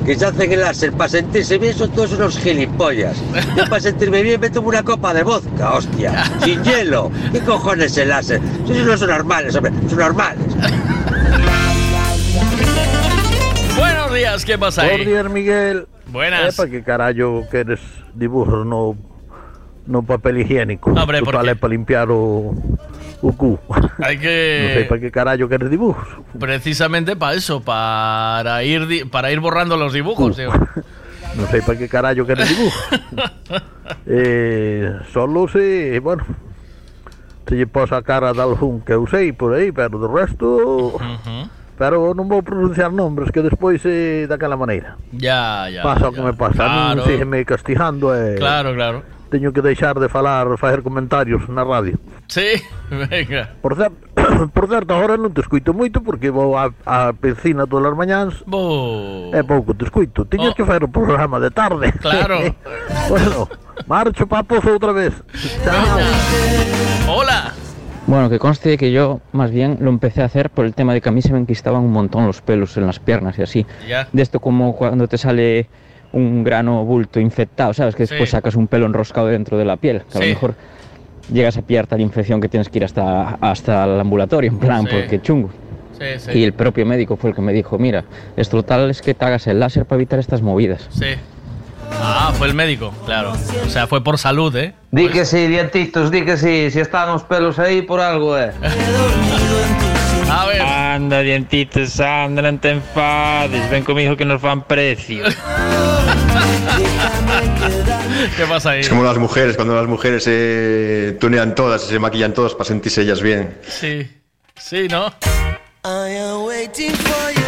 que se hacen el láser para sentirse bien son todos unos gilipollas. Yo para sentirme bien me tomo una copa de vodka, hostia, sin hielo. ¿Qué cojones el láser? Sois unos normales, hombre, son normales. Buenos días, ¿qué pasa ahí? Buenos días, Miguel. Buenas. para que carallo queres dibujos no no papel higiénico. Hombre, ¿por Total, é para limpiar o o cu. <laughs> Hay Non sei que... para que carallo queres dibujos. Precisamente para eso, para ir, para ir borrando los dibujos. Non sei para que carallo queres dibujos. <laughs> eh, solo se, bueno, se lle posa a cara de algún que sei por aí, pero do resto... Pero non vou pronunciar nombres que despois é daquela maneira. Ya, ya. pasa o que me pasa. Claro. mí sígueme castigando e Claro, claro. Teño que deixar de falar, facer comentarios na radio. Sí, <laughs> venga. Por certo, <coughs> por certo, agora non te escuito moito porque vou á, á piscina todas as mañáns Bo... e pouco te escuito. Tiñas que facer o programa de tarde. Oh. Claro. <laughs> bueno, marcho pa pozo outra vez. Chao. Hola. Bueno, que conste que yo más bien lo empecé a hacer por el tema de que a mí se me enquistaban un montón los pelos en las piernas y así. Ya. De esto como cuando te sale un grano bulto infectado, ¿sabes? Que después Sí. sacas un pelo enroscado dentro de la piel. Que a Sí. lo mejor llegas a pillar tal infección que tienes que ir hasta, hasta el ambulatorio, en plan, Sí. porque chungo. Sí, sí. Y el propio médico fue el que me dijo, mira, esto tal es que te hagas el láser para evitar estas movidas. Sí. Ah, fue el médico, claro. O sea, fue por salud, ¿eh? Di que sí, dientitos, di que sí, si están os pelos aí por algo, eh. <laughs> A ver. Anda, dientitos, Sandra, non te enfades. Ven conmigo que nos fan precio. <laughs> ¿Qué pasa ahí? Es como las mujeres, cuando las mujeres se tunean todas y se maquillan todas para sentirse ellas bien. Sí. Sí, ¿no? I am waiting for your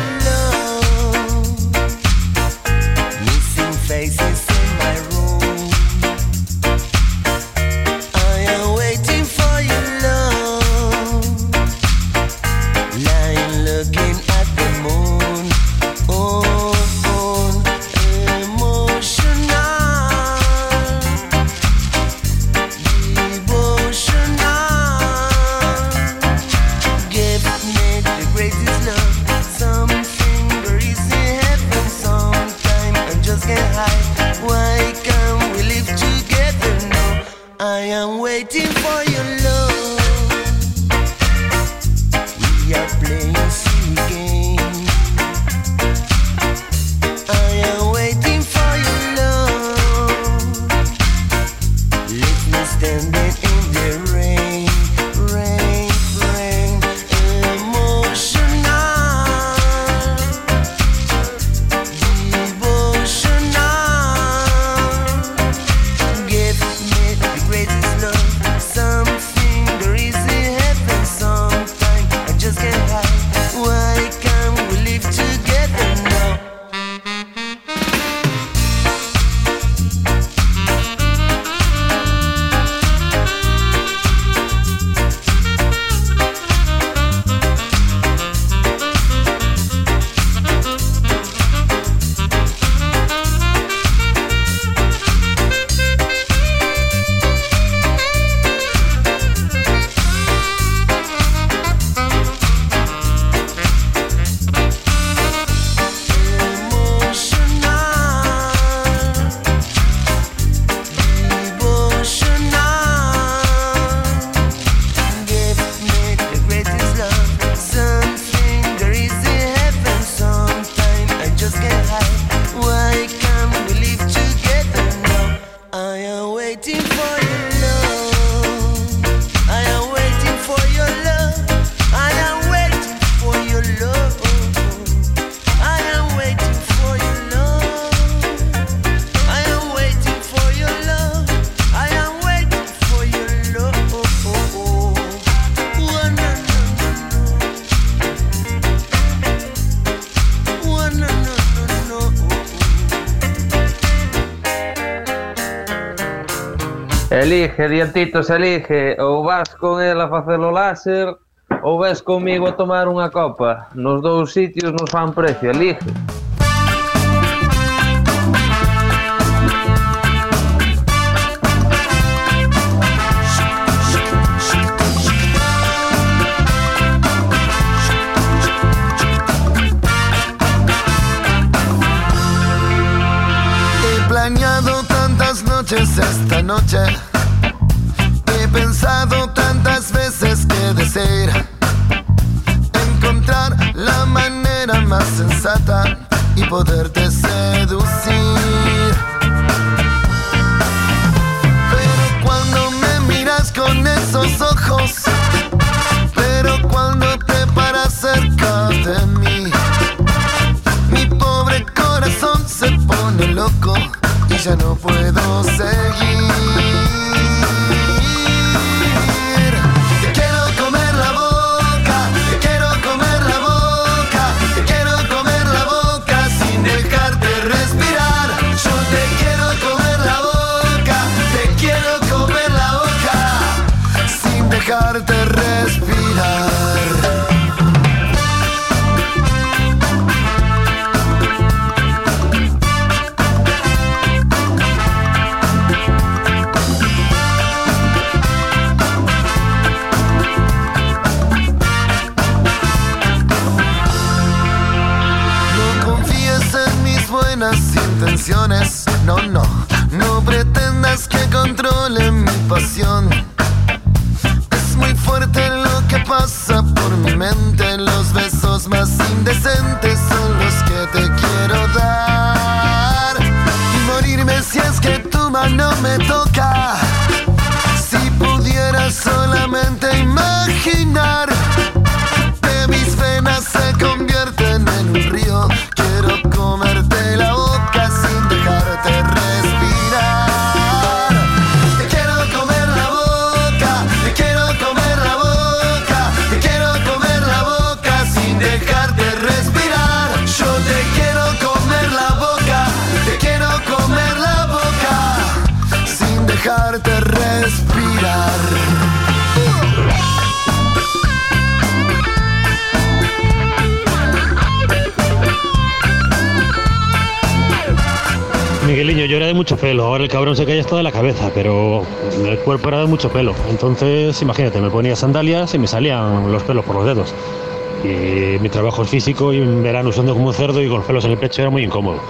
elige, diantitos, elige, ou vas con ela a facer o láser, ou ves comigo a tomar unha copa. Nos dous sitios nos fan precio, elige. He planeado tantas noches esta noche hasta de la cabeza, pero el cuerpo era de mucho pelo. Entonces, imagínate, me ponía sandalias y me salían los pelos por los dedos. Y mi trabajo es físico y en verano usando como un cerdo y con los pelos en el pecho era muy incómodo.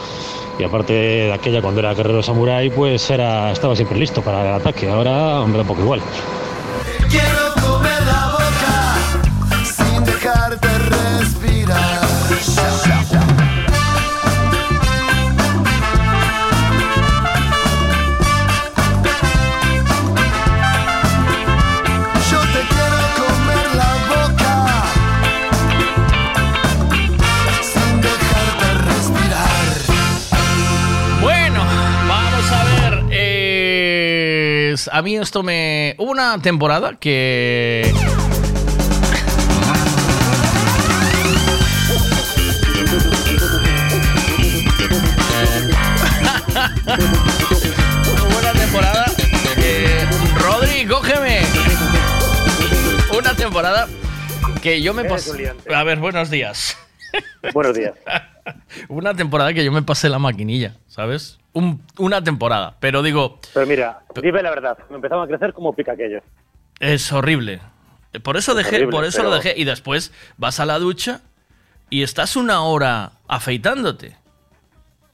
Y aparte de aquella, cuando era guerrero samurái, pues era, estaba siempre listo para el ataque. Ahora me da un poco igual. A mí esto me. Hubo una temporada que. Una temporada. que- Rodri, cógeme. Una temporada que yo me pasé. A ver, buenos días. Buenos días. <laughs> <laughs> Una temporada que yo me pasé la maquinilla, ¿sabes? Un- una temporada, pero digo, Pero mira, dime la verdad, me empezaban a crecer como pica aquello. es horrible. Por eso dejé, horrible, por eso lo dejé. Y después vas a la ducha y estás una hora afeitándote.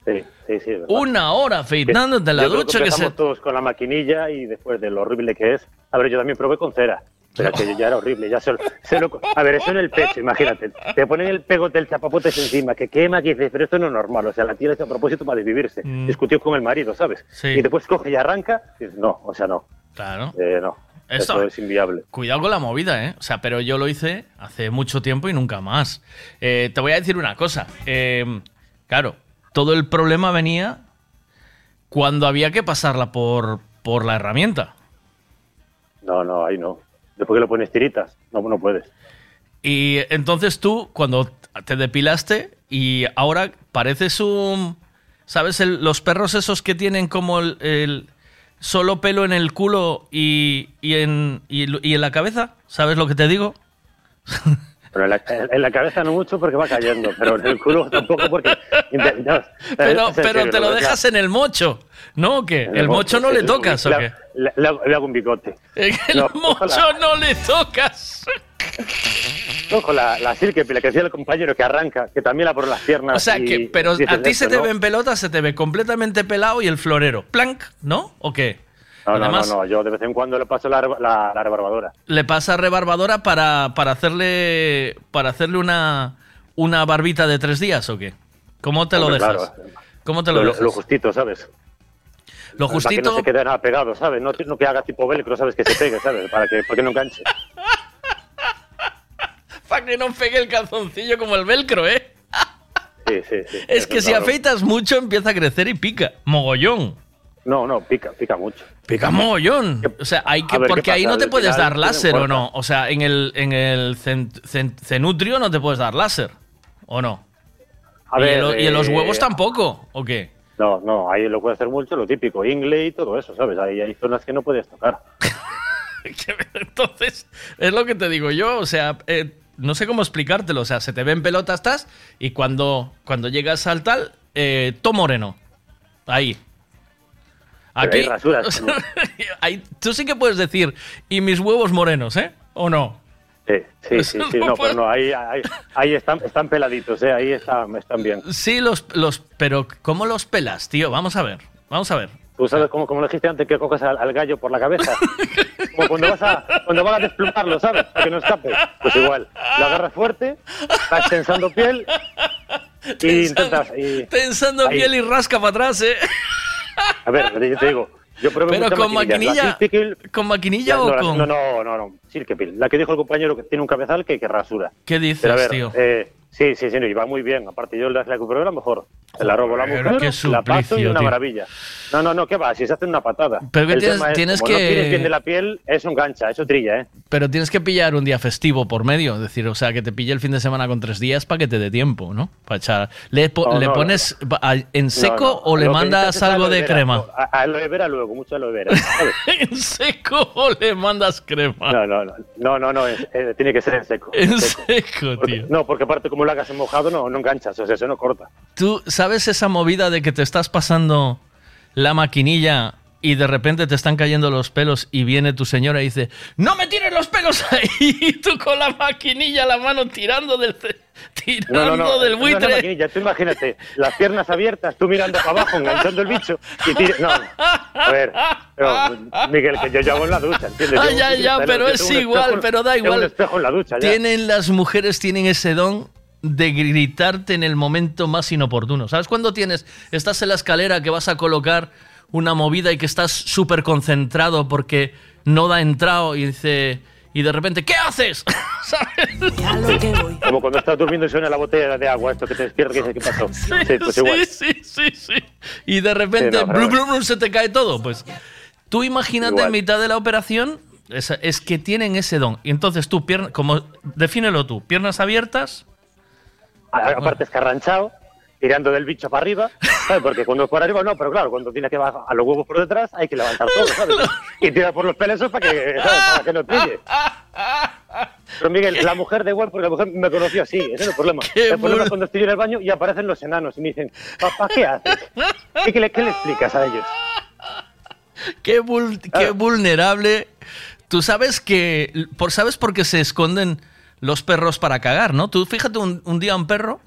Sí, sí, sí. es verdad. Una hora afeitándote en la Yo creo ducha que se. todos con la maquinilla y después de lo horrible que es. A ver, yo también probé con cera. Pero aquello ya era horrible. Ya se, se lo- a ver, eso en el pecho, imagínate. Te ponen el pegote del chapapotes encima, que quema, que dices, pero esto no es normal. O sea, la tía lo hizo a propósito para desvivirse. Mm. Discutió con el marido, ¿sabes? Sí. Y después coge y arranca. Y dices, no, o sea, no. Claro. Eh, no. Esto- Eso es inviable. Cuidado con la movida, ¿eh? O sea, pero yo lo hice hace mucho tiempo y nunca más. Eh, te voy a decir una cosa. Eh, claro, todo el problema venía cuando había que pasarla por, por la herramienta. No, no, ahí no. Después que lo pones tiritas, no, no puedes. Y entonces tú, cuando te depilaste y ahora pareces un... ¿Sabes? los perros esos que tienen como el, solo pelo en el culo y, y en, y en la cabeza? ¿Sabes lo que te digo? <laughs> Pero en la, en la cabeza no mucho porque va cayendo, pero en el culo tampoco porque... no, Pero, pero te lo ¿no? dejas en el mocho, ¿no? ¿O qué? En ¿El mocho no sí, le tocas o qué? Le, le hago, un bigote. El No, mocho ojalá. no le tocas. Ojo, la, la la que decía el compañero que arranca, que también la por las piernas. O sea, y que, pero a ti se te ¿no? ven pelotas, se te ve completamente pelado y el florero. Plank, ¿no? ¿O qué? No, no, Además, no, no, yo de vez en cuando le paso la, la, la rebarbadora. le pasa rebarbadora para, para hacerle para hacerle una, una barbita de tres días o qué? ¿Cómo te lo dejas? claro. ¿Cómo te lo, Lo, dejas? lo justito, ¿sabes? Lo Para que justito. no se quede nada pegado, ¿sabes? No, no que haga tipo velcro, ¿sabes? Que se pegue, ¿sabes? Para que, para que no enganche. <laughs> Para que no pegue el calzoncillo como el velcro, ¿eh? Sí, sí, sí. Es que si afeitas mucho empieza a crecer y pica. Mogollón. No, no, pica, pica mucho. Pica mogollón. O sea, hay que, A ver, ¿qué porque ahí no te puedes dar láser o no. O sea, en el, en el cen- cen- cenutrio no te puedes dar láser. ¿O no? A y, ver, y en los eh, huevos tampoco, ¿o qué? No, no, ahí lo puede hacer mucho, lo típico, ingle y todo eso, ¿sabes? Ahí hay zonas que no puedes tocar. <laughs> Entonces, es lo que te digo yo, o sea, eh, no sé cómo explicártelo, o sea, se te ven pelotas estás y cuando, cuando llegas al tal, eh, to moreno. Ahí. Aquí, hay rasuras, <laughs> ahí- tú sí que puedes decir, y mis huevos morenos, ¿eh? ¿O no? Sí, sí, sí, sí, <laughs> No pero no, ahí, ahí, ahí están, están peladitos, ¿eh? Ahí están, están bien. Sí, los, los, pero ¿cómo los pelas, tío? Vamos a ver, vamos a ver. ¿Tú sabes cómo, como lo dijiste antes que coges al, al gallo por la cabeza? <laughs> Como cuando vas a, cuando vas a desplumarlo, ¿sabes? Para que no escape. Pues igual, lo agarras fuerte, vas tensando piel y intentas... Y, Tensando ahí. piel y rasca para atrás, ¿eh? A ver, yo te digo, yo probé Pero con maquinilla, Silkepil- con maquinilla o con... No, no, no, no, Silkepil. La que dijo el compañero que tiene un cabezal que, que rasura. ¿Qué dices, Pero a ver, tío? eh, sí, sí, sí, no, y va muy bien. Aparte, yo la, la que probé la mejor. Se la robo a la mujer, qué la paso y suplicio, una tío. maravilla. No, no, no, ¿qué va? Si se hace una patada. Pero que El tienes- es, tienes como que- no tienes bien de la piel, eso engancha, eso trilla, ¿eh? Pero tienes que pillar un día festivo por medio, es decir, o sea, que te pille el fin de semana con tres días para que te dé tiempo, ¿no? Para echar. ¿Le, po- No, le no, pones en seco o le lo mandas es algo de vera, crema? A, aloe vera luego, mucho aloe vera. <laughs> ¿En seco o le mandas crema? No, no, no, no, no, no, es- eh, tiene que ser en seco. En seco, Porque- tío. no, porque aparte como lo hagas en mojado no, no enganchas, o sea, eso no corta. ¿Tú sabes esa movida de que te estás pasando la maquinilla y de repente te están cayendo los pelos y viene tu señora y dice, no me tires los pelos <laughs> ahí, y tú con la maquinilla, la mano tirando del, tirando No, no, no, del buitre? tú imagínate, las piernas abiertas, tú mirando para abajo, enganchando el bicho y No, a ver, pero, Miguel, que yo, hago en la ducha, ¿entiendes? Ah, ya, ya, pero es igual, espejo- pero da igual. espejo en la ducha, ya. Tienen las mujeres tienen ese don de gritarte en el momento más inoportuno. ¿Sabes cuando tienes estás en la escalera que vas a colocar una movida y que estás súper concentrado porque no da entrado y dice y de repente ¿qué haces? <laughs> Como cuando estás durmiendo y suena la botella de agua, esto que te despierta y dices, ¿qué pasó? Sí, pues igual. sí, sí, sí. Y de repente Sí, no, pero blum, bueno. blum, blum, se te cae todo. Pues tú imagínate Igual. en mitad de la operación, es, es que tienen ese don. Y entonces tú, pierna, como defínelo tú, piernas abiertas. Aparte escarranchado, tirando del bicho para arriba, ¿sabes? Porque cuando es por arriba no, pero claro, cuando tienes que bajar a los huevos por detrás hay que levantar todo, ¿sabes? <laughs> Y tirar por los pelos para que, ¿sabes? Para que no trille. Pero Miguel, la mujer da igual porque la mujer me conoció así, ese es el problema. El problema es cuando estoy en el baño y aparecen los enanos y me dicen, papá, ¿qué haces? ¿Qué, qué le, qué le explicas a ellos? Qué, vul- qué vulnerable. Tú sabes que. Por, ¿Sabes por qué se esconden los perros para cagar, no? Tú fíjate un, un día un perro,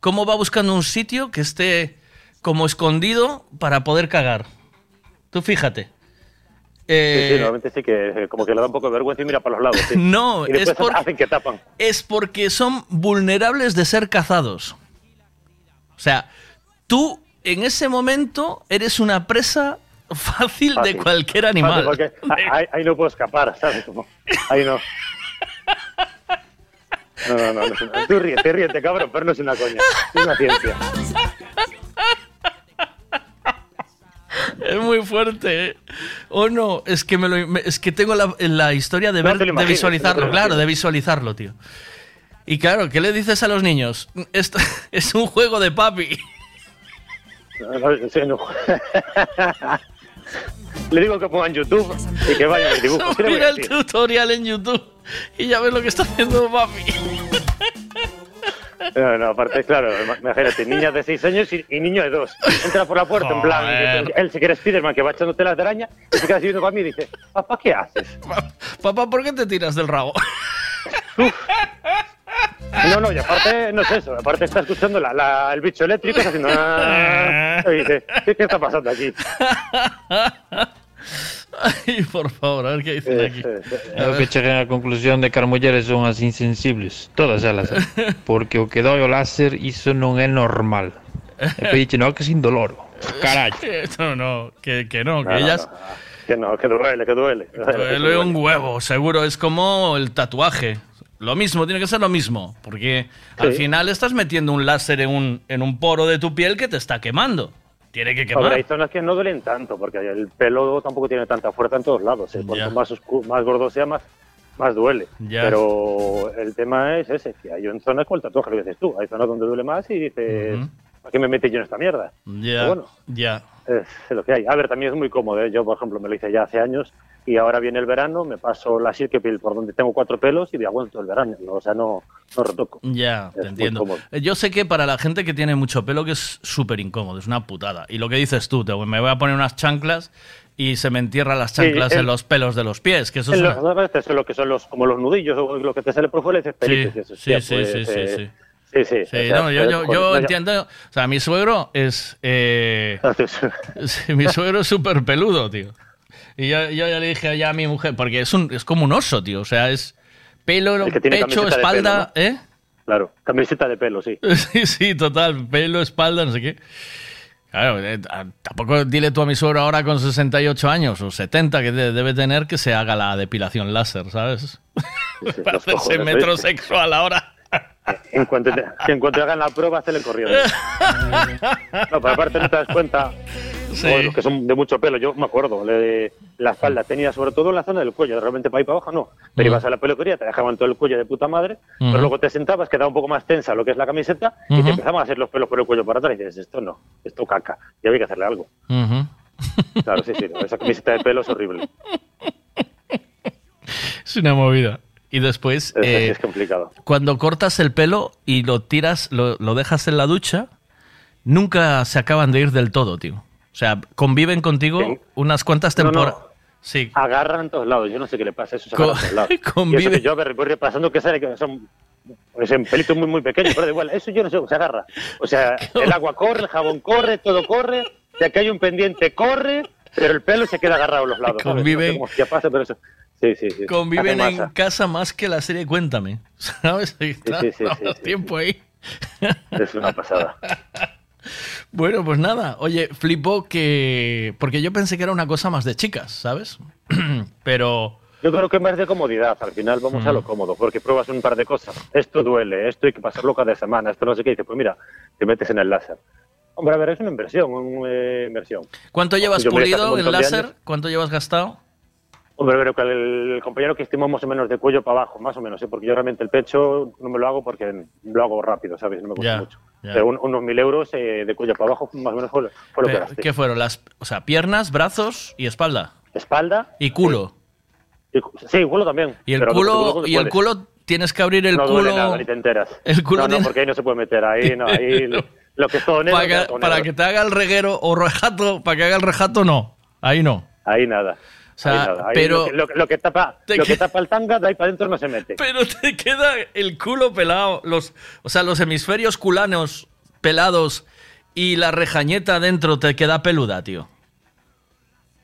cómo va buscando un sitio que esté como escondido para poder cagar. Tú fíjate. Sí, Eh, sí, normalmente sí que eh, como que le da un poco de vergüenza y mira para los lados. sí. <laughs> No, y es por- hacen que tapan. es porque son vulnerables de ser cazados. O sea, tú en ese momento eres una presa fácil, de Fácil. cualquier Fácil, animal. porque <laughs> ahí, ahí no puedo escapar, ¿sabes? Como, ahí no. No, no, no. no es tú ríete, ríete, cabrón, pero no es una coña. Es una ciencia. Es muy fuerte, ¿eh? O no, es que me lo, me- es que tengo la, la historia de, No ver, te lo de visualizarlo, no claro, de visualizarlo, tío. Y claro, ¿qué le dices a los niños? Esto <laughs> es un juego de papi. No, no, sí, no. <laughs> Le digo que ponga en YouTube y que vaya el dibujo. ¿Qué le voy a Mira el tutorial en YouTube y ya ves lo que está haciendo papi. No, no, aparte, claro, imagínate, niña de 6 años y, y niño de 2. Entra por la puerta, en plan, él se quiere Spiderman que va echándote las de araña y se queda viendo para mí y dice, papá, ¿qué haces? Papá, ¿por qué te tiras del rabo? No, no, y aparte no es eso, aparte está escuchando la, la- el bicho eléctrico, está haciendo... Y dice, ¿qué, qué está pasando aquí? <laughs> Ay, por favor, a ver qué dicen aquí. Eu que cheguei á conclusión de que as mulleres son as insensibles, todas elas, <laughs> porque o que doi o láser iso non é normal. E pediche, no, que sin dolor. Carallo. <laughs> No, no, que, que no, que No, no, ellas... no, que no, que duele, que duele. Duele un huevo, seguro. Es como el tatuaje. Lo mismo, tiene que ser lo mismo. Porque al final estás metiendo un láser en un, en un poro de tu piel que te está quemando. Tiene que quemar. hay zonas que no duelen tanto, porque el pelo tampoco tiene tanta fuerza en todos lados. ¿eh? Cuanto más, más gordo sea, más, más duele. Ya. Pero el tema es ese, que hay en zonas con el tatuaje, lo dices tú. Hay zonas donde duele más y dices. ¿Para qué me metí yo en esta mierda? Ya, bueno, ya. es lo que hay. A ver, también es muy cómodo. ¿eh? Yo, por ejemplo, me lo hice ya hace años y ahora viene el verano, me paso la Silkepil por donde tengo cuatro pelos y me aguanto el verano. ¿no? O sea, no, no retoco. Ya, te entiendo. Eh, Yo sé que para la gente que tiene mucho pelo que es súper incómodo, es una putada. Y lo que dices tú, te- me voy a poner unas chanclas y se me entierran las Sí, chanclas en los pelos de los pies, que eso es una- los, lo que son los, como los nudillos o lo que te sale por fuera y dices. Sí, sí, pues, sí, sí, eh, sí. Sí, sí. Sí, o sea, no, yo, yo, entiendo. O sea, mi suegro es. eh, <laughs> sí, mi suegro es súper peludo, tío. Y yo, yo ya le dije ya a mi mujer, porque es, un, es como un oso, tío. O sea, es pelo, que pecho, espalda, pelo, ¿eh? Claro, camiseta de pelo, sí. <laughs> Sí, sí, total. Pelo, espalda, no sé qué. Claro, eh, tampoco dile tú a mi suegro ahora con 68 años o 70 que de- debe tener que se haga la depilación láser, ¿sabes? <laughs> Para hacerse cojones, metrosexual ahora. En cuanto, te, que en cuanto hagan la prueba, hazle corriendo. <laughs> No, pero aparte no te das cuenta, o los que son de mucho pelo, yo me acuerdo, le- la espalda tenía sobre todo en la zona del cuello, realmente para ahí para abajo no, pero ibas a la peluquería, te dejaban todo el cuello de puta madre, pero luego te sentabas, quedaba un poco más tensa lo que es la camiseta y te empezaban a hacer los pelos por el cuello para atrás y dices, esto no, esto caca, y había que hacerle algo. Claro, sí, sí, esa camiseta de pelo es horrible, Es una movida. Y después, es, eh, es complicado. cuando cortas el pelo y lo tiras, lo, lo dejas en la ducha, nunca se acaban de ir del todo, tío. O sea, conviven contigo Sí. unas cuantas No, no. temporadas. Sí. Agarran en todos lados, yo no sé qué le pasa, eso se todos lados. <laughs> Y eso que yo voy repasando que sale que son pelitos muy muy pequeños, pero igual, eso yo no sé, se agarra. O sea, <laughs> el agua corre, el jabón corre, todo corre, de que hay un pendiente corre, pero el pelo se queda agarrado a los lados. Conviven- No sé cómo hostia pasa, pero eso. Sí, sí, sí. Conviven en masa. casa más que la serie Cuéntame. <laughs> ¿Sabes? Está sí, sí, sí, tiempo ahí. Es una pasada. <laughs> Bueno, pues nada. Oye, flipo que. Porque yo pensé que era una cosa más de chicas, ¿sabes? <clears throat> Pero. Yo creo que más de comodidad, al final vamos a lo cómodo, porque pruebas un par de cosas. Esto duele, esto hay que pasarlo cada semana, esto no sé qué, y dices, pues mira, te metes en el láser. Hombre, a ver, es una inversión, una inversión. ¿Cuánto llevas Yo pulido el láser? ¿Cuánto llevas gastado? Hombre, pero que el, compañero que estimó más o menos de cuello para abajo, más o menos, ¿eh? porque yo realmente el pecho no me lo hago porque lo hago rápido, ¿sabes? No me cuesta Ya, mucho. ya. Pero un- unos mil euros eh, de cuello para abajo, más o menos fue, lo- fue lo que gasté. ¿Qué fueron? Las, o sea, piernas, brazos y espalda. Espalda. Y culo. Y sí, culo también. Y el culo, cuando y el culo tienes que abrir el no culo. nada, ni te enteras. <laughs> El culo no, no, tiene- porque ahí no se puede meter, ahí no, <laughs> ahí lo, lo que es todo negro. para, que, para que te haga el reguero o rejato, para que haga el rejato, no. Ahí no. Ahí nada. O sea, nada. Pero- lo, que, lo lo que tapa, lo que tapa el tanga, de ahí para adentro no se mete. Pero te queda el culo pelado. Los, o sea, los hemisferios culanos pelados y la rejañeta dentro te queda peluda, tío.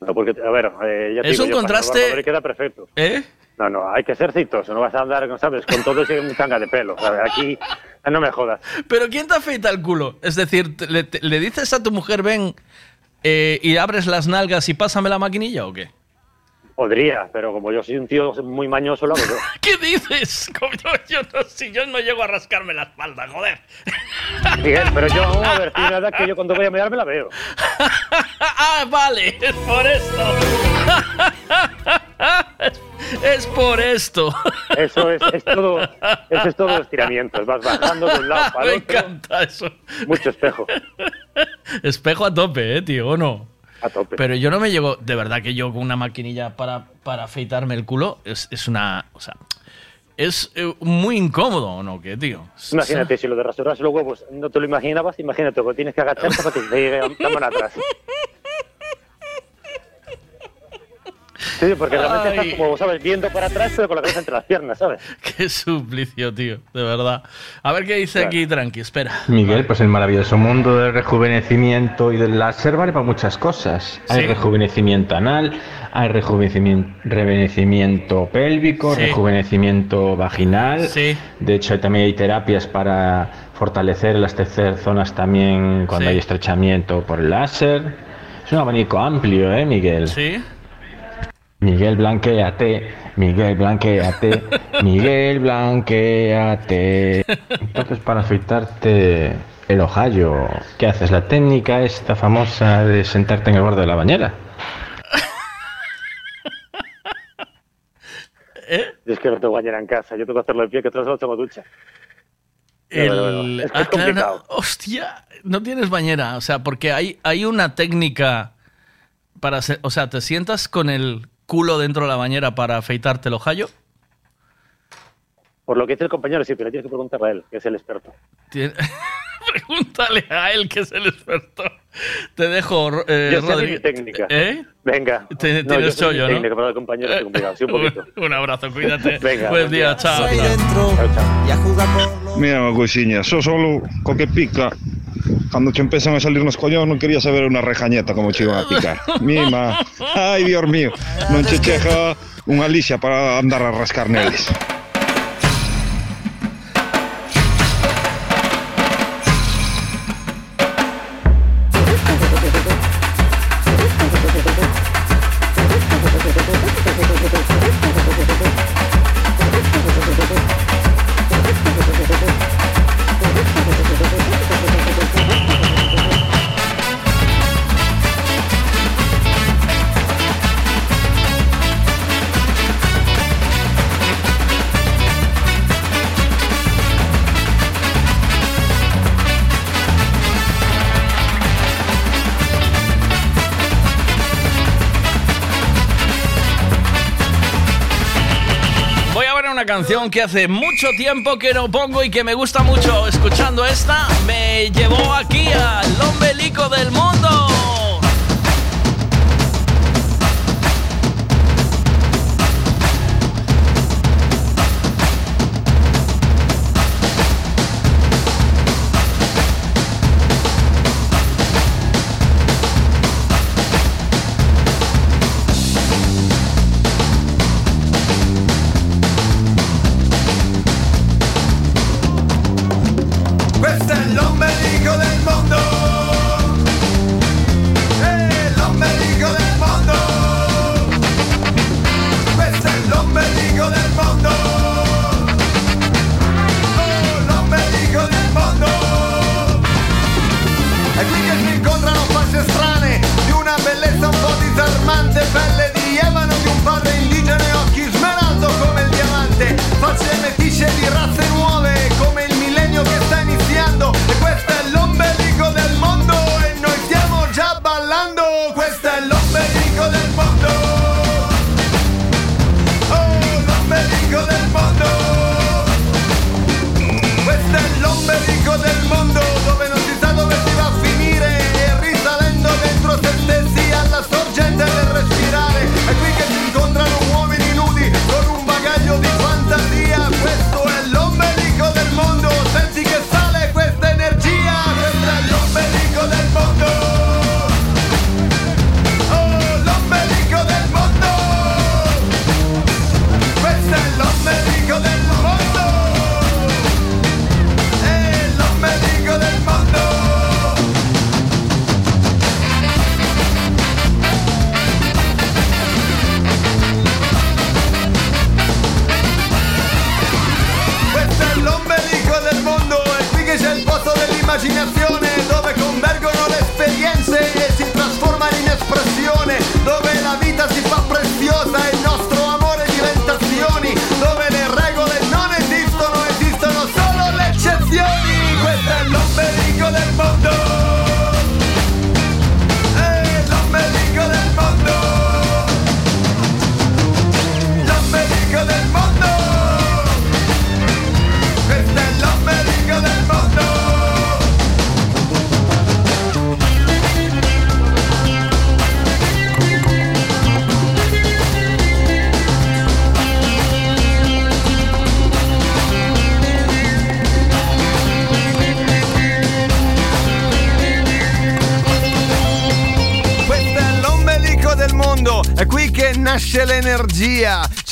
No, porque, a ver, eh, ya te Es digo un yo, contraste- queda perfecto. ¿Eh? No, no, hay que ser citoso, no vas a andar, ¿sabes? Con todo ese tanga de pelo, ¿sabes? Aquí, no me jodas. Pero ¿quién te afeita el culo? Es decir, le, te- le dices a tu mujer, ven eh, y abres las nalgas y pásame la maquinilla o qué? Podría, pero como yo soy un tío muy mañoso, lo hago yo. <laughs> ¿Qué dices? Yo no, si yo no llego a rascarme la espalda, joder. Miguel, pero yo, a ver, una <laughs> edad que yo cuando voy a mirar me la veo. <laughs> ah, vale, es por esto. es, por esto. Eso es, es todo, eso es todo estiramientos. Vas bajando de un lado para Me encanta eso. Mucho espejo. Espejo a tope, eh, tío, ¿o no? Pero yo no me llego, de verdad que yo con una maquinilla para, para afeitarme el culo es, es una, o sea, es eh, muy incómodo, ¿no? ¿Qué, tío? Imagínate, si lo de rasurarse los huevos no te lo imaginabas, imagínate que tienes que agacharte para que te llegue la mano atrás. <laughs> Sí, porque realmente Ay. estás como, ¿sabes? Viendo para atrás, pero con la cabeza entre las piernas, ¿sabes? <laughs> Qué suplicio, tío, de verdad. A ver qué dice aquí, tranqui, espera. Miguel, pues el maravilloso mundo del rejuvenecimiento y del láser vale para muchas cosas. Hay Sí. rejuvenecimiento anal, hay rejuvenecimiento, rejuvenecimiento pélvico, Sí. rejuvenecimiento vaginal. Sí. De hecho, también hay terapias para fortalecer, elastecer zonas también cuando Sí. hay estrechamiento por el láser. Es un abanico amplio, ¿eh, Miguel? Sí. Miguel Blanqueate, Miguel Blanqueate, <laughs> Miguel Blanqueate. Entonces, para afeitarte el ojallo, ¿qué haces? La técnica esta famosa de sentarte en el borde de la bañera. Yo es que no tengo bañera en casa, yo tengo que hacerlo de pie, que todos solo tengo ducha. El-. Es que Ah, es claro, complicado. no- hostia, no tienes bañera, o sea, porque hay, hay una técnica para hacer, o sea, te sientas con el culo dentro de la bañera para afeitarte el ojallo. Por lo que dice el compañero, sí, pero tienes que preguntarle a él, que es el experto. Tien- <laughs> Pregúntale a él que es el experto. Te dejo, eh, yo Rodríguez. técnica. ¿Eh? Venga. Te- No, tienes yo chollo, ¿no? técnica, pero el compañero es complicado, sí, <laughs> un poquito. Un abrazo, cuídate. <laughs> Venga, Buen día, chao. Soy chao. dentro. Mira cousiña, só solo co que pica Cando che empezan a salir nos collóns non quería saber unha rejañeta como che iban a picar Mima, ai Dios mío. Chega unha lixa para andar a rascar neles que hace mucho tiempo que no pongo y que me gusta mucho. Escuchando esta, me llevó aquí al ombelico del mundo.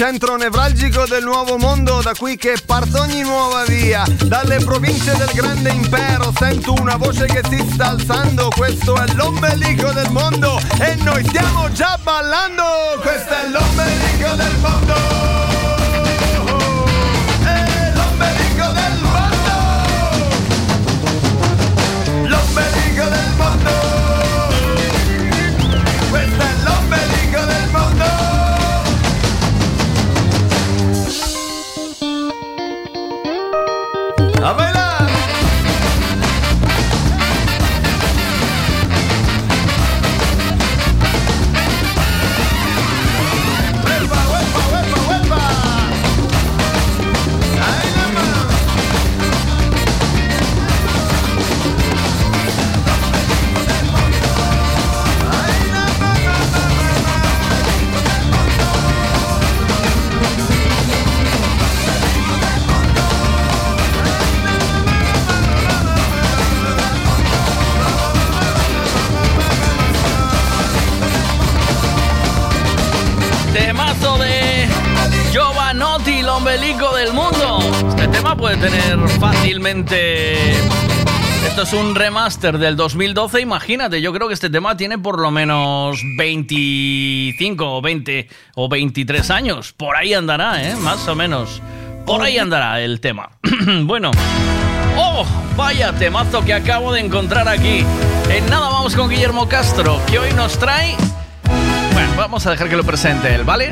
Centro nevralgico del nuovo mondo, da qui che parte ogni nuova via. Dalle province del grande impero sento una voce che si sta alzando, questo è l'ombelico del mondo e noi stiamo già ballando, questo è l'ombelico del mondo. Esto es un remaster del 2012, imagínate, yo creo que este tema tiene por lo menos 25 o 20 o 23 años. Por ahí andará, ¿eh? Más o menos. Por ahí andará el tema. <clears throat> bueno. ¡Oh! Vaya temazo que acabo de encontrar aquí. En nada vamos con Guillermo Castro, que hoy nos trae bueno, vamos a dejar que lo presente él, ¿vale?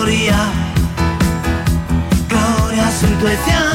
Gloria. Gloria fianchi.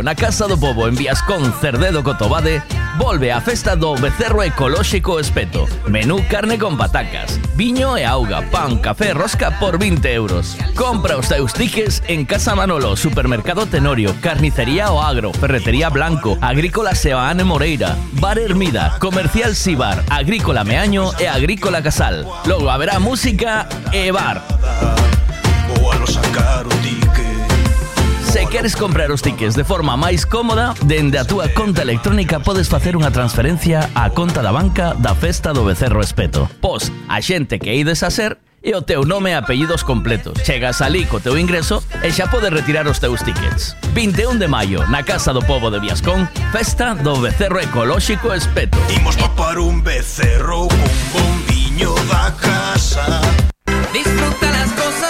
21 de maio na Casa do Pobo en Viascón Cerdedo Cotobade volve a festa do Becerro Ecolóxico Espeto. Menú carne con patacas, viño e auga, pan, café rosca por 20 euros. Compra os teus en Casa Manolo, Supermercado Tenorio, Carnicería O Agro, Ferretería Blanco, Agrícola Sebaane Moreira, Bar Hermida, Comercial Sibar, Agrícola Meaño e Agrícola Casal. Logo haberá música e bar. Queres comprar os tickets de forma máis cómoda, dende a túa conta electrónica podes facer unha transferencia á conta da banca da Festa do Becerro Espeto. Pos a xente que ides a ser e o teu nome e apellidos completos. Chegas alí co teu ingreso e xa podes retirar os teus tickets. 21 de maio, na Casa do Pobo de Viascón, Festa do Becerro Ecolóxico Espeto. Imos papar un becerro con bombiño da casa Disfruta las cosas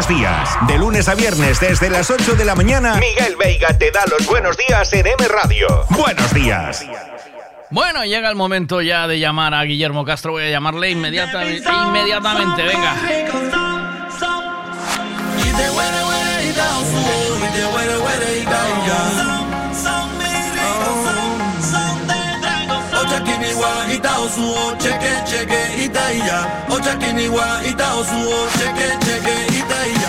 Buenos días. De lunes a viernes desde las 8 de la mañana, Miguel Veiga te da los buenos días en M Radio. Buenos días. Bueno, llega el momento ya de llamar a Guillermo Castro. Voy a llamarle inmediatamente. Inmediatamente, venga. ida osuo cheke cheke idaia ojakiniwa ida osuo cheke cheke idaia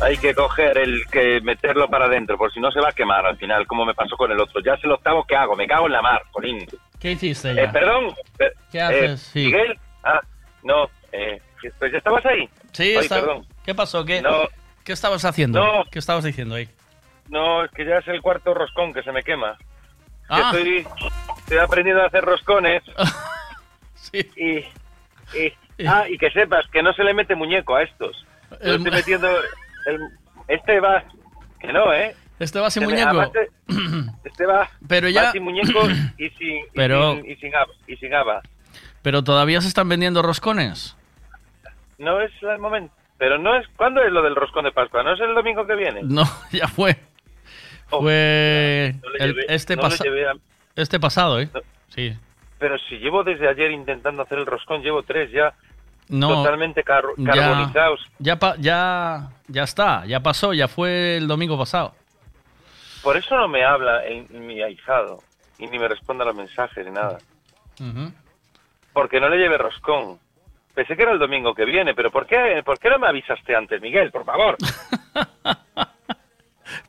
Hay que coger el que meterlo para adentro, por si no se va a quemar al final, como me pasó con el otro. Ya sé el octavo que hago, me cago en la mar, Colín. ¿Qué hiciste ya? Eh, perdón. eh, ¿Qué eh, haces? Sí. Miguel. Ah, no. Eh, pues ya estabas ahí. Sí, Ay, está- perdón. ¿Qué pasó? ¿Qué, No. ¿Qué estabas haciendo? No. ¿Qué estabas diciendo ahí? No, es que ya es el cuarto roscón que se me quema. Que Ah. Estoy, estoy aprendiendo a hacer roscones. <laughs> y, y- ah, y que sepas que no se le mete muñeco a estos. Estoy metiendo el- este va que no, ¿eh? Este va sin me- muñeco. <clears throat> este va, Pero va ya- sin muñeco y sin y Pero- sin, y sin haba- y sin haba. Pero todavía se están vendiendo roscones. No es el momento. Pero no es ¿cuándo es lo del roscón de Pascua? ¿No es el domingo que viene? No, <laughs> ya fue. Fue Oh, no le el- este, no a- este pasado, ¿eh? Sí. Pero si llevo desde ayer intentando hacer el roscón, llevo tres ya No, totalmente car- ya- carbonizados. Ya, pa- ya, ya está, ya pasó, ya fue el domingo pasado. por eso no me habla en, mi ahijado y ni me responde a los mensajes ni nada. Porque no le lleve roscón. Pensé que era el domingo que viene, pero ¿por qué, ¿por qué no me avisaste antes, Miguel? Por favor. <laughs>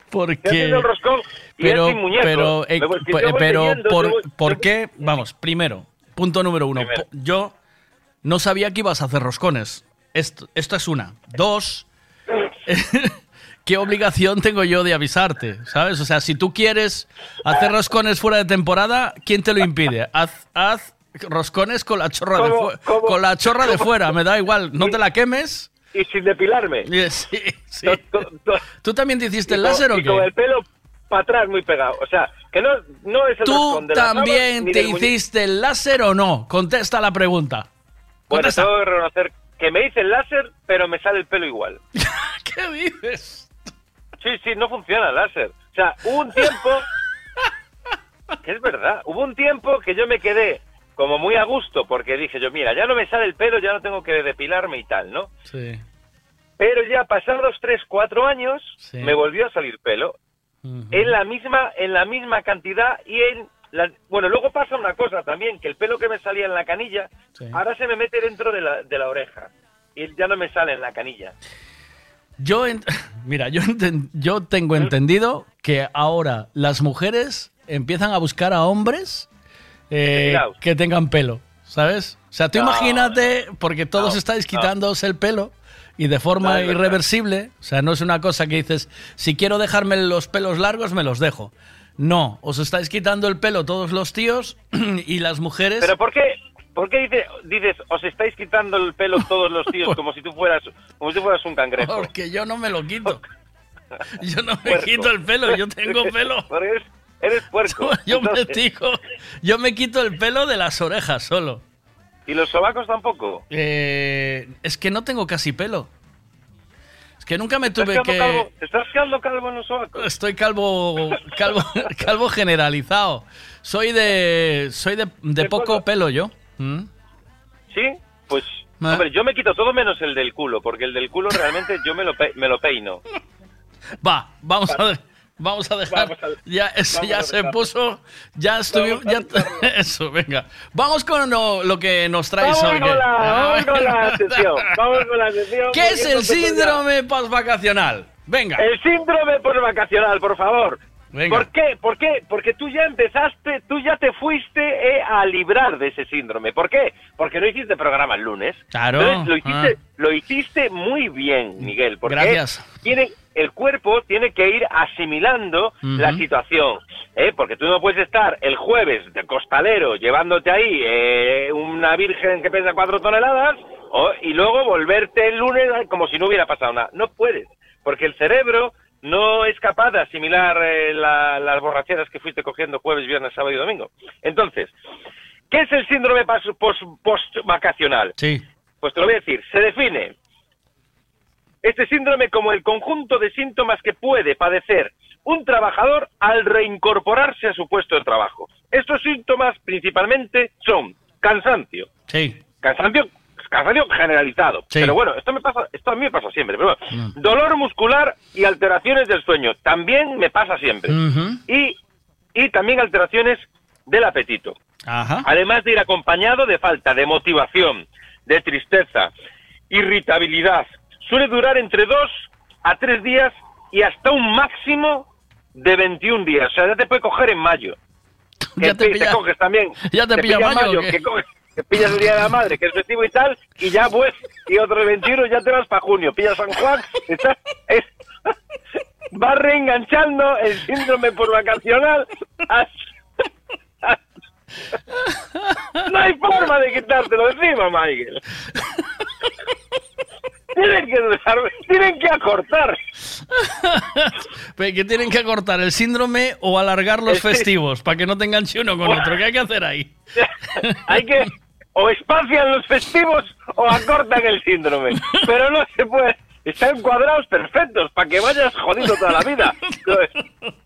Porque... Ya pero, pero, eh, pero ¿por, por qué? Vamos, primero, punto número uno. Primero. Yo no sabía que ibas a hacer roscones. Esto, esto es una. Dos, <laughs> ¿qué obligación tengo yo de avisarte? ¿Sabes? O sea, si tú quieres hacer roscones fuera de temporada, ¿quién te lo impide? Haz, haz roscones con la chorra de, ¿Cómo- fu- con la chorra de fuera, me da igual, no te la quemes. Y sin depilarme. Sí, sí. ¿Tú también te hiciste el láser o y con qué? el pelo para atrás muy pegado. O sea, que no, no es el ¿Tú de también te hiciste el láser o no? Contesta la pregunta. Bueno, tengo que reconocer que me hice el láser, pero me sale el pelo igual. <laughs> ¿Qué dices? Sí, sí, no funciona el láser. O sea, hubo un tiempo... <laughs> que es verdad. Hubo un tiempo que yo me quedé como muy a gusto porque dije yo, mira, ya no me sale el pelo, ya no tengo que depilarme y tal, ¿no? Sí. Pero ya pasados 3, 4 años Sí. me volvió a salir pelo. En la misma en la misma cantidad y en bueno, luego pasa una cosa también, que el pelo que me salía en la canilla, ahora se me mete dentro de la, de la oreja. Y ya no me sale en la canilla. Yo, <laughs> mira, yo, enten- yo tengo entendido que ahora las mujeres empiezan a buscar a hombres eh, que tengan pelo, ¿sabes? O sea, tú No, imagínate, porque todos no, estáis no. quitándose el pelo y de forma irreversible, o sea, no es una cosa que dices, si quiero dejarme los pelos largos, me los dejo. No, os estáis quitando el pelo todos los tíos <clears throat> y las mujeres... Pero ¿por qué, por qué dice- dices, os estáis quitando el pelo todos los tíos <laughs> como si tú fueras como si tú fueras un cangrejo? Porque yo no me lo quito. <laughs> Yo no me Puerco. quito el pelo, yo tengo <laughs> pelo. Porque eres, eres puerco. Yo me, digo, yo me quito el pelo de las orejas solo. ¿Y los sobacos tampoco? Eh, es que no tengo casi pelo. Que nunca me ¿Te tuve que... calvo- ¿Te estás calvo en los sobacos? Estoy calvo, calvo, <laughs> calvo generalizado. Soy de, soy de, de poco pelo yo. ¿Mm? ¿Sí? Pues, Ah. hombre, yo me quito todo menos el del culo, porque el del culo realmente yo me lo, pe- me lo peino. Va, vamos a vamos a dejar. Vamos a- ya <laughs> eso ya se puso, ya estuvimos, ya <laughs> eso, venga. Vamos con lo, lo que nos traes Vamos hoy. con que- la- <laughs> vamos con la sesión, vamos con la sesión, ¿Qué es el síndrome postvacacional? Venga. El síndrome postvacacional, por favor. Venga. ¿Por qué? ¿Por qué? Porque tú ya empezaste, tú ya te fuiste eh, a librar de ese síndrome. ¿Por qué? Porque no hiciste programa el lunes. Claro. Entonces, lo hiciste, Ah. lo hiciste muy bien, Miguel. Porque Gracias. Tiene, el cuerpo tiene que ir asimilando la situación. ¿eh? Porque tú no puedes estar el jueves de costalero llevándote ahí eh, una virgen que pesa cuatro toneladas o- y luego volverte el lunes como si no hubiera pasado nada. No puedes. Porque el cerebro no es capaz de asimilar eh, la- las borracheras que fuiste cogiendo jueves, viernes, sábado y domingo. Entonces, ¿qué es el síndrome post-vacacional? Sí. Pues te lo voy a decir. Se define este síndrome como el conjunto de síntomas que puede padecer un trabajador al reincorporarse a su puesto de trabajo. Estos síntomas principalmente son cansancio, Sí. cansancio, cansancio generalizado. Sí. Pero bueno, esto me pasa, esto a mí me pasa siempre. Pero bueno, dolor muscular y alteraciones del sueño también me pasa siempre. Y y también alteraciones del apetito. Ajá. Además de ir acompañado de falta de motivación, de tristeza, irritabilidad. Suele durar entre dos a tres días y hasta un máximo de 21 días. O sea, ya te puede coger en mayo. <laughs> Ya te pilla- coges también. <laughs> ya te pilla mayo, que, coges- que pillas el día de la madre, que es festivo y tal, y ya pues, y otros 21 ya te vas para junio. Pillas San Juan, <laughs> estás, es, vas reenganchando el síndrome por vacacional. No hay forma de quitártelo encima, Michael. Tienen que, dejar- tienen que acortar. <laughs> Que tienen que acortar el síndrome o alargar los <laughs> festivos para que no te enganche uno con otro. ¿Qué hay que hacer ahí? <laughs> Hay que o espacian los festivos o acortan el síndrome. Pero no se puede. Están cuadrados perfectos para que vayas jodido toda la vida. Entonces,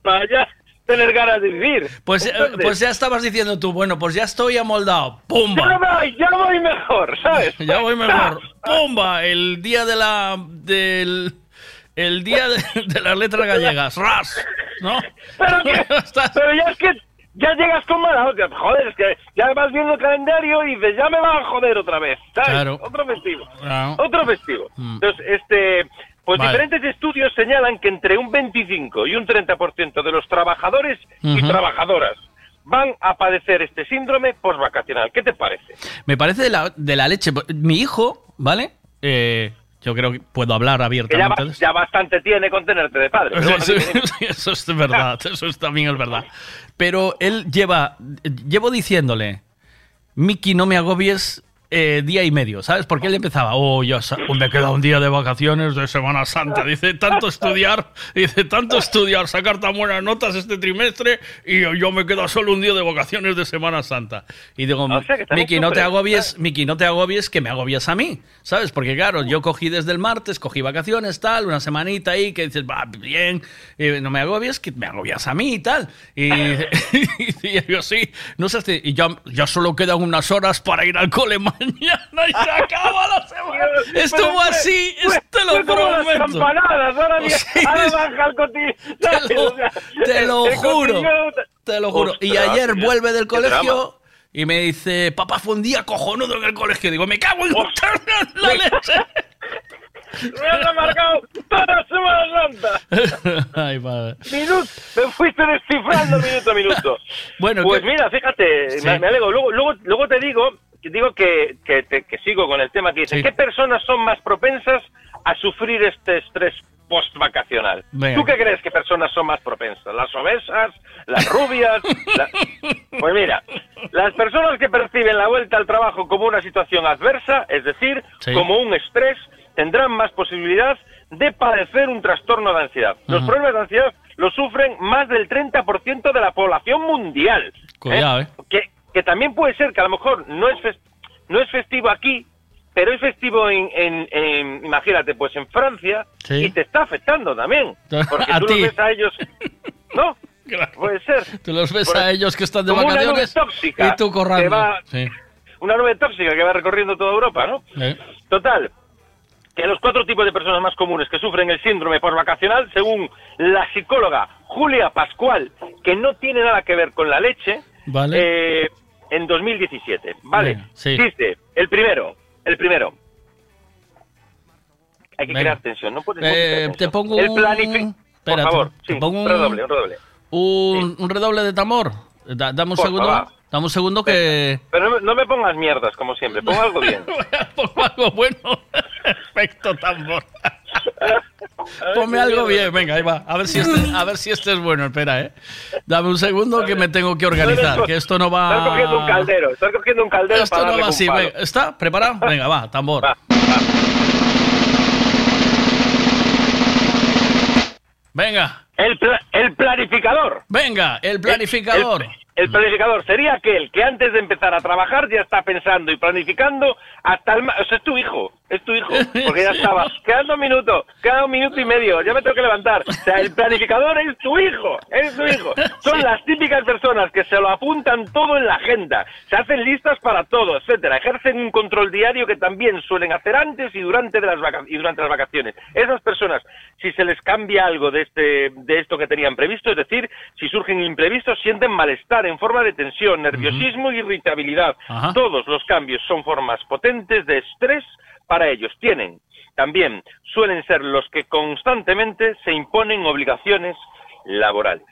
Para ya tener ganas de vivir. Pues, eh, pues ya estabas diciendo tú, bueno, pues ya estoy amoldado. ya ¡Pumba! voy, ya voy mejor, ¿sabes? <laughs> Ya voy mejor. <laughs> ¡Pumba! El día de la. del. El día de, <laughs> de las letras gallegas. ¡Ras! ¿no? Pero, que- pero ya es que ya llegas con mala hostia. Joder, es que ya vas viendo el calendario y dices, ya me van a joder otra vez. ¿sabes? Claro. Otro festivo. Claro. Otro festivo. Mm. Entonces, este, pues Vale. diferentes estudios señalan que entre un 25 y un 30% de los trabajadores y trabajadoras van a padecer este síndrome postvacacional. ¿Qué te parece? Me parece de la, de la leche. Mi hijo, ¿vale? Eh, yo creo que puedo hablar ya, abiertamente. ya bastante tiene con tenerte de padre. Sí, sí, <laughs> eso es verdad, <laughs> eso es- también es verdad. Pero él lleva, llevo diciéndole, Miki, no me agobies eh, día y medio, ¿sabes? Porque él empezaba, oh, ya sa- me queda un día de vacaciones de Semana Santa. Dice, tanto estudiar, dice, tanto estudiar, sacar tan buenas notas este trimestre y yo, yo me quedo solo un día de vacaciones de Semana Santa. Y digo, sea que también Miki, no te agobies, Miki, no te agobies, que me agobias a mí, ¿sabes? Porque claro, yo cogí desde el martes, cogí vacaciones, tal, una semanita ahí, que dices, va, bien, eh, no me agobies, que me agobias a mí y tal. Y, <laughs> y yo, sí, no sé, y ya, ya solo quedan unas horas para ir al cole mañana y se acaba la <laughs> semana. Estuvo así, fue- te lo prometo. campanadas, ahora, ni- <laughs> Sí, ahora sí. baja el coti- Te <laughs> lo, O sea, te lo el juro, te lo juro. Y ayer vuelve del drama. colegio y me dice, papá, fue un día cojonudo en el colegio. Digo, me cago en la leche. Me has amargado toda Semana Santa. Ay, padre. Minuto, me fuiste descifrando minuto a minuto. Bueno, pues ¿qué- mira, fíjate, Sí. me, me alegro. Luego, luego, luego te digo, digo que, que, sigo con el tema que dice, ¿qué personas son más propensas a sufrir este estrés post-vacacional? ¿Tú qué crees que personas son más propensas? ¿Las obesas? ¿Las rubias? <laughs> la- Pues mira, las personas que perciben la vuelta al trabajo como una situación adversa, es decir, Sí. como un estrés, tendrán más posibilidad de padecer un trastorno de ansiedad. Los problemas de ansiedad los sufren más del 30% de la población mundial. Cuidado, ¿eh? Que, que también puede ser que a lo mejor no es, fes- no es festivo aquí, pero es festivo en, en- en- imagínate, pues en Francia, Sí. y te está afectando también. <laughs> Porque A tú los ves a ellos... ¿No? <laughs> Puede ser. Tú los ves Por- a ellos que están de como una nube vacaciones tóxica y tú que corrando. va- Sí. Una nube tóxica que va recorriendo toda Europa, ¿no? Eh. Total, que los cuatro tipos de personas más comunes que sufren el síndrome postvacacional, según la psicóloga Julia Pascual, que no tiene nada que ver con la leche, Vale. eh, en 2017. Vale, Venga, sí. dice, el primero, el primero. Hay que Venga. crear tensión, no puedes Eh, te pongo el un- planifi- Por favor, te- sí, pongo un- redoble, un redoble. Un, un redoble de tambor. Da- dame un Porfa, segundo. va. Dame un segundo que. Pero no, me- no me pongas mierdas, como siempre, pon algo bien. <laughs> Pongo algo bueno. <laughs> Perfecto, tambor. <laughs> Ponme algo bien, venga, ahí va. A ver si este, a ver si este es bueno, espera, eh. Dame un segundo que me tengo que organizar, que esto no Estás cogiendo un va. caldero, estás cogiendo un caldero Esto para no va así, venga. ¿Está preparado? Venga, va, tambor. Venga. El, pla- el planificador. Venga, el planificador. El, el planificador sería aquel que antes de empezar a trabajar ya está pensando y planificando hasta el... O sea, es tu hijo, es tu hijo, <laughs> porque ya estaba. Quedan dos minutos, queda un minuto y medio, ya me tengo que levantar. O sea, el planificador es tu hijo, es tu hijo. Son las típicas personas que se lo apuntan todo en la agenda, se hacen listas para todo, etcétera. Ejercen un control diario que también suelen hacer antes y durante, de las vaca- y durante las vacaciones. Esas personas, si se les cambia algo de, este, de esto que tenían previsto, es decir, si surgen imprevistos, sienten malestar en forma de tensión, nerviosismo y irritabilidad. Ajá. Todos los cambios son formas potentes de estrés para ellos. Tienen también, suelen ser los que constantemente se imponen obligaciones laborales.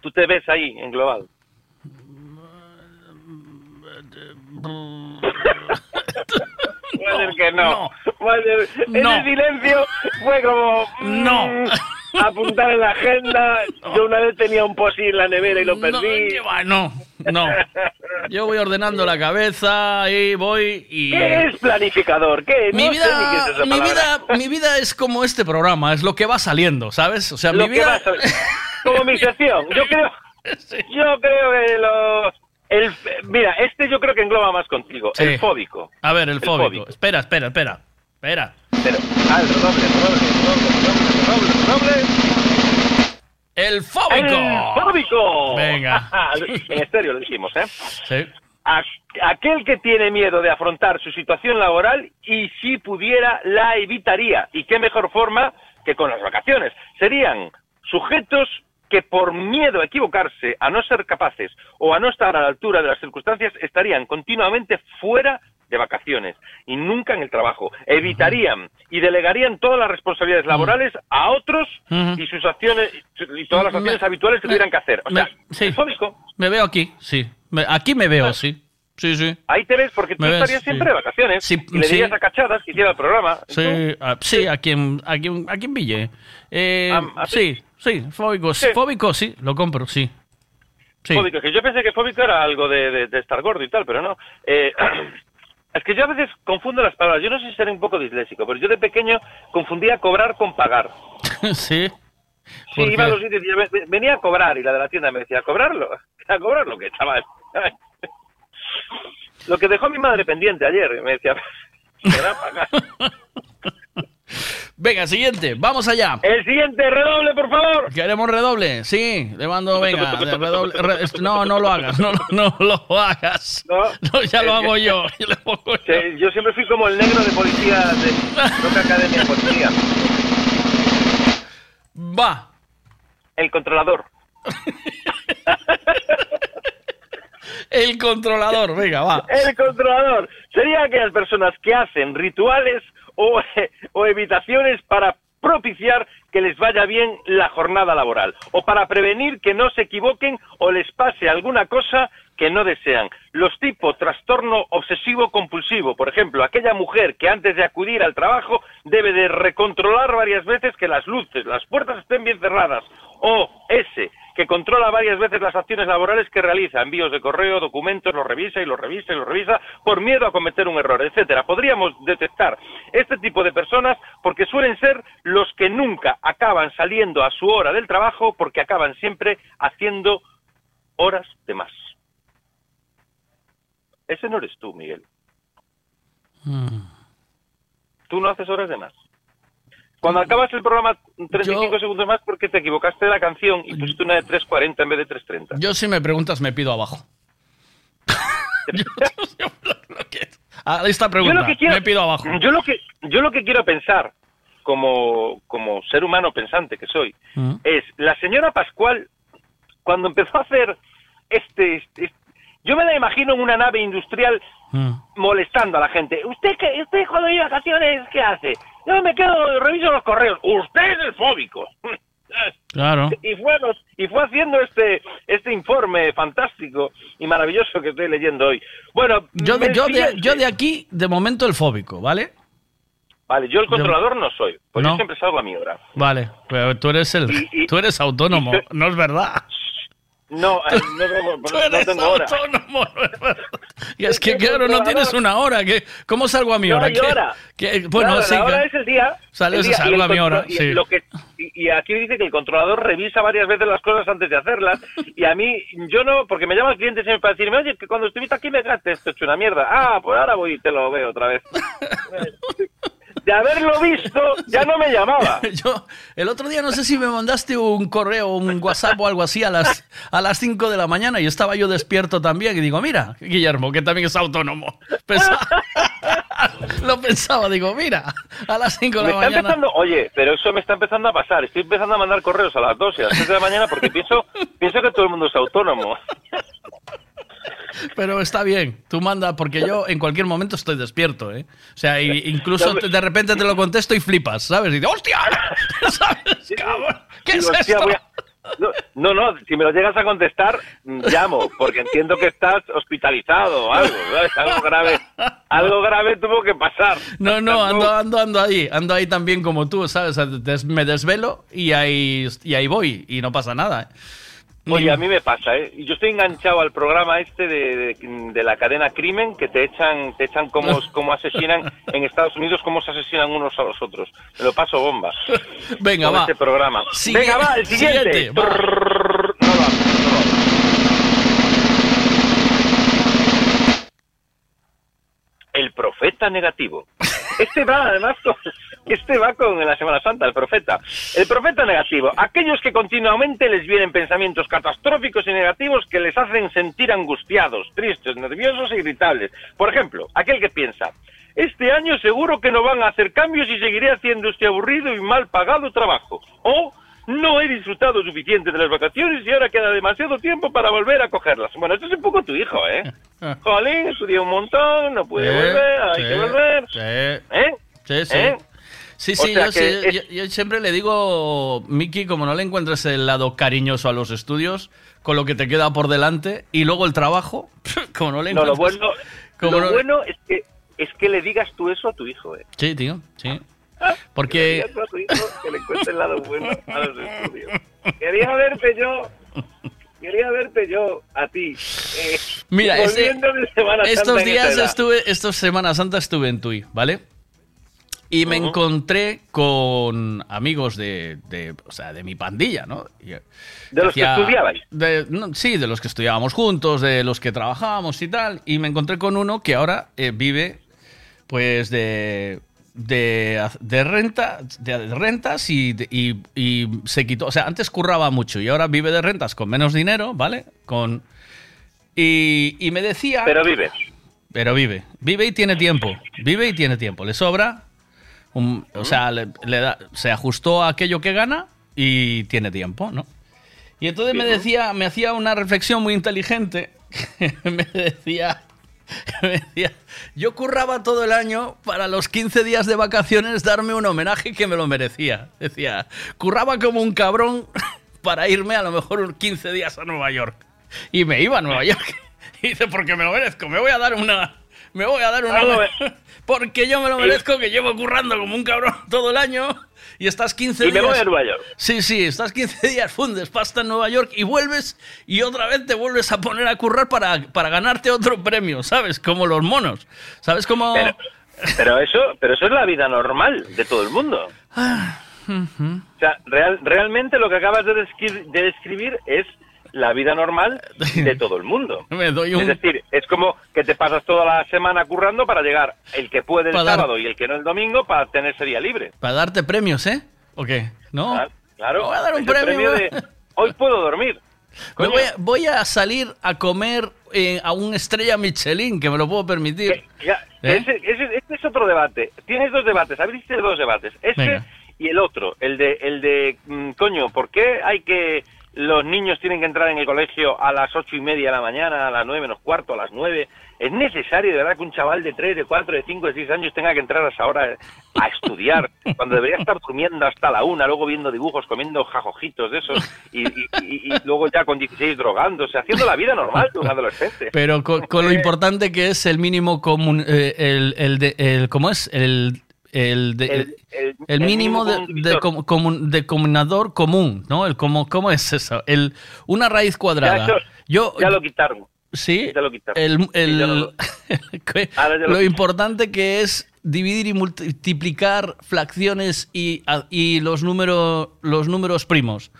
¿Tú te ves ahí englobado? <laughs> Puede ser que no. Puede ser- No. Ese silencio fue como... No. mm, Apuntar en la agenda. Yo una vez tenía un posi en la nevera y lo perdí. va, no, no. Yo voy ordenando la cabeza y voy y. ¿Qué es planificador? ¿Qué? Mi No sé ni qué es vida, esa mi palabra. vida, mi vida es como este programa, es lo que va saliendo, ¿sabes? O sea, Lo mi que vida. va a salir. Como mi sección. Yo <laughs> creo, yo creo que lo... El, mira, este yo creo que engloba más contigo. Sí. El fóbico. A ver, el El fóbico. fóbico. Espera, espera, espera. Espera. Pero, ah, el redoble, redoble, el redoble, redoble, fóbico. ¡El fóbico! Venga. <laughs> en estéreo lo dijimos, ¿eh? Sí. Aquel que tiene miedo de afrontar su situación laboral y si pudiera la evitaría. ¿Y qué mejor forma que con las vacaciones? Serían sujetos que por miedo a equivocarse, a no ser capaces o a no estar a la altura de las circunstancias, estarían continuamente fuera de vacaciones y nunca en el trabajo. Evitarían y delegarían todas las responsabilidades laborales a otros y sus acciones y todas las Me- acciones habituales que tuvieran que hacer. O sea, sí. fóbico. Me veo aquí, sí. Me- aquí me veo, sí. Sí, sí. Ahí te ves porque tú Me ves, estarías sí. siempre de vacaciones Sí, y le sí. dirías a Cachadas que hiciera el programa. Sí, ah, sí, aquí en, aquí, aquí en Ville. Eh, Ah, sí, sí, fóbico, sí. fóbico, sí, lo compro, sí. Sí. Fóbico, que yo pensé que fóbico era algo de, de- de estar gordo y tal, pero no. Eh, <clears throat> es que yo a veces confundo las palabras. Yo no sé si seré un poco disléxico, pero yo de pequeño confundía cobrar con pagar. <laughs> sí. Sí, ¿Por iba a los sitios y venía a cobrar y la de la tienda me decía, <laughs> ¿a cobrarlo? ¿A cobrarlo qué, chaval? <laughs> Lo que dejó mi madre pendiente ayer, me decía, "Será pagar". Venga, siguiente, vamos allá. El siguiente, redoble, por favor. ¿Queremos redoble? Sí, le mando, venga, redoble. re- no, no lo hagas, no, no lo hagas. No, ya lo hago yo. yo le pongo yo. Sí, yo siempre fui como el negro de policía de Roca Academia de Policía. Va. El controlador. <laughs> El controlador, venga, va. El controlador sería aquellas personas que hacen rituales <laughs> o, evitaciones para propiciar que les vaya bien la jornada laboral o para prevenir que no se equivoquen o les pase alguna cosa que no desean. Los tipo trastorno obsesivo compulsivo, por ejemplo, aquella mujer que antes de acudir al trabajo debe de recontrolar varias veces que las luces, las puertas estén bien cerradas o ese que controla varias veces las acciones laborales que realiza, envíos de correo, documentos, los revisa y los revisa y los revisa por miedo a cometer un error, etcétera. Podríamos detectar este tipo de personas porque suelen ser los que nunca acaban saliendo a su hora del trabajo porque acaban siempre haciendo horas de más. Ese no eres tú, Miguel. Tú no haces horas de más. Cuando acabas el programa 35 segundos más porque te equivocaste de la canción y pusiste una de 3.40 en vez de 3.30. Yo si me preguntas me pido abajo. <laughs> Ah, esta pregunta, Yo lo que quiero- me pido abajo. Yo lo que, yo lo que quiero pensar, como, como ser humano pensante que soy, Mm. es la señora Pascual, cuando empezó a hacer este, este- yo me la imagino en una nave industrial Mm. molestando a la gente. ¿Usted qué, usted cuando hay vacaciones qué hace? Yo me quedo, reviso los correos. Usted es el fóbico. Claro. <laughs> Y fue, los- y fue haciendo este, este informe fantástico y maravilloso que estoy leyendo hoy. Bueno, Yo de, yo, de, yo de aquí, de momento, el fóbico, ¿vale? Vale, yo el controlador no soy, pues No. yo siempre salgo a mi hora. Vale, pero tú eres el, tú eres autónomo, no es verdad. <laughs> No, eh, no, no, no, <laughs> Tú no eres tengo hora. autónomo, <laughs> no. Y es que claro, no tienes una hora. ¿qué? ¿Cómo salgo a mi No hora? hay ¿Qué- hora. qué- bueno, Claro, sí, la hora es el día. Sales el día, salgo a mi hora, y sí. lo que- y, y aquí dice que el controlador revisa varias veces las cosas antes de hacerlas. Y a mí, yo no, porque me llama el cliente siempre para decirme, oye, que cuando estuviste aquí me gasté esto hecho una mierda. Ah, pues ahora voy y te lo veo otra vez. <laughs> De haberlo visto, ya no me llamaba. <laughs> Yo, el otro día no sé si me mandaste un correo, un WhatsApp o algo así a las a las 5 de la mañana y estaba yo despierto también y digo, mira, Guillermo, que también es autónomo. <laughs> Pensa- <laughs> lo pensaba, digo, mira, a las 5 de Me la está mañana. empezando, oye, pero eso me está empezando a pasar. Estoy empezando a mandar correos a las 2 y a las 3 de la mañana porque pienso, pienso que todo el mundo es autónomo. Pero está bien, tú manda, porque yo en cualquier momento estoy despierto, ¿eh? O sea, incluso de repente te lo contesto y flipas, ¿sabes? Y digo, ¡hostia! <laughs> ¿Sabes? Cabrón, ¿Qué es esto? No, no, no, si me lo llegas a contestar, llamo, porque entiendo que estás hospitalizado o algo, ¿sabes? Algo grave, algo grave tuvo que pasar. No, no, ando, ando, ando ahí, ando ahí también como tú, ¿sabes? Me desvelo y ahí, y ahí voy y no pasa nada. ¿eh? Oye, a mí me pasa, ¿eh? Yo estoy enganchado al programa este de, de- de la cadena Crimen, que te echan, te echan cómo, cómo asesinan en Estados Unidos, cómo se asesinan unos a los otros. Me lo paso bomba. <laughs> Venga, va. este programa. Sigue- Venga, va, el siguiente. siguiente, va. No no. El profeta negativo. Este va además este va con la Semana Santa, el profeta. El profeta negativo. Aquellos que continuamente les vienen pensamientos catastróficos y negativos que les hacen sentir angustiados, tristes, nerviosos e irritables. Por ejemplo, aquel que piensa, este año seguro que no van a hacer cambios y seguiré haciendo este aburrido y mal pagado trabajo. O no he disfrutado suficiente de las vacaciones y ahora queda demasiado tiempo para volver a cogerlas. Bueno, esto es un poco tu hijo, ¿eh? <laughs> Jolín, estudié un montón, no pude Eh, volver, hay sí, que volver. sí. ¿Eh? Sí, sí. ¿Eh? Sí, sí, yo, sí- es- yo- yo siempre le digo, Miki, como no le encuentres el lado cariñoso a los estudios, con lo que te queda por delante, y luego el trabajo, <laughs> como no le No, lo encuentres... bueno, como lo no- bueno es que es que le digas tú eso a tu hijo, ¿eh? Sí, tío, sí. Que le Porque... a tu hijo que le encuentre el lado bueno a los estudios. <laughs> Quería verte yo, quería verte yo a ti. eh, Mira, Santa estos días estuve, estos Semana Santa estuve en Tui, ¿vale? Y me encontré con amigos de, de, o sea, de mi pandilla, ¿no? Y- ¿De los que estudiabais? de- no, sí, de los que estudiábamos juntos, de los que trabajábamos y tal. Y me encontré con uno que ahora eh, vive, pues, de, de, de renta, de, rentas y, y- y se quitó. O sea, antes curraba mucho y ahora vive de rentas con menos dinero, ¿vale? Con y, y me decía. Pero vive. Pero vive. Vive y tiene tiempo. Vive y tiene tiempo. Le sobra. Un- o sea, le, le da- se ajustó a aquello que gana y tiene tiempo, ¿no? Y entonces me decía, me hacía una reflexión muy inteligente. <laughs> me decía. <laughs> Me decía, yo curraba todo el año para los 15 días de vacaciones darme un homenaje que me lo merecía. Decía, curraba como un cabrón <laughs> para irme a lo mejor un 15 días a Nueva York. Y me iba a Nueva York. Y dice, porque me lo merezco, me voy a dar una... Me voy a dar una... Porque yo me lo merezco, que llevo currando como un cabrón <laughs> todo el año y estás 15 Y me días... voy a Nueva York. Sí, sí, estás 15 días, fundes pasta en Nueva York y vuelves y otra vez te vuelves a poner a currar para, para ganarte otro premio, ¿sabes? Como los monos. ¿Sabes cómo...? Pero, pero eso, pero eso es la vida normal de todo el mundo. Ujú. O sea, real- realmente lo que acabas de, descri- de describir es la vida normal de <laughs> todo el mundo. Me doy un... Es decir, es como que te pasas toda la semana currando para llegar el que puede el Para dar- sábado y el que no el domingo para tener ese día libre. Para darte premios, ¿eh? ¿O qué? ¿No? Claro. voy a dar un premio. de hoy puedo dormir. <laughs> Voy, a, voy a salir a comer eh, a una estrella Michelin, que me lo puedo permitir. Ya, ¿Eh? ese- ese- este es otro debate. Tienes dos debates, abriste dos debates. Este Venga. y el otro, el de, el de mm, coño, ¿por qué hay que los niños tienen que entrar en el colegio a las ocho y media de la mañana, a las nueve menos cuarto, a las nueve? ¿Es necesario de verdad que un chaval de tres, de cuatro, de cinco, de seis años tenga que entrar a esa hora a estudiar <laughs> cuando debería estar durmiendo hasta la una, luego viendo dibujos, comiendo jajojitos de esos y, y- y- y luego ya con 16 drogándose, haciendo la vida normal de un adolescente? Pero con, con lo importante que es el mínimo común, eh, el, el, de- el- ¿cómo es? El, el, de- El- el- el el mínimo mínimo de, común de, com- comun- de combinador común, ¿no? El como, ¿Cómo es eso? El, una raíz cuadrada. Ya, eso- Yo, ya lo quitaron. Sí, Ya lo quitaron. el, <laughs> ya lo- importante que es dividir y multiplicar fracciones y, y los, números los números primos.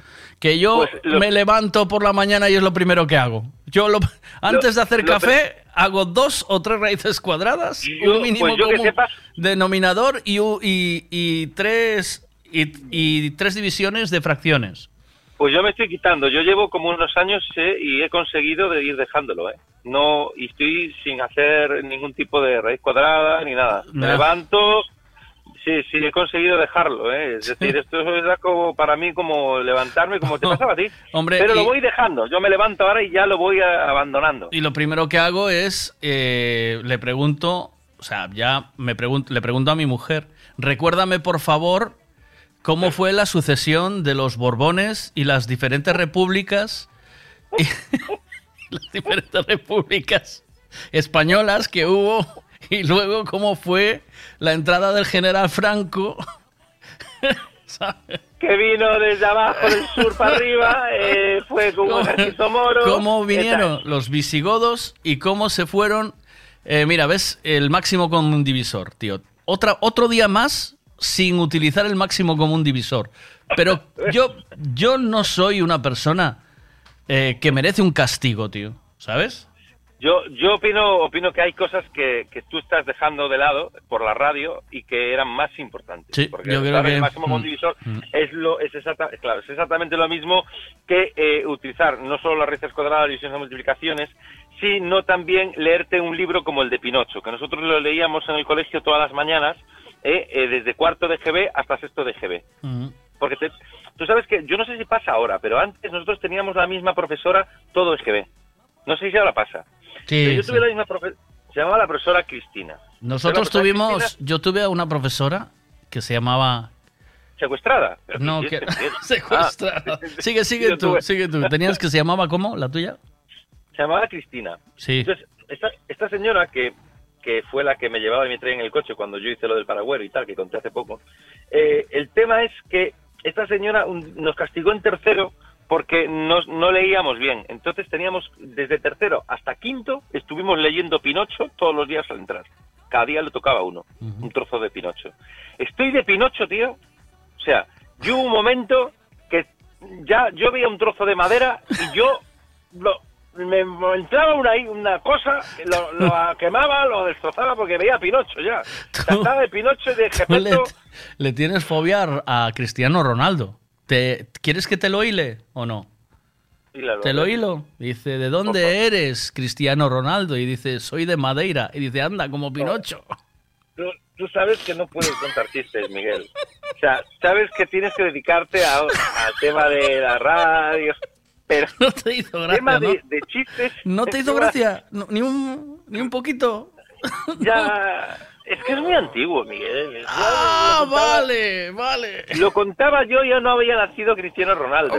Que yo Pues lo- me levanto por la mañana y es lo primero que hago. Yo lo- antes de hacer café hago dos o tres raíces cuadradas, Yo- un mínimo pues común sepas- denominador y, y, y tres y, y tres divisiones de fracciones. Pues yo me estoy quitando. Yo llevo como unos años eh, y he conseguido de ir dejándolo, ¿eh? No, y estoy sin hacer ningún tipo de raíz cuadrada ni nada. Me levanto, sí, sí, he conseguido dejarlo, ¿eh? Es decir, esto es como para mí como levantarme como te <laughs> pasaba a ti. Hombre, Pero y- lo voy dejando. Yo me levanto ahora y ya lo voy a- abandonando. Y lo primero que hago es, eh, le pregunto, o sea, ya me pregunto, le pregunto a mi mujer, recuérdame por favor cómo fue la sucesión de los Borbones y las diferentes repúblicas, y <laughs> las diferentes repúblicas españolas que hubo, y luego cómo fue la entrada del general Franco. <laughs> ¿sabes? Que vino desde abajo del sur para <laughs> arriba, eh, fue con un ejército moro. cómo ¿Qué vinieron los visigodos y cómo se fueron. eh, mira, ves el máximo común divisor, tío. Otra, otro día más sin utilizar el máximo común divisor. Pero <laughs> yo, yo no soy una persona eh, que merece un castigo, tío. ¿Sabes? Yo, yo opino, opino que hay cosas que, que tú estás dejando de lado por la radio y que eran más importantes. Sí, porque yo creo que- el máximo común mm, mm. es lo es exacta- claro, es exactamente lo mismo que eh, utilizar no solo las raíces cuadradas, divisiones y multiplicaciones, sino también leerte un libro como el de Pinocho, que nosotros lo leíamos en el colegio todas las mañanas, eh, eh, desde cuarto de GB hasta sexto de GB. Mm. porque te- tú sabes que, yo no sé si pasa ahora, pero antes nosotros teníamos la misma profesora, todo es ve. No sé si ahora pasa. Sí, yo sí. tuve la misma profesora, se llamaba la profesora Cristina. Nosotros profesora tuvimos, Cristina yo tuve a una profesora que se llamaba... secuestrada. Pero No, ¿qué que Miguel? <laughs> secuestrada. Sigue, sigue tú, sigue tú. ¿Tenías que se llamaba cómo, la tuya? Se llamaba Cristina. Sí. Entonces, esta, esta señora que, que fue la que me llevaba y me traía en el coche cuando yo hice lo del paragüero y tal, que conté hace poco, eh, el tema es que esta señora un- nos castigó en tercero porque nos- no leíamos bien. Entonces teníamos, desde tercero hasta quinto, estuvimos leyendo Pinocho todos los días al entrar. Cada día le tocaba uno, un trozo de Pinocho. Estoy de Pinocho, tío. O sea, yo hubo un momento que ya yo veía un trozo de madera y yo lo, me entraba una, una cosa, lo, lo <laughs> quemaba, lo destrozaba porque veía a Pinocho ya. Estaba de Pinocho y de Tú <laughs> le, Gepetto. le tienes fobia a Cristiano Ronaldo. ¿Te, ¿Quieres que te lo hile o no? Hílalo. Te lo hilo. Dice, ¿de dónde eres, Cristiano Ronaldo? Y dice, soy de Madeira. Y dice, anda, como Pinocho. Tú, tú sabes que no puedes contar chistes, Miguel. O sea, sabes que tienes que dedicarte a- al tema de la radio. Pero <laughs> no te hizo gracia, tema de, ¿no? de chistes. ¿No te hizo gracia? No, ni, un, ni un poquito. Ya. <laughs> Es que es muy antiguo, Miguel. Ya Ah, contaba- vale, vale. Lo contaba yo, yo no había nacido Cristiano Ronaldo.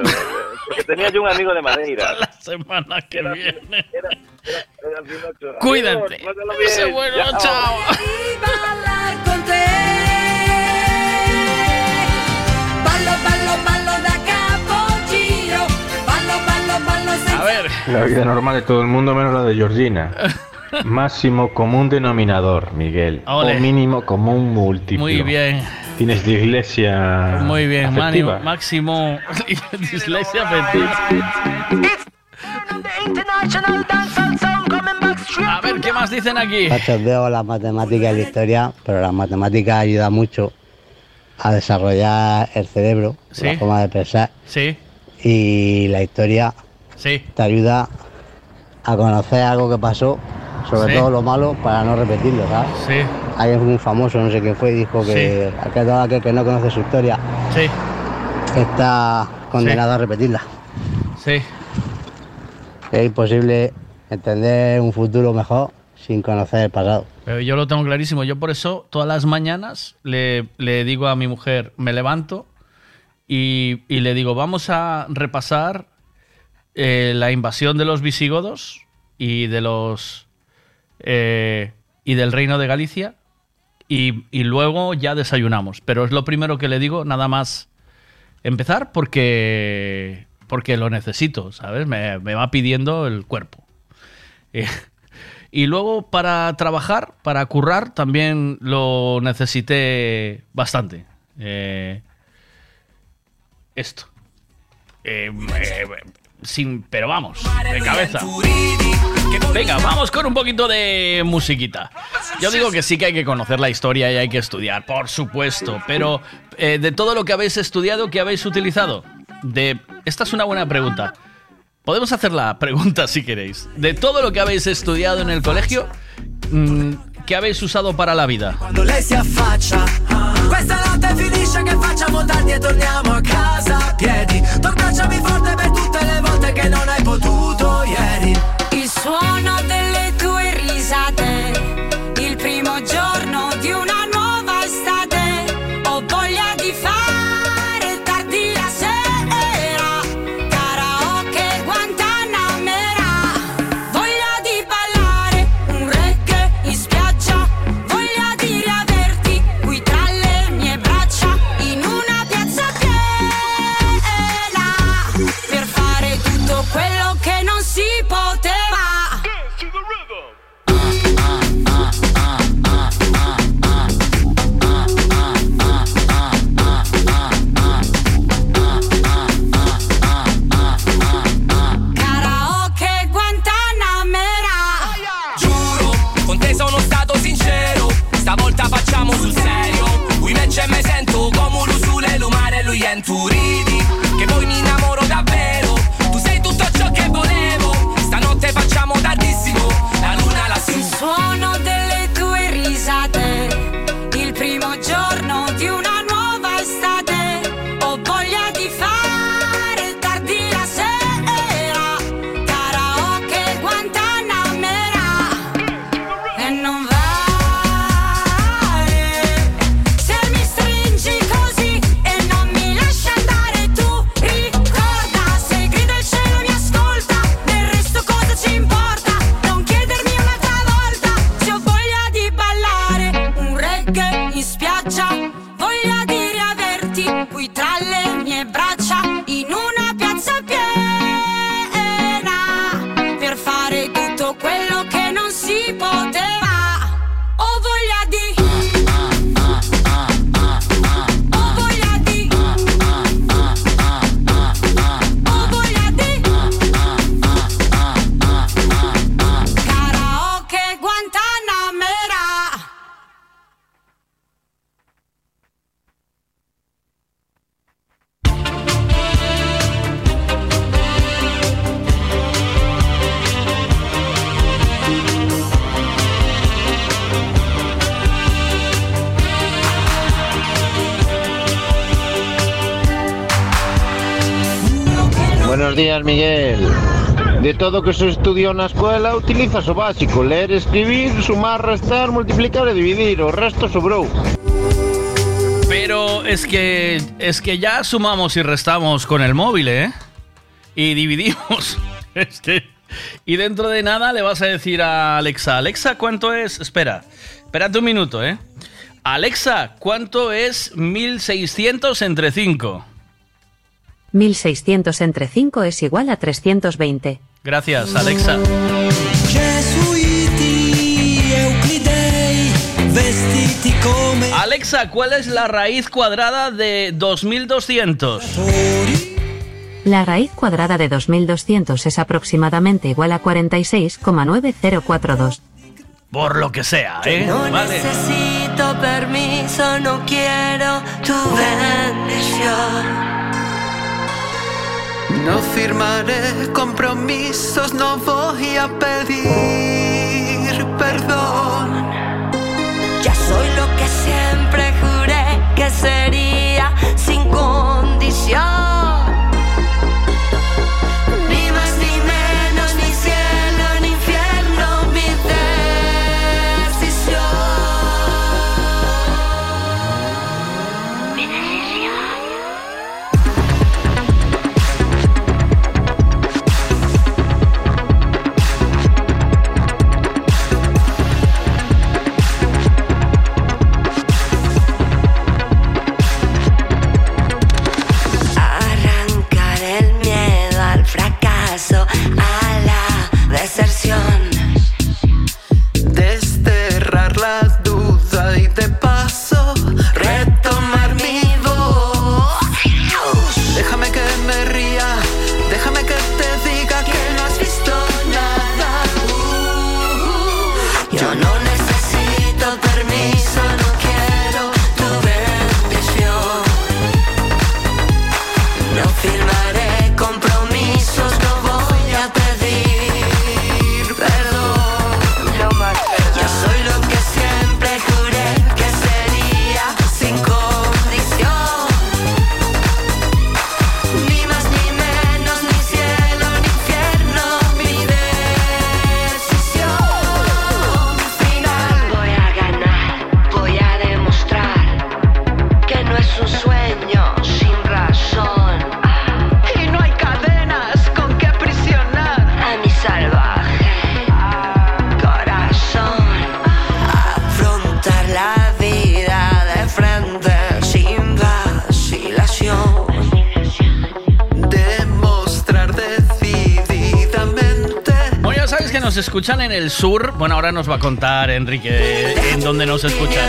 Porque tenía yo un amigo de Madeira. La semana que viene. Era Pinocho. Cuídate. Adiós, bueno, chao. A ver. La vida normal de todo el mundo menos la de Georgina. <laughs> Máximo común denominador, Miguel. Ole. O mínimo común múltiplo. Muy bien. Tienes dislexia. Muy bien, afectiva. Mani, Máximo <laughs> dislexia afectiva. A ver, ¿qué más dicen aquí? Veo las matemáticas y la historia, pero las matemáticas ayudan mucho a desarrollar el cerebro, Sí. la forma de pensar. Sí. Y la historia Sí. te ayuda a conocer algo que pasó, sobre Sí. todo lo malo, para no repetirlo, ¿sabes? Sí. Hay un famoso, no sé quién fue, dijo que aquel, todo aquel que no conoce su historia Sí. está condenado a repetirla. Sí. Es imposible entender un futuro mejor sin conocer el pasado. Pero yo lo tengo clarísimo. Yo por eso todas las mañanas le, le digo a mi mujer, me levanto y, y le digo, vamos a repasar eh, la invasión de los visigodos y de los eh, y del reino de Galicia y, luego ya desayunamos. Pero es lo primero que le digo, nada más empezar porque porque lo necesito, ¿sabes? Me, va pidiendo el cuerpo. Eh, y luego para trabajar, para currar, también lo necesité bastante. Eh, esto. Sin, pero vamos, de cabeza. Venga, vamos con un poquito de musiquita. Yo digo que sí que hay que conocer la historia y hay que estudiar, por supuesto, pero eh, de todo lo que habéis estudiado, ¿qué habéis utilizado? De, esta es una buena pregunta. Podemos hacer la pregunta si queréis. De todo lo que habéis estudiado en el colegio, mm, ¿qué habéis usado para la vida? Quando lei si affaccia Questa notte finisce che facciamo tardi e torniamo a casa a piedi Tu abbracciami forte per tutte le volte che non hai potuto ieri Suono delle and put Buenos días, Miguel. De todo que se estudiou na escuela, utilizas o básico, ler, escribir, sumar, restar, multiplicar e dividir. O resto sobrou. Pero es que es que ya sumamos y restamos con el móvil, ¿eh? Y dividimos. <laughs> Es que y dentro de nada le vas a decir a Alexa, Alexa, ¿cuánto es? Espera, espérate un minuto, ¿eh? Alexa, ¿cuánto es 1600 entre 5? 1600 entre 5 es igual a 320. Gracias, Alexa. Alexa, ¿cuál es la raíz cuadrada de 2200? La raíz cuadrada de 2200 es aproximadamente igual a 46,9042. Por lo que sea, ¿eh? No Vale. necesito permiso, no quiero tu bendición. No firmaré compromisos, no voy a pedir perdón. Ya soy lo que siempre juré que sería sin condición. Escuchan en el sur. Bueno, ahora nos va a contar Enrique en dónde nos escuchan.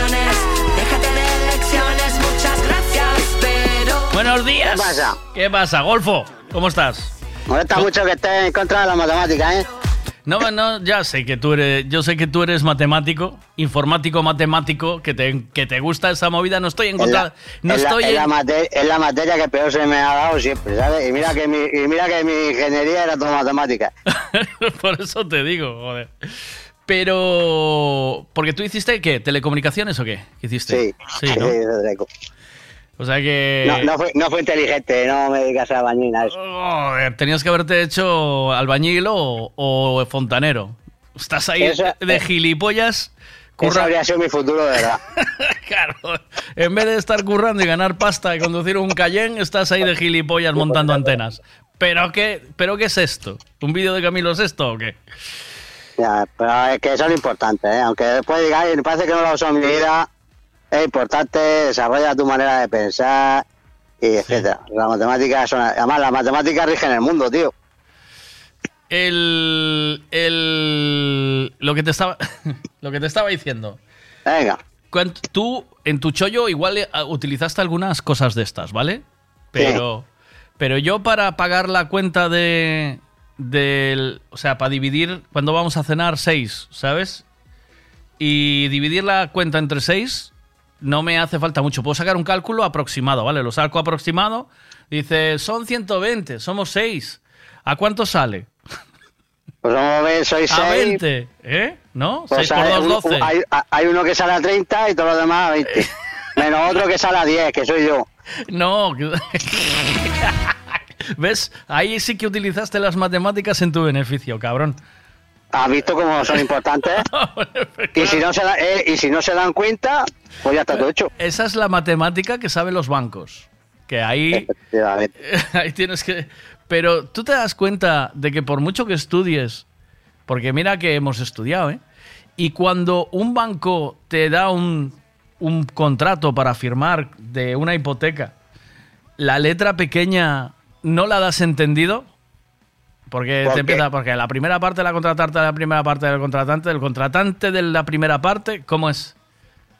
Buenos días. ¿Qué pasa? ¿Qué pasa, Golfo? ¿Cómo estás? Molesta mucho que estés en contra de la matemática, ¿eh? No, no, ya sé que tú eres, yo sé que tú eres matemático, informático, matemático, que te, que te gusta esa movida. No estoy en Es contra, la, no es la- estoy es en- la mate- es la materia que peor se me ha dado siempre, ¿sabes? Y mira que mi, y mira que mi ingeniería era todo matemática. <laughs> Por eso te digo, joder. Pero. Porque tú hiciste qué? ¿Telecomunicaciones o qué? ¿Qué hiciste? Sí, Sí, ¿no? Dreco. O sea que. No, no, fue, no fue inteligente, no me digas a. Joder, tenías que haberte hecho albañil o, o fontanero. Estás ahí Eso- de gilipollas. Eso curra- habría sido mi futuro, de verdad. <laughs> Claro, en vez de estar currando y ganar pasta y conducir un Cayenne, estás ahí de gilipollas montando antenas. ¿Pero qué, ¿Pero qué es esto? ¿Un vídeo de Camilo Sesto o qué? Ya, pero es que eso es lo importante, ¿eh? Aunque después digáis, me parece que no lo uso en mi vida, es importante, desarrolla tu manera de pensar y etcétera. Las matemáticas son, además las matemáticas rigen el mundo, tío. El, el lo que te estaba <laughs> lo que te estaba diciendo. Venga. Tú en tu chollo igual eh, utilizaste algunas cosas de estas, ¿vale? Pero pero yo para pagar la cuenta de del, o sea, para dividir cuando vamos a cenar seis, ¿sabes? Y dividir la cuenta entre seis no me hace falta mucho. Puedo sacar un cálculo aproximado, ¿vale? Lo saco aproximado. Dice, son 120, somos 6. ¿A cuánto sale? Pues vamos a ver, soy A 6. 20, ¿eh? ¿No? Pues 6 por hay, 2, un- 12. hay, hay uno que sale a 30 y todos los demás a 20. <laughs> Menos otro que sale a 10, que soy yo. No. <laughs> ¿Ves? Ahí sí que utilizaste las matemáticas en tu beneficio, cabrón. ¿Has visto cómo son importantes? <laughs> y, si no se da- eh, y si no se dan cuenta, pues ya está todo hecho. Esa es la matemática que saben los bancos. Que ahí, ahí tienes que... Pero tú te das cuenta de que por mucho que estudies, porque mira que hemos estudiado, ¿eh? Y cuando un banco te da un, un contrato para firmar de una hipoteca, la letra pequeña no la das entendido, porque ¿Por te empieza, porque la primera parte de la contratante, la primera parte del contratante, del contratante de la primera parte, ¿cómo es?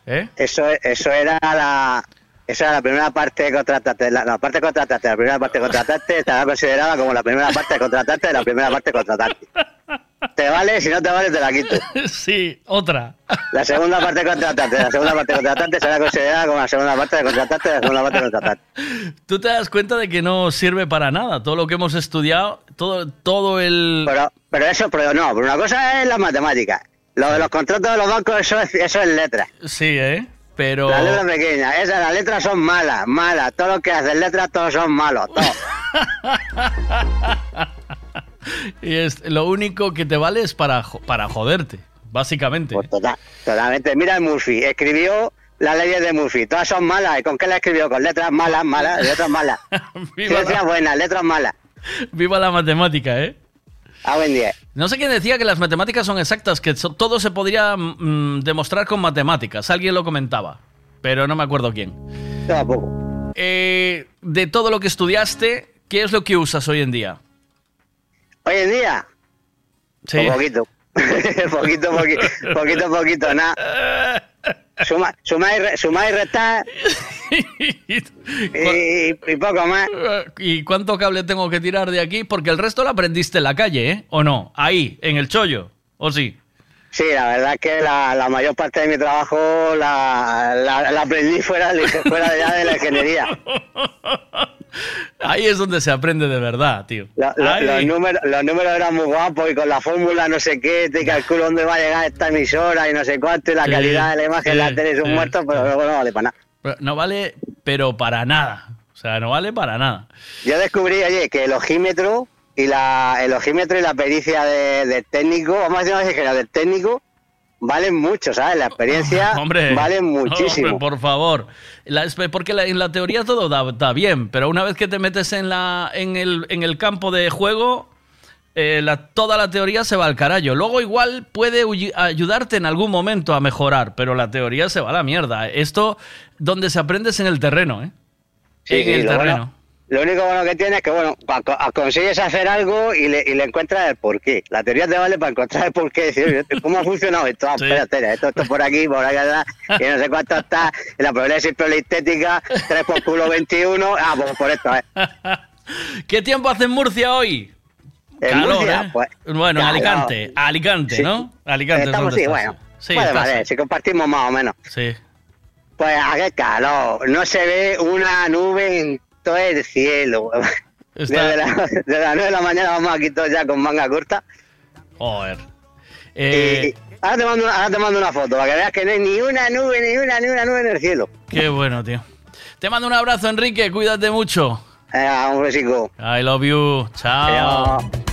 ¿Eh? Eso, eso era la... Esa era la primera parte de contratante. La, la parte contratante, la primera parte contratante estará considerada como la primera parte de contratante de la primera parte contratante. Te vale, si no te vale, te la quito. Sí, otra. La segunda parte contratante, la segunda parte contratante será considerada como la segunda parte de contratante de la segunda parte contratante. Tú te das cuenta de que no sirve para nada. Todo lo que hemos estudiado, todo, todo el. Pero, pero eso, pero no, pero una cosa es la matemática. Lo de los contratos de los bancos, eso es, eso es letra. Sí, ¿eh? Pero. La letra pequeña, esas, las letras son malas, malas. Todo lo que hacen letras, todos son malos, todos. <laughs> Y es, lo único que te vale es para, para joderte, básicamente. Pues tota- Totalmente. Mira el Murphy, escribió las leyes de Murphy. Todas son malas. ¿Y con qué la escribió? Con letras malas, malas, letras malas. <laughs> La- buenas, letras malas. Viva la matemática, ¿eh? A buen día. No sé quién decía que las matemáticas son exactas, que todo se podría mm, demostrar con matemáticas. Alguien lo comentaba, pero no me acuerdo quién. Tampoco. Eh, de todo lo que estudiaste, ¿qué es lo que usas hoy en día? Hoy en día, Sí. un poquito. <laughs> poquito, poquito, poquito, poquito, nada. <laughs> Suma, suma, y, re- suma y restar. <laughs> y, y poco más. ¿Y cuánto cable tengo que tirar de aquí? Porque el resto lo aprendiste en la calle, ¿eh? ¿O no? Ahí, en el chollo. ¿O sí? Sí, la verdad es que la, la mayor parte de mi trabajo la, la, la aprendí fuera, de, fuera de, la ingeniería. <laughs> Ahí es donde se aprende de verdad, tío. Lo- lo- Ahí. los, números, los números eran muy guapos y con la fórmula no sé qué, te calculo dónde va a llegar esta emisora y no sé cuánto y la Sí, calidad de la imagen, sí, la tele es un sí, muerto, pero luego no vale para nada. No vale, pero para nada. O sea, no vale para nada. Yo descubrí, oye, que el ojímetro y la, el ojímetro y la pericia de- del técnico, vamos a decir, sé qué, del técnico, valen mucho, ¿sabes? La experiencia <laughs> Hombre, vale muchísimo. hombre, por favor. La- porque la- en la teoría todo da, da bien, pero una vez que te metes en, la, en, el, en el campo de juego, eh, la- toda la teoría se va al carajo. Luego igual puede ayudarte en algún momento a mejorar, pero la teoría se va a la mierda. Esto donde se aprende es en el terreno, ¿eh? Sí, en sí, el lo terreno. bueno- lo único bueno que tiene es que, bueno, consigues hacer algo y le, y le encuentras el porqué. La teoría te vale para encontrar el porqué. Decir, oye, ¿cómo ha funcionado esto? Ah, Sí. espera, espera, esto, esto por aquí, por acá, y no sé cuánto está. La probabilidad siempre la estética, 3 por culo 21. Ah, pues por esto, ¿eh? <laughs> ¿Qué tiempo hace en Murcia hoy? En Calor, Murcia, ¿eh? pues, bueno, en. Alicante. Alicante, Sí. ¿no? Alicante. es Estamos, sí, bueno. Sí, puede valer, si compartimos más o menos. Sí. Pues a qué calor, no se ve una nube en todo el cielo. Está- Desde, la, desde las 9 de la mañana vamos aquí todos ya con manga corta. Joder. Eh, y ahora, te mando, una- ahora te mando una foto para que veas que no hay ni una nube, ni una, ni una nube en el cielo. Qué bueno, tío. Te mando un abrazo, Enrique. Cuídate mucho. Eh, un besico. I love you. Chao. Y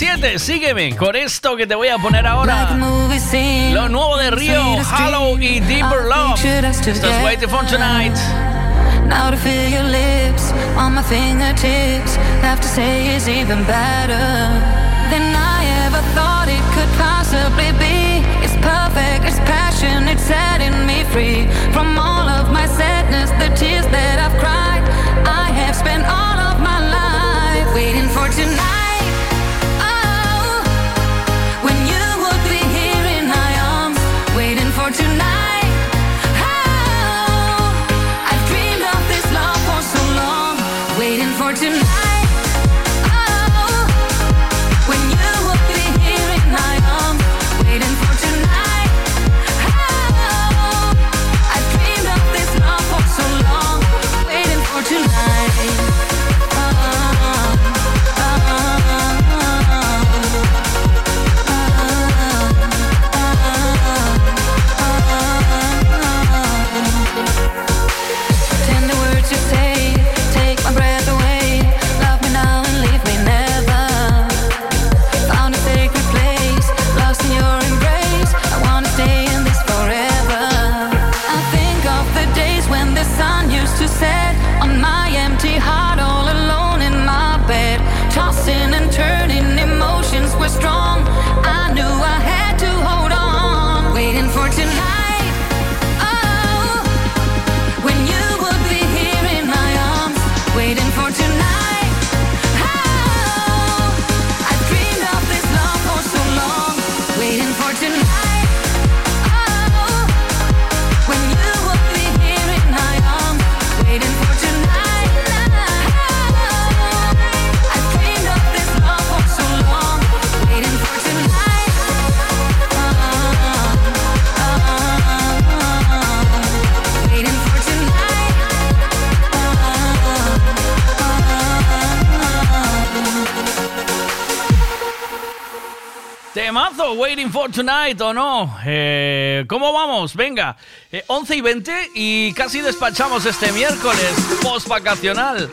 7. Sígueme con esto que te voy a poner ahora. Lo nuevo de Río, Hollow y Deeper Love. Esto es Waiting for Tonight. Now to feel your lips on my fingertips. Have to say it's even better than I ever thought it could possibly be. It's perfect, it's passion, it's setting me free from all of my sadness, the tears that I've cried. temazo, Waiting for Tonight, ¿o no? Eh, ¿Cómo vamos? Venga, eh, 11 y 20 y casi despachamos este miércoles post-vacacional.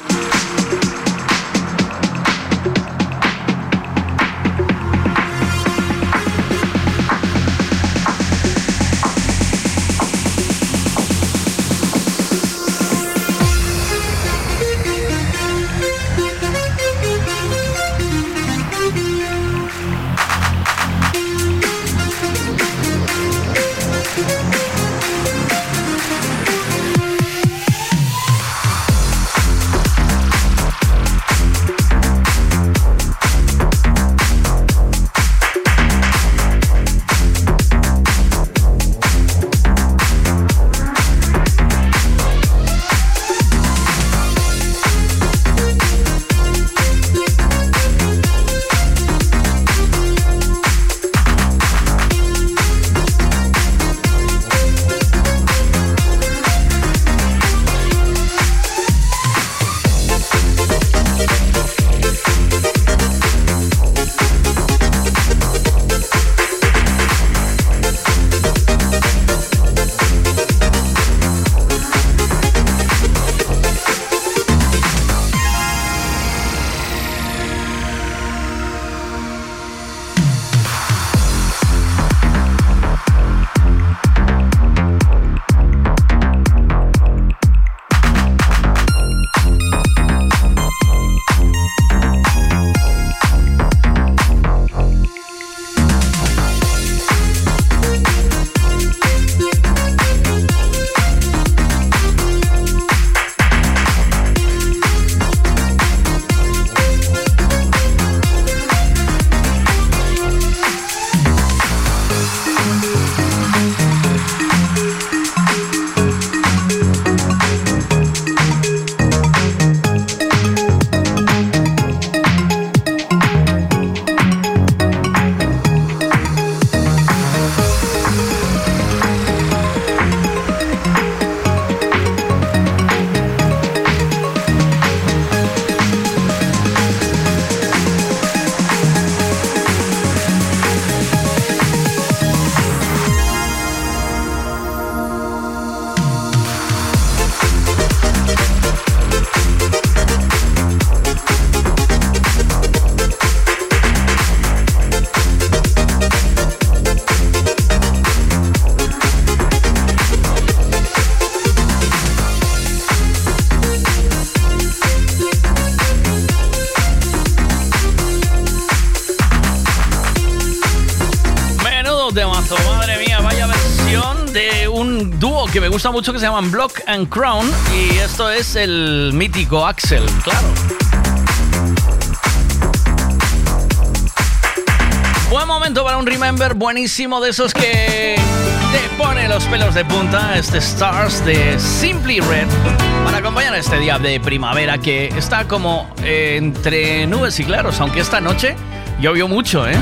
Gusta mucho que se llaman Block and Crown y esto es el mítico Axel, claro. Buen momento para un remember buenísimo de esos que te pone los pelos de punta, este Stars de Simply Red, para acompañar este día de primavera que está como entre nubes y claros, aunque esta noche llovió mucho, ¿eh?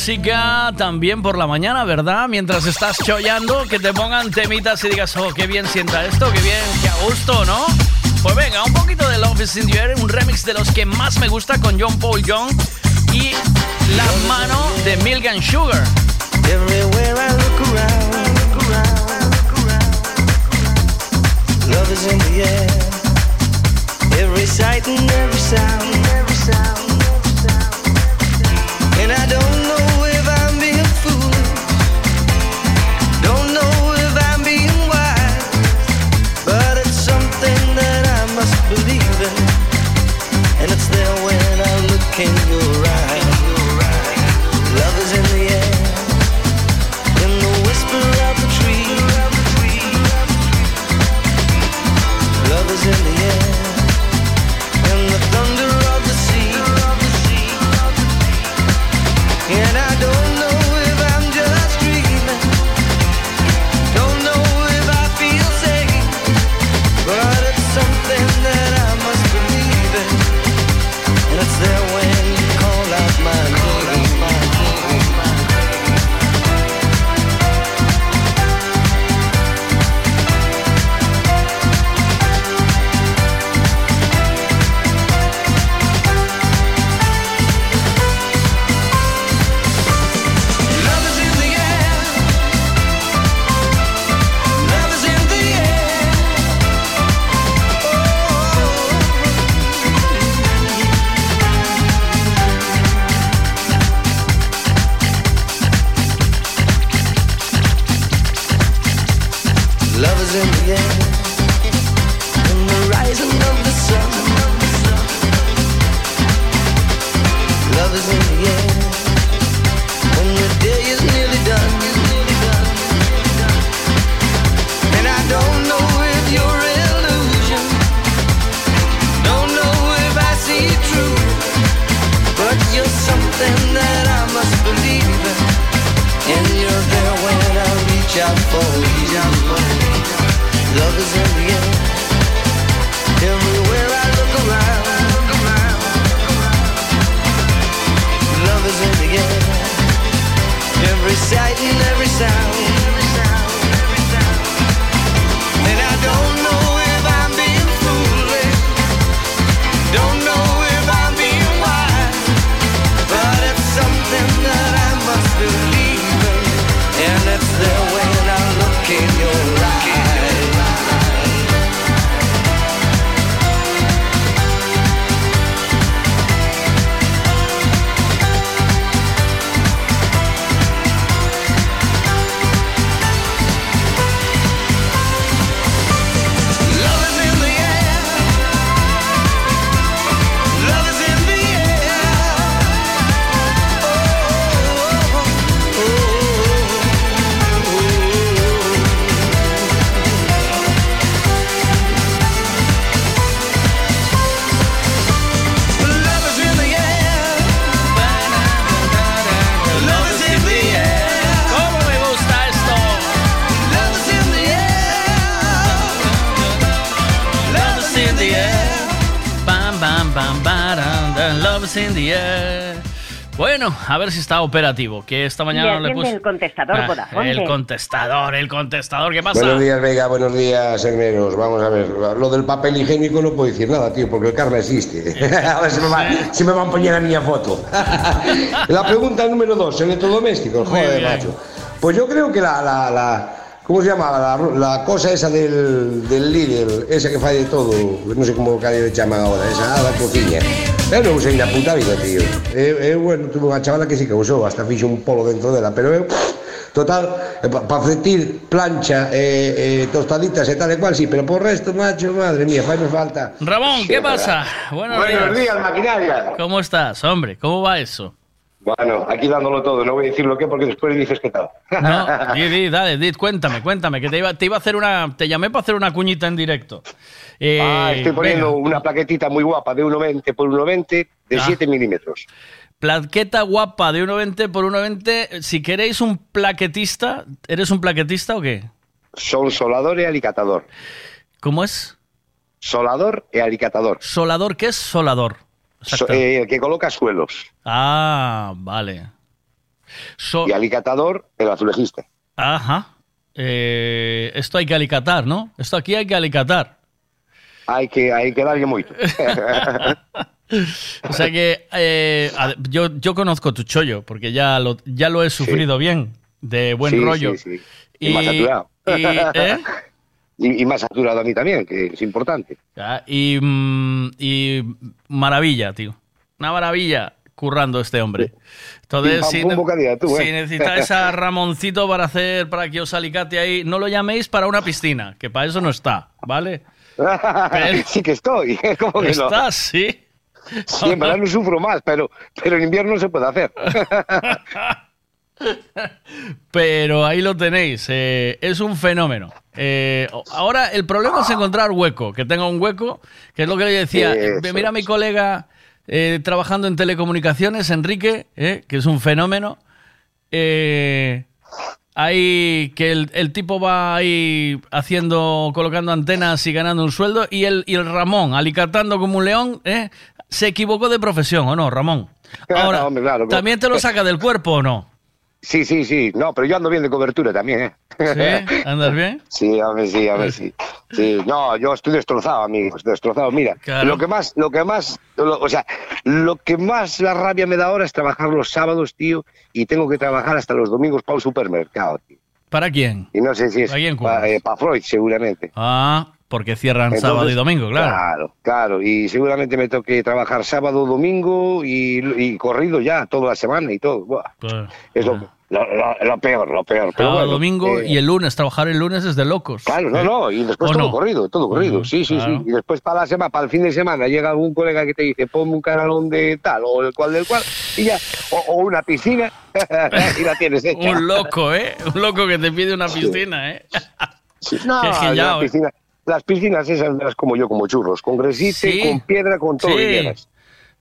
Música también por la mañana, ¿verdad? Mientras estás chollando, que te pongan temitas y digas, oh, qué bien sienta esto, qué bien, qué a gusto, ¿no? Pues venga, un poquito de Love is in the Air, un remix de los que más me gusta con John Paul Young y la mano de Milk and Sugar. Everywhere I look around, look around, look around. Love is in the air. Every sight and every sound, every sound, every sound. And I don't a ver si está operativo. Que esta mañana no le puse. el contestador, Ah, el contestador, el contestador. ¿Qué pasa? Buenos días, Vega, buenos días, hermanos. Vamos a ver, lo del papel higiénico no puedo decir nada, tío, porque el karma existe. <laughs> a ver si me, va- si me van a poner a mi foto. <laughs> la pregunta número dos, electrodomésticos, joder, macho. Pues yo creo que la, la, la- ¿cómo se llama? La, la cosa esa del, del líder, esa que falla de todo, no sé cómo callo le llaman ahora, esa, ah, la cocina. Eu non usei na puta vida, tío. Eu, eu bueno, tuve unha chavala que sí que usou, hasta fixo un polo dentro dela, pero eu, total, para pa fretir plancha, eh, eh, tostaditas e tal e cual, sí, pero por resto, macho, madre mía, faime falta. Ramón, ¿qué pasa? Buenos, Buenos días, maquinaria. ¿Cómo estás, hombre? ¿Cómo va eso? Bueno, aquí dándolo todo, no voy a decir lo que porque después dices que tal. No, <laughs> di, di, dale, di, cuéntame, cuéntame, que te iba, te iba a hacer una, te llamé para hacer una cuñita en directo. Eh, Ah, estoy poniendo venga. una plaquetita muy guapa de 1,20 por 1,20 de Ah. 7 milímetros. Plaqueta guapa de 1,20 por 1,20. Si queréis un plaquetista, ¿eres un plaquetista o qué? Son solador e alicatador. ¿Cómo es? Solador e alicatador. Solador, ¿qué es solador? So- eh, el que coloca suelos. Ah, vale. So- Y alicatador, el azulejista. Ajá. Eh, esto hay que alicatar, ¿no? Esto aquí hay que alicatar. Hay que, hay que darle moito. <laughs> O sea que eh, yo, yo conozco tu chollo, porque ya lo, ya lo he sufrido bien, de buen Sí, rollo. sí, sí. Y, más saturado. y, ¿eh? <laughs> Y- y más saturado a mí también, que es importante. Ya, y, mm, y maravilla, tío. Una maravilla currando este hombre. Entonces, si, tú, si ¿eh? necesitáis a <laughs> Ramoncito para hacer, para que os alicate ahí, no lo llaméis para una piscina, que para eso no está, ¿vale? <laughs> sí que estoy. <laughs> ¿Cómo que no? ¿Estás? Sí. Sí, en verano sufro más, pero, pero en invierno se puede hacer. <laughs> Pero ahí lo tenéis, eh, es un fenómeno. Eh, ahora el problema es encontrar hueco, que tenga un hueco, que es lo que le decía. Eso Eh, Mira a mi colega eh, trabajando en telecomunicaciones, Enrique, que es un fenómeno. Ahí que el, el tipo va ahí haciendo, colocando antenas y ganando un sueldo, y el, y el Ramón, alicatando como un león, se equivocó de profesión, ¿o no, Ramón? <laughs> Ahora, Hombre, claro, claro. ¿también te lo saca del cuerpo o no? Sí, sí, sí. No, pero yo ando bien de cobertura también, ¿eh? ¿Sí? ¿Andas bien? <laughs> Sí, a ver, sí, a ver, sí. Sí, no, yo estoy destrozado, amigos, destrozado. Mira, Claro. lo que más, lo que más, lo- o sea, lo que más la rabia me da ahora es trabajar los sábados, tío, y tengo que trabajar hasta los domingos para un supermercado, tío. ¿Para quién? Y no sé si es ¿Para quién para Freud, seguramente. Ah, porque cierran Entonces, sábado y domingo, claro. Claro, claro. Y seguramente me toque trabajar sábado, domingo y, y corrido ya toda la semana y todo. Buah. Claro. Es lo, Lo, lo- lo peor, lo peor. Pero Sábado, bueno, domingo eh, y el lunes, trabajar el lunes es de locos. Claro, no, no, y después ¿O todo no? corrido, todo corrido, sí, sí, claro. sí. Y después para la semana, para el fin de semana, llega algún colega que te dice, ponme un canalón de tal o el cual del cual, y ya, o, o una piscina, <laughs> y la tienes hecha. <laughs> Un loco, ¿eh? Un loco que te pide una piscina, ¿eh? <laughs> No, la genial, ¿eh? piscina- las piscinas esas las como yo, como churros, con gresite, Sí. con piedra, con todo lo que quieras.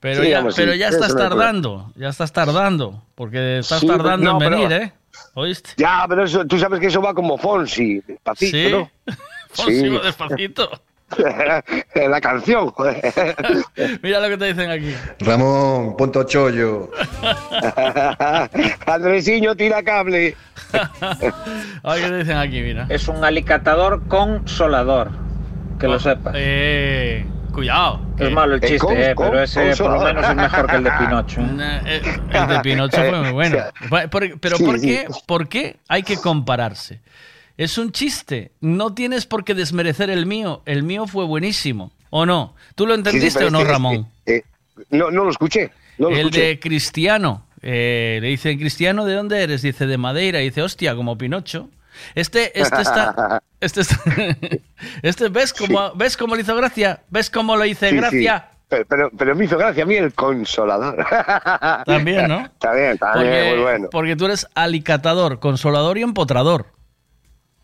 Pero, Sí, ya, pero ya estás tardando, ya estás tardando, porque estás tardando no, en pero- venir, ¿eh? ¿Oíste? Ya, pero eso, tú sabes que eso va como Fonsi, despacito. <laughs> Fonsi, va despacito. La canción, joder. Mira lo que te dicen aquí. Ramón, punto chollo. <laughs> Andresiño, tira cable. A ver qué te dicen aquí, mira. Es un alicatador consolador. Que lo sepas. Eh, cuidado. Es malo el Eh, chiste, con- eh, con- pero ese por lo menos es mejor que el de Pinocho. <laughs> Eh, El de Pinocho fue muy <laughs> bueno. Pero Sí, ¿por sí. qué? ¿por qué hay que compararse? Es un chiste. No tienes por qué desmerecer el mío. El mío fue buenísimo. ¿O no? ¿Tú lo Sí, sí, entendiste o no, Ramón? eh, no, no lo escuché. No lo el escuché. de Cristiano. Eh, le dice, Cristiano, ¿de dónde eres? Dice, de Madeira. Dice, hostia, como Pinocho. Este, este está... <laughs> Este, está- <laughs> este ¿ves cómo, ¿ves cómo le hizo gracia? ¿Ves cómo lo hice gracia? Pero, pero, pero me hizo gracia a mí el consolador. También, ¿no? <laughs> Está bien, está bien, Porque, muy bueno. porque tú eres alicatador, consolador y empotrador.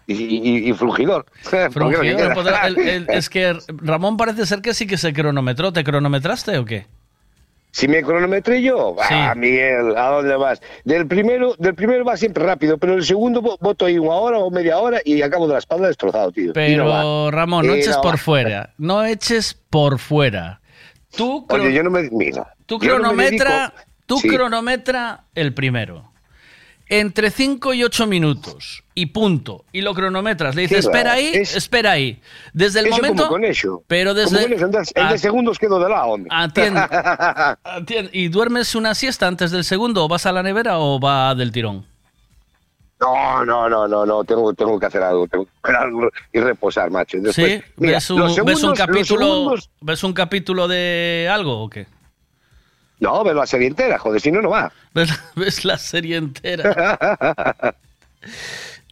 Y, y, y frungidor. <laughs> ¿Por qué no Frungidor, queda? empotrador. El- el- es que Ramón parece ser que sí que se cronometró. ¿Te cronometraste o qué? Si me cronometré yo, ah, Miguel, ¿a dónde vas? Del primero, del primero va siempre rápido, pero el segundo vo- voto ahí una hora o media hora y acabo de la espalda destrozado, tío. Pero no. Ramón, no Y eches no por va. fuera. No eches por fuera. Tú, Oye, yo no me. Mira. tú yo no me cronometra, dedico- tú Sí. cronometra el primero. Entre 5 y 8 minutos y punto. Y lo cronometras. Le dices, espera ahí, Es- espera ahí. Desde el momento. como con eso. Pero Como desde. con de- el de Ah, segundos quedo de lado, hombre. Atiende. <laughs> Atiende. ¿Y duermes una siesta antes del segundo? ¿O vas a la nevera o va del tirón? No, no, no, no, no, tengo, tengo que hacer algo, tengo que hacer algo y reposar, macho. Después, ¿Sí? mira, ¿Ves, un, ves capítulo, segundos- ¿Ves un capítulo de algo o qué? No, veo la serie entera, joder, si no, no va. <laughs> ¿Ves, ves la serie entera? <laughs>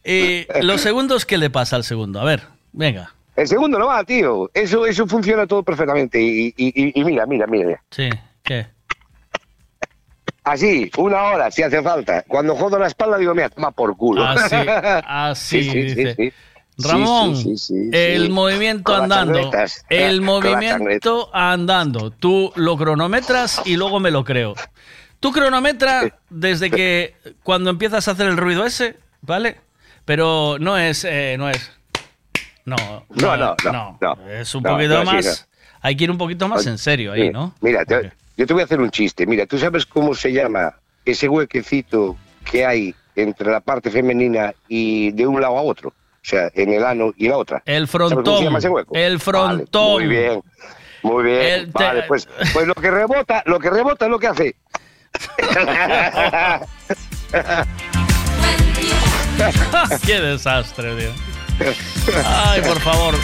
Eh, ¿Los segundos qué le pasa al segundo? A ver, venga. El segundo no va, tío. Eso, eso funciona todo perfectamente. Y, y- y- y mira, mira, mira. Sí, ¿qué? Así, una hora, si hace falta. Cuando jodo la espalda, digo, mira, toma por culo. Así, <laughs> así, Sí, sí, dice. sí, sí. Ramón, Sí, sí, sí, sí, el movimiento andando. El movimiento andando. Tú lo cronometras y luego me lo creo. Tú cronometra <laughs> desde que cuando empiezas a hacer el ruido ese, ¿vale? Pero no es, eh, no es. No, No, no, no, no. Es un poquito más. Hay que ir un poquito más en serio ahí, ¿no? Mira, te- yo te voy a hacer un chiste. Mira, ¿tú sabes cómo se llama ese huequecito que hay entre la parte femenina y de un lado a otro? O sea, en el ano y la otra. El ¿Sabes cómo se frontón. llama ese hueco? El Vale, frontón. muy bien. Muy bien. El te- Vale, pues, pues lo que rebota, lo que rebota es lo que hace. <laughs> Qué desastre, tío. Ay, por favor.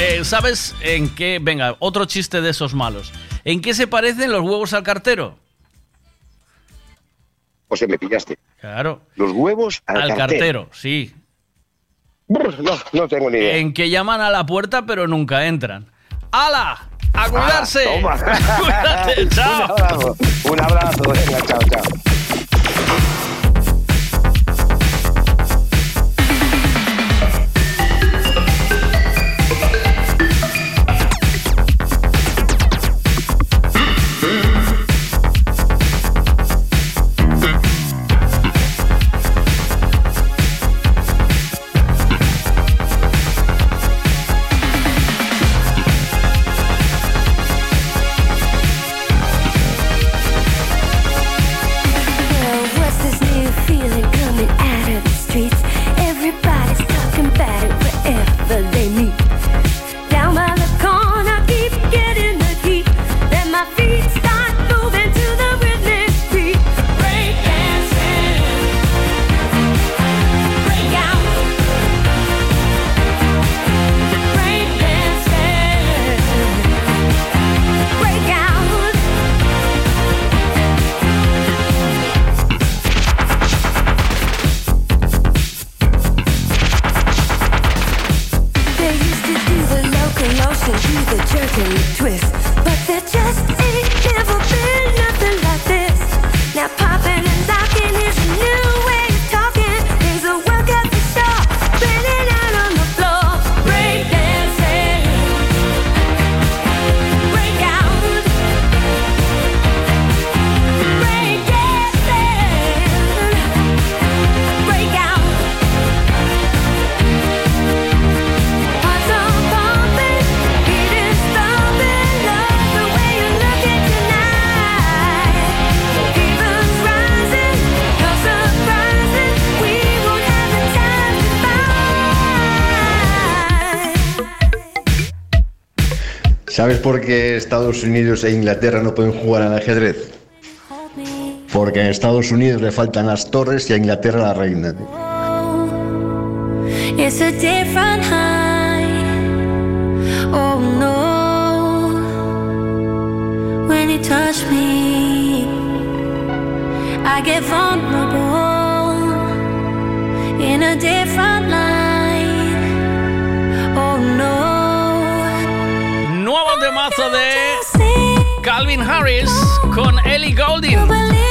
Eh, ¿Sabes en qué? Venga, otro chiste de esos malos. ¿En qué se parecen los huevos al cartero? O sea, me pillaste. Claro. Los huevos al, Al cartero, sí. No, no tengo ni idea. En que llaman a la puerta pero nunca entran. ¡Hala! ¡A cuidarse! Ah. <laughs> ¡Cuídate! <laughs> ¡Chao! Un abrazo. Un abrazo. Venga, chao, chao. porque Estados Unidos e Inglaterra no pueden jugar al ajedrez. Porque a Estados Unidos le faltan las torres y a Inglaterra la reina. Oh, I get vulnerable in a different. de Calvin Harris con Ellie Golding.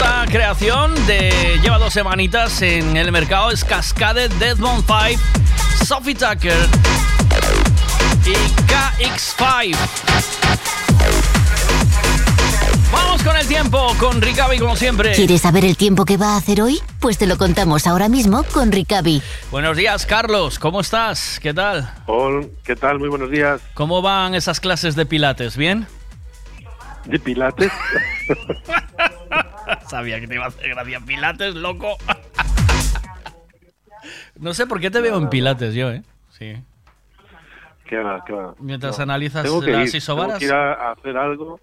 Esta creación de lleva dos semanitas en el mercado es Cascade Deadmond 5, Sophie Tucker y KX5. Vamos con el tiempo, con Ricavi como siempre. ¿Quieres saber el tiempo que va a hacer hoy? Pues te lo contamos ahora mismo con Ricavi. Buenos días, Carlos. ¿Cómo estás? ¿Qué tal? Hola, ¿qué tal? Muy buenos días. ¿Cómo van esas clases de pilates? ¿Bien? ¿De pilates? <laughs> Sabía que te iba a hacer gracia. Pilates, loco. <laughs> no sé por qué te veo en pilates yo, ¿eh? Sí. ¿Qué va, qué va? Mientras No. analizas Tengo que las ir, isobaras. Tengo que ir a, hacer algo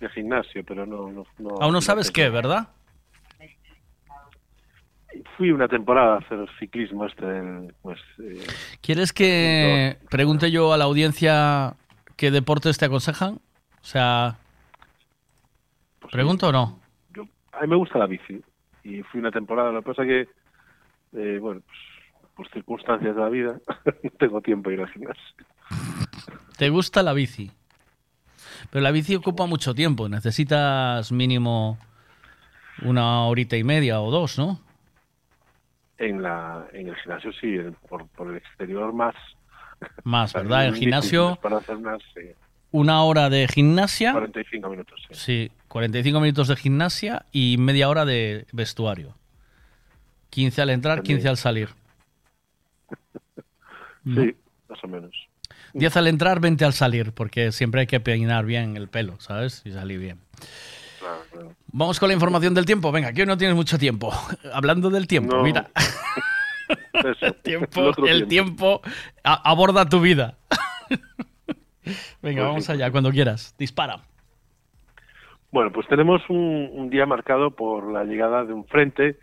de gimnasio, pero no... no, no Aún no sabes qué, ¿verdad? Fui una temporada a hacer ciclismo este del... Pues, eh, ¿Quieres que pregunte yo a la audiencia qué deportes te aconsejan? O sea, ¿pregunto o no? A mí me gusta la bici y fui una temporada. Lo que pasa que, eh, bueno, pues, por circunstancias de la vida, <laughs> no tengo tiempo de ir al gimnasio. ¿Te gusta la bici? Pero la bici ocupa mucho tiempo. Necesitas mínimo una horita y media o dos, ¿no? En, la, en el gimnasio sí, por, por el exterior más. Más, <laughs> ¿verdad? El gimnasio, Para hacer unas eh, una hora de gimnasia. 45 minutos. Sí. Sí, 45 minutos de gimnasia y media hora de vestuario. 15 al entrar, 15 al salir. Sí, más o menos. 10 al entrar, 20 al salir, porque siempre hay que peinar bien el pelo, ¿sabes? Y salir bien. Claro, claro. Vamos con la información del tiempo. Venga, que hoy no tienes mucho tiempo. <laughs> Hablando del tiempo, No. mira. <laughs> El tiempo, el el tiempo aborda tu vida. <laughs> Venga, vamos allá, cuando quieras. Dispara. Bueno, pues tenemos un, un día marcado por la llegada de un frente.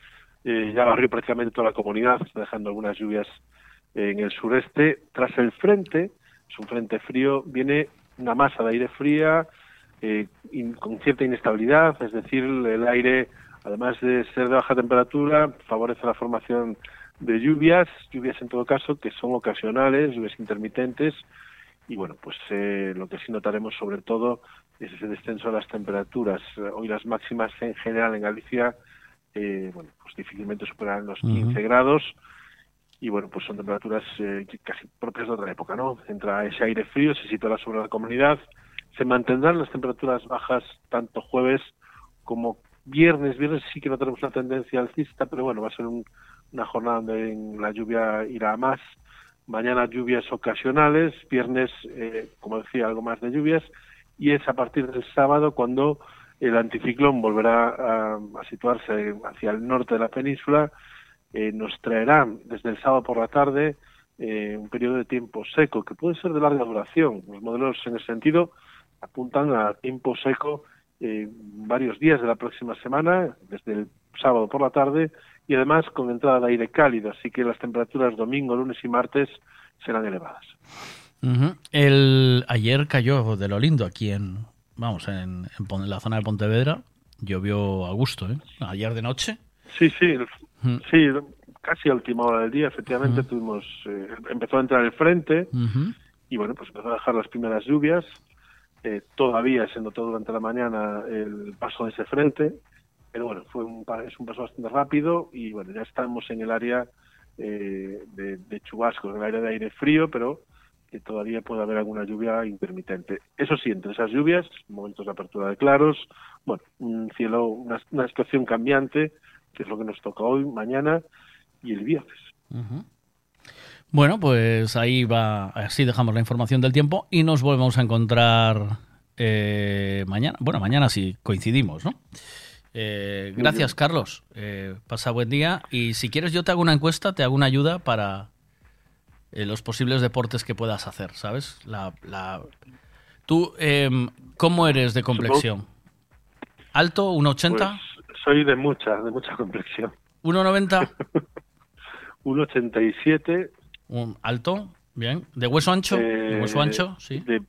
eh, ya barrió prácticamente toda la comunidad, está dejando algunas lluvias en el sureste. Tras el frente, es un frente frío, viene una masa de aire fría eh, con cierta inestabilidad, es decir, el aire, además de ser de baja temperatura, favorece la formación de lluvias, lluvias en todo caso que son ocasionales, lluvias intermitentes, y bueno, pues eh, lo que sí notaremos sobre todo es ese descenso de las temperaturas. Hoy las máximas en general en Galicia, eh, bueno, pues difícilmente superarán los Ujú. 15 grados y bueno, pues son temperaturas eh, casi propias de otra época, ¿no? Entra ese aire frío, se situará sobre la comunidad, se mantendrán las temperaturas bajas tanto jueves como viernes. Viernes sí que no tenemos una tendencia alcista, pero bueno, va a ser un- una jornada donde la lluvia irá a más. Mañana lluvias ocasionales, viernes, eh, como decía, algo más de lluvias, y es a partir del sábado cuando el anticiclón volverá a, situarse hacia el norte de la península, eh, nos traerá desde el sábado por la tarde eh, un periodo de tiempo seco que puede ser de larga duración. Los modelos en ese sentido apuntan a tiempo seco eh, varios días de la próxima semana, desde el sábado por la tarde, y además con entrada de aire cálido, así que las temperaturas domingo, lunes y martes serán elevadas. El, ayer cayó de lo lindo aquí en, vamos, en, en la zona de Pontevedra. Llovió a gusto, ¿eh? Ayer de noche. Sí, sí, el- sí, casi a última hora del día, efectivamente, tuvimos, eh, empezó a entrar el frente y bueno, pues empezó a dejar las primeras lluvias. Eh, todavía se notó durante la mañana el paso de ese frente, pero bueno, fue un, es un paso bastante rápido y bueno, ya estamos en el área eh, de, de chubascos, en el área de aire frío, pero que todavía puede haber alguna lluvia intermitente. Eso sí, entre esas lluvias, momentos de apertura de claros, bueno, un cielo, una, una situación cambiante, que es lo que nos toca hoy, mañana y el viernes. Bueno, pues ahí va, así dejamos la información del tiempo y nos volvemos a encontrar eh, mañana. Bueno, mañana sí coincidimos, ¿no? Eh, gracias. Carlos. Eh, pasa buen día y si quieres yo te hago una encuesta, te hago una ayuda para eh, los posibles deportes que puedas hacer, ¿sabes? La, la... Tú, em, ¿cómo eres de complexión? ¿Alto? ¿1,80? Pues soy de mucha, de mucha complexión. ¿1,90? 1,87. <laughs> Un ¿Alto? Bien. ¿De hueso ancho? ¿De eh, hueso ancho? Sí. De,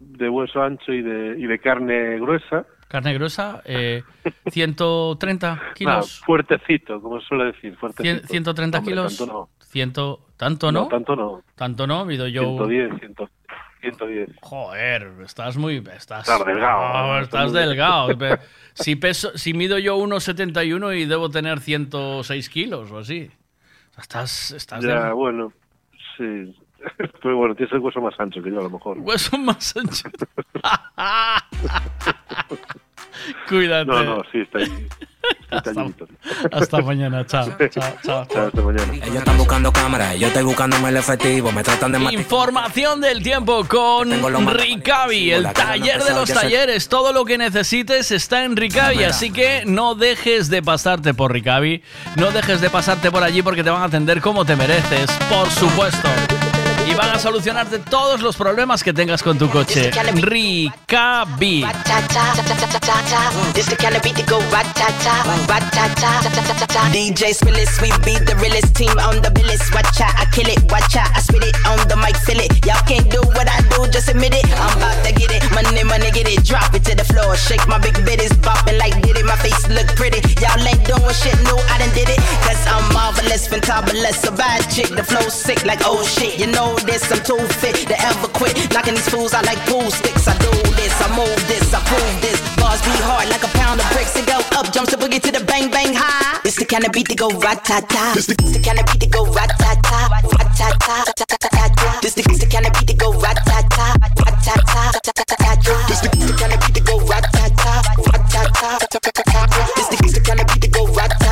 de hueso ancho y de, y de carne gruesa. Carne gruesa, eh, <laughs> 130 Nada, kilos. fuertecito, como suele decir. Cien- Fuertecito. 130 Hombre, kilos. Tanto no. Ciento, ¿Tanto no? No, tanto no. Tanto no, Vido yo. 110, 100, 110. Joder, estás muy. Estás, Estás delgado, No, ¿no? estás delgado. <laughs> Si, peso, si mido yo 1,71 y debo tener 106 kilos o así. Estás. estás Ya, delgado. bueno, sí. <laughs> Pero bueno, tienes el hueso más ancho que yo, a lo mejor. Hueso más ancho. <laughs> Cuídate. No, no, sí, está ahí. Hasta, hasta mañana. Chao. Chao, chao. Chao, hasta mañana. Ellos están buscando cámaras, yo estoy buscándome el efectivo, me tratan de matar. Información del tiempo con Ricavi, el taller de los talleres. Todo lo que necesites está en Ricavi, así que no dejes de pasarte por Ricavi. No dejes de pasarte por allí porque te van a atender como te mereces, por supuesto. Y van a solucionarte todos los problemas que tengas con tu coche. Beat rat-ta-ta, rat-ta-ta. DJ Spillis, we be the realest team on the billis. Watch out, I kill it, watch out, I spit it on the mic, feel it. Y'all can't do what I do, just admit it. I'm about to get it, money, money, get it, drop it to the floor. Shake my big bitties, bopping like did it. My face look pretty. Y'all ain't doing shit, no, I done did it. Cause I'm marvelous, fantabulous, a bad chick. The flow sick like oh shit. You know this, I'm too fit to ever quit. Knocking these fools out like pool sticks. I do this, I move this, I prove this. Bars be hard like a pound of bricks and go up, jumps the boogie to the bang bang high. This the kind of beat that go rat-ta-ta. This the, the kind of beat that go rat-ta-ta, rat-ta-ta, rat-ta-ta. This the, this the kind of beat that go rat-ta-ta, rat-ta-ta, rat-ta-ta. This the, the kind of beat that go rat-ta-ta, rat-ta-ta, rat-ta-ta. This the, this the kind of beat that go rat-ta-ta,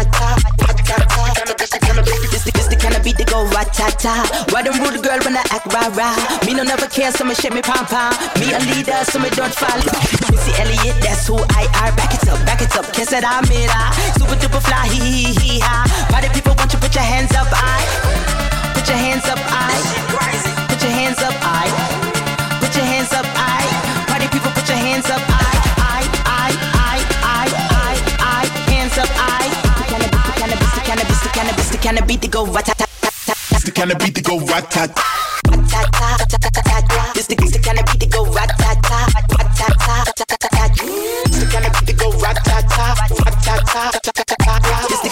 go rat-ta-ta. Why them rude girl when I act rah-rah? Me no never care, so me shake me pom-pom. Me a leader, so me don't follow. Missy Elliott, that's who I are. Back it up, back it up. Kiss it, I'm it, ah. Super duper fly, hee hee hee ha. Party people, want you put your hands up, I. Put your hands up, I. Put your hands up, I. Put your hands up, I. Party people, put your hands up, I. I, I, I, I, I, I. Hands up, I. Cannabis, the cannabis, the cannabis, the cannabis, to go rat-tat. It's the kind of beat that go rat-tat. This the, this the kind of beat that go rat-ta-ta, rat-ta-ta. This the kind of beat that go rat-ta-ta, rat-ta-ta. This the, this the kind of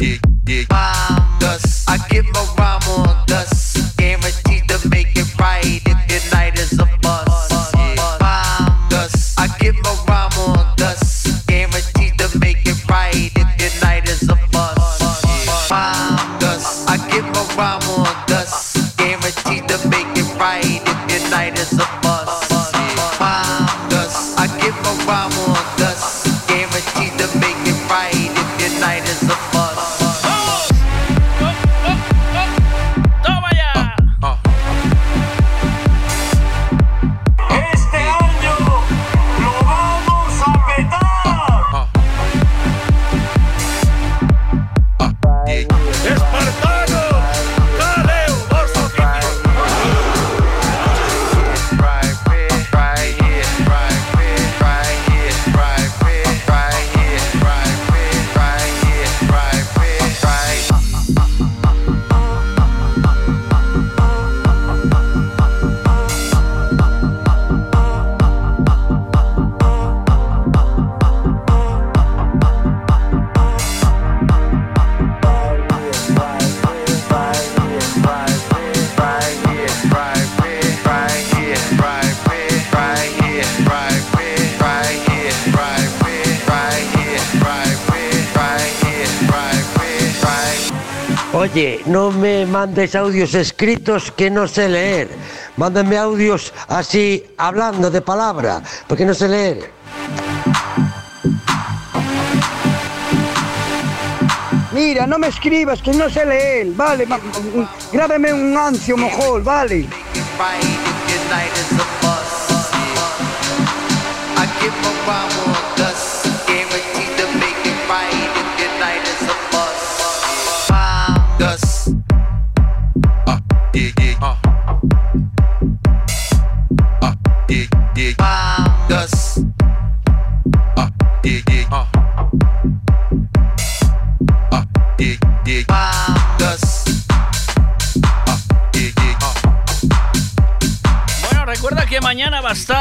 I give a rhyme on dust. Mandes audios escritos que no sé leer. Mándame audios así, hablando de palabra, porque no sé leer. Mira, no me escribas, que no sé leer, vale. Grábeme un ancio mojol, vale. I give my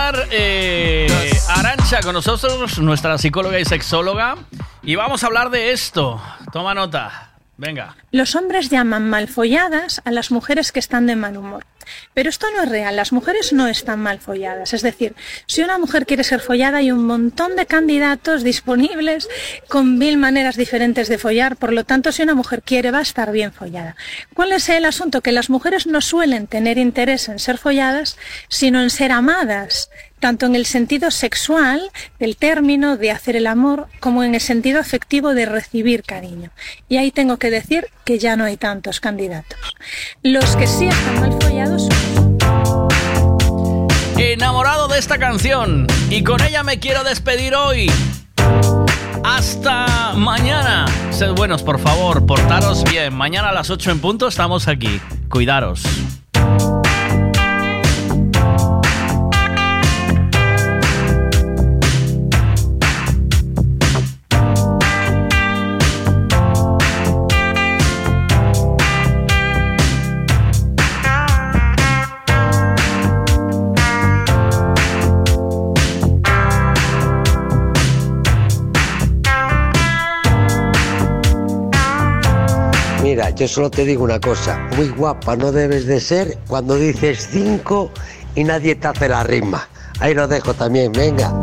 estar eh, Arancha con nosotros, nuestra psicóloga y sexóloga, y vamos a hablar de esto. Toma nota. Venga. Los hombres llaman malfolladas a las mujeres que están de mal humor. Pero esto no es real, las mujeres no están mal folladas. Es decir, si una mujer quiere ser follada hay un montón de candidatos disponibles con mil maneras diferentes de follar, por lo tanto si una mujer quiere va a estar bien follada. ¿Cuál es el asunto? Que las mujeres no suelen tener interés en ser folladas, sino en ser amadas, tanto en el sentido sexual del término de hacer el amor como en el sentido afectivo de recibir cariño. Y ahí tengo que decir que ya no hay tantos candidatos. Los que sí están mal follados son Enamorado de esta canción y con ella me quiero despedir hoy. Hasta mañana. Sed buenos, por favor, portaros bien. Mañana a las 8 en punto estamos aquí. Cuidaros. Yo solo te digo una cosa, muy guapa no debes de ser cuando dices cinco y nadie te hace la rima. Ahí lo dejo también, venga.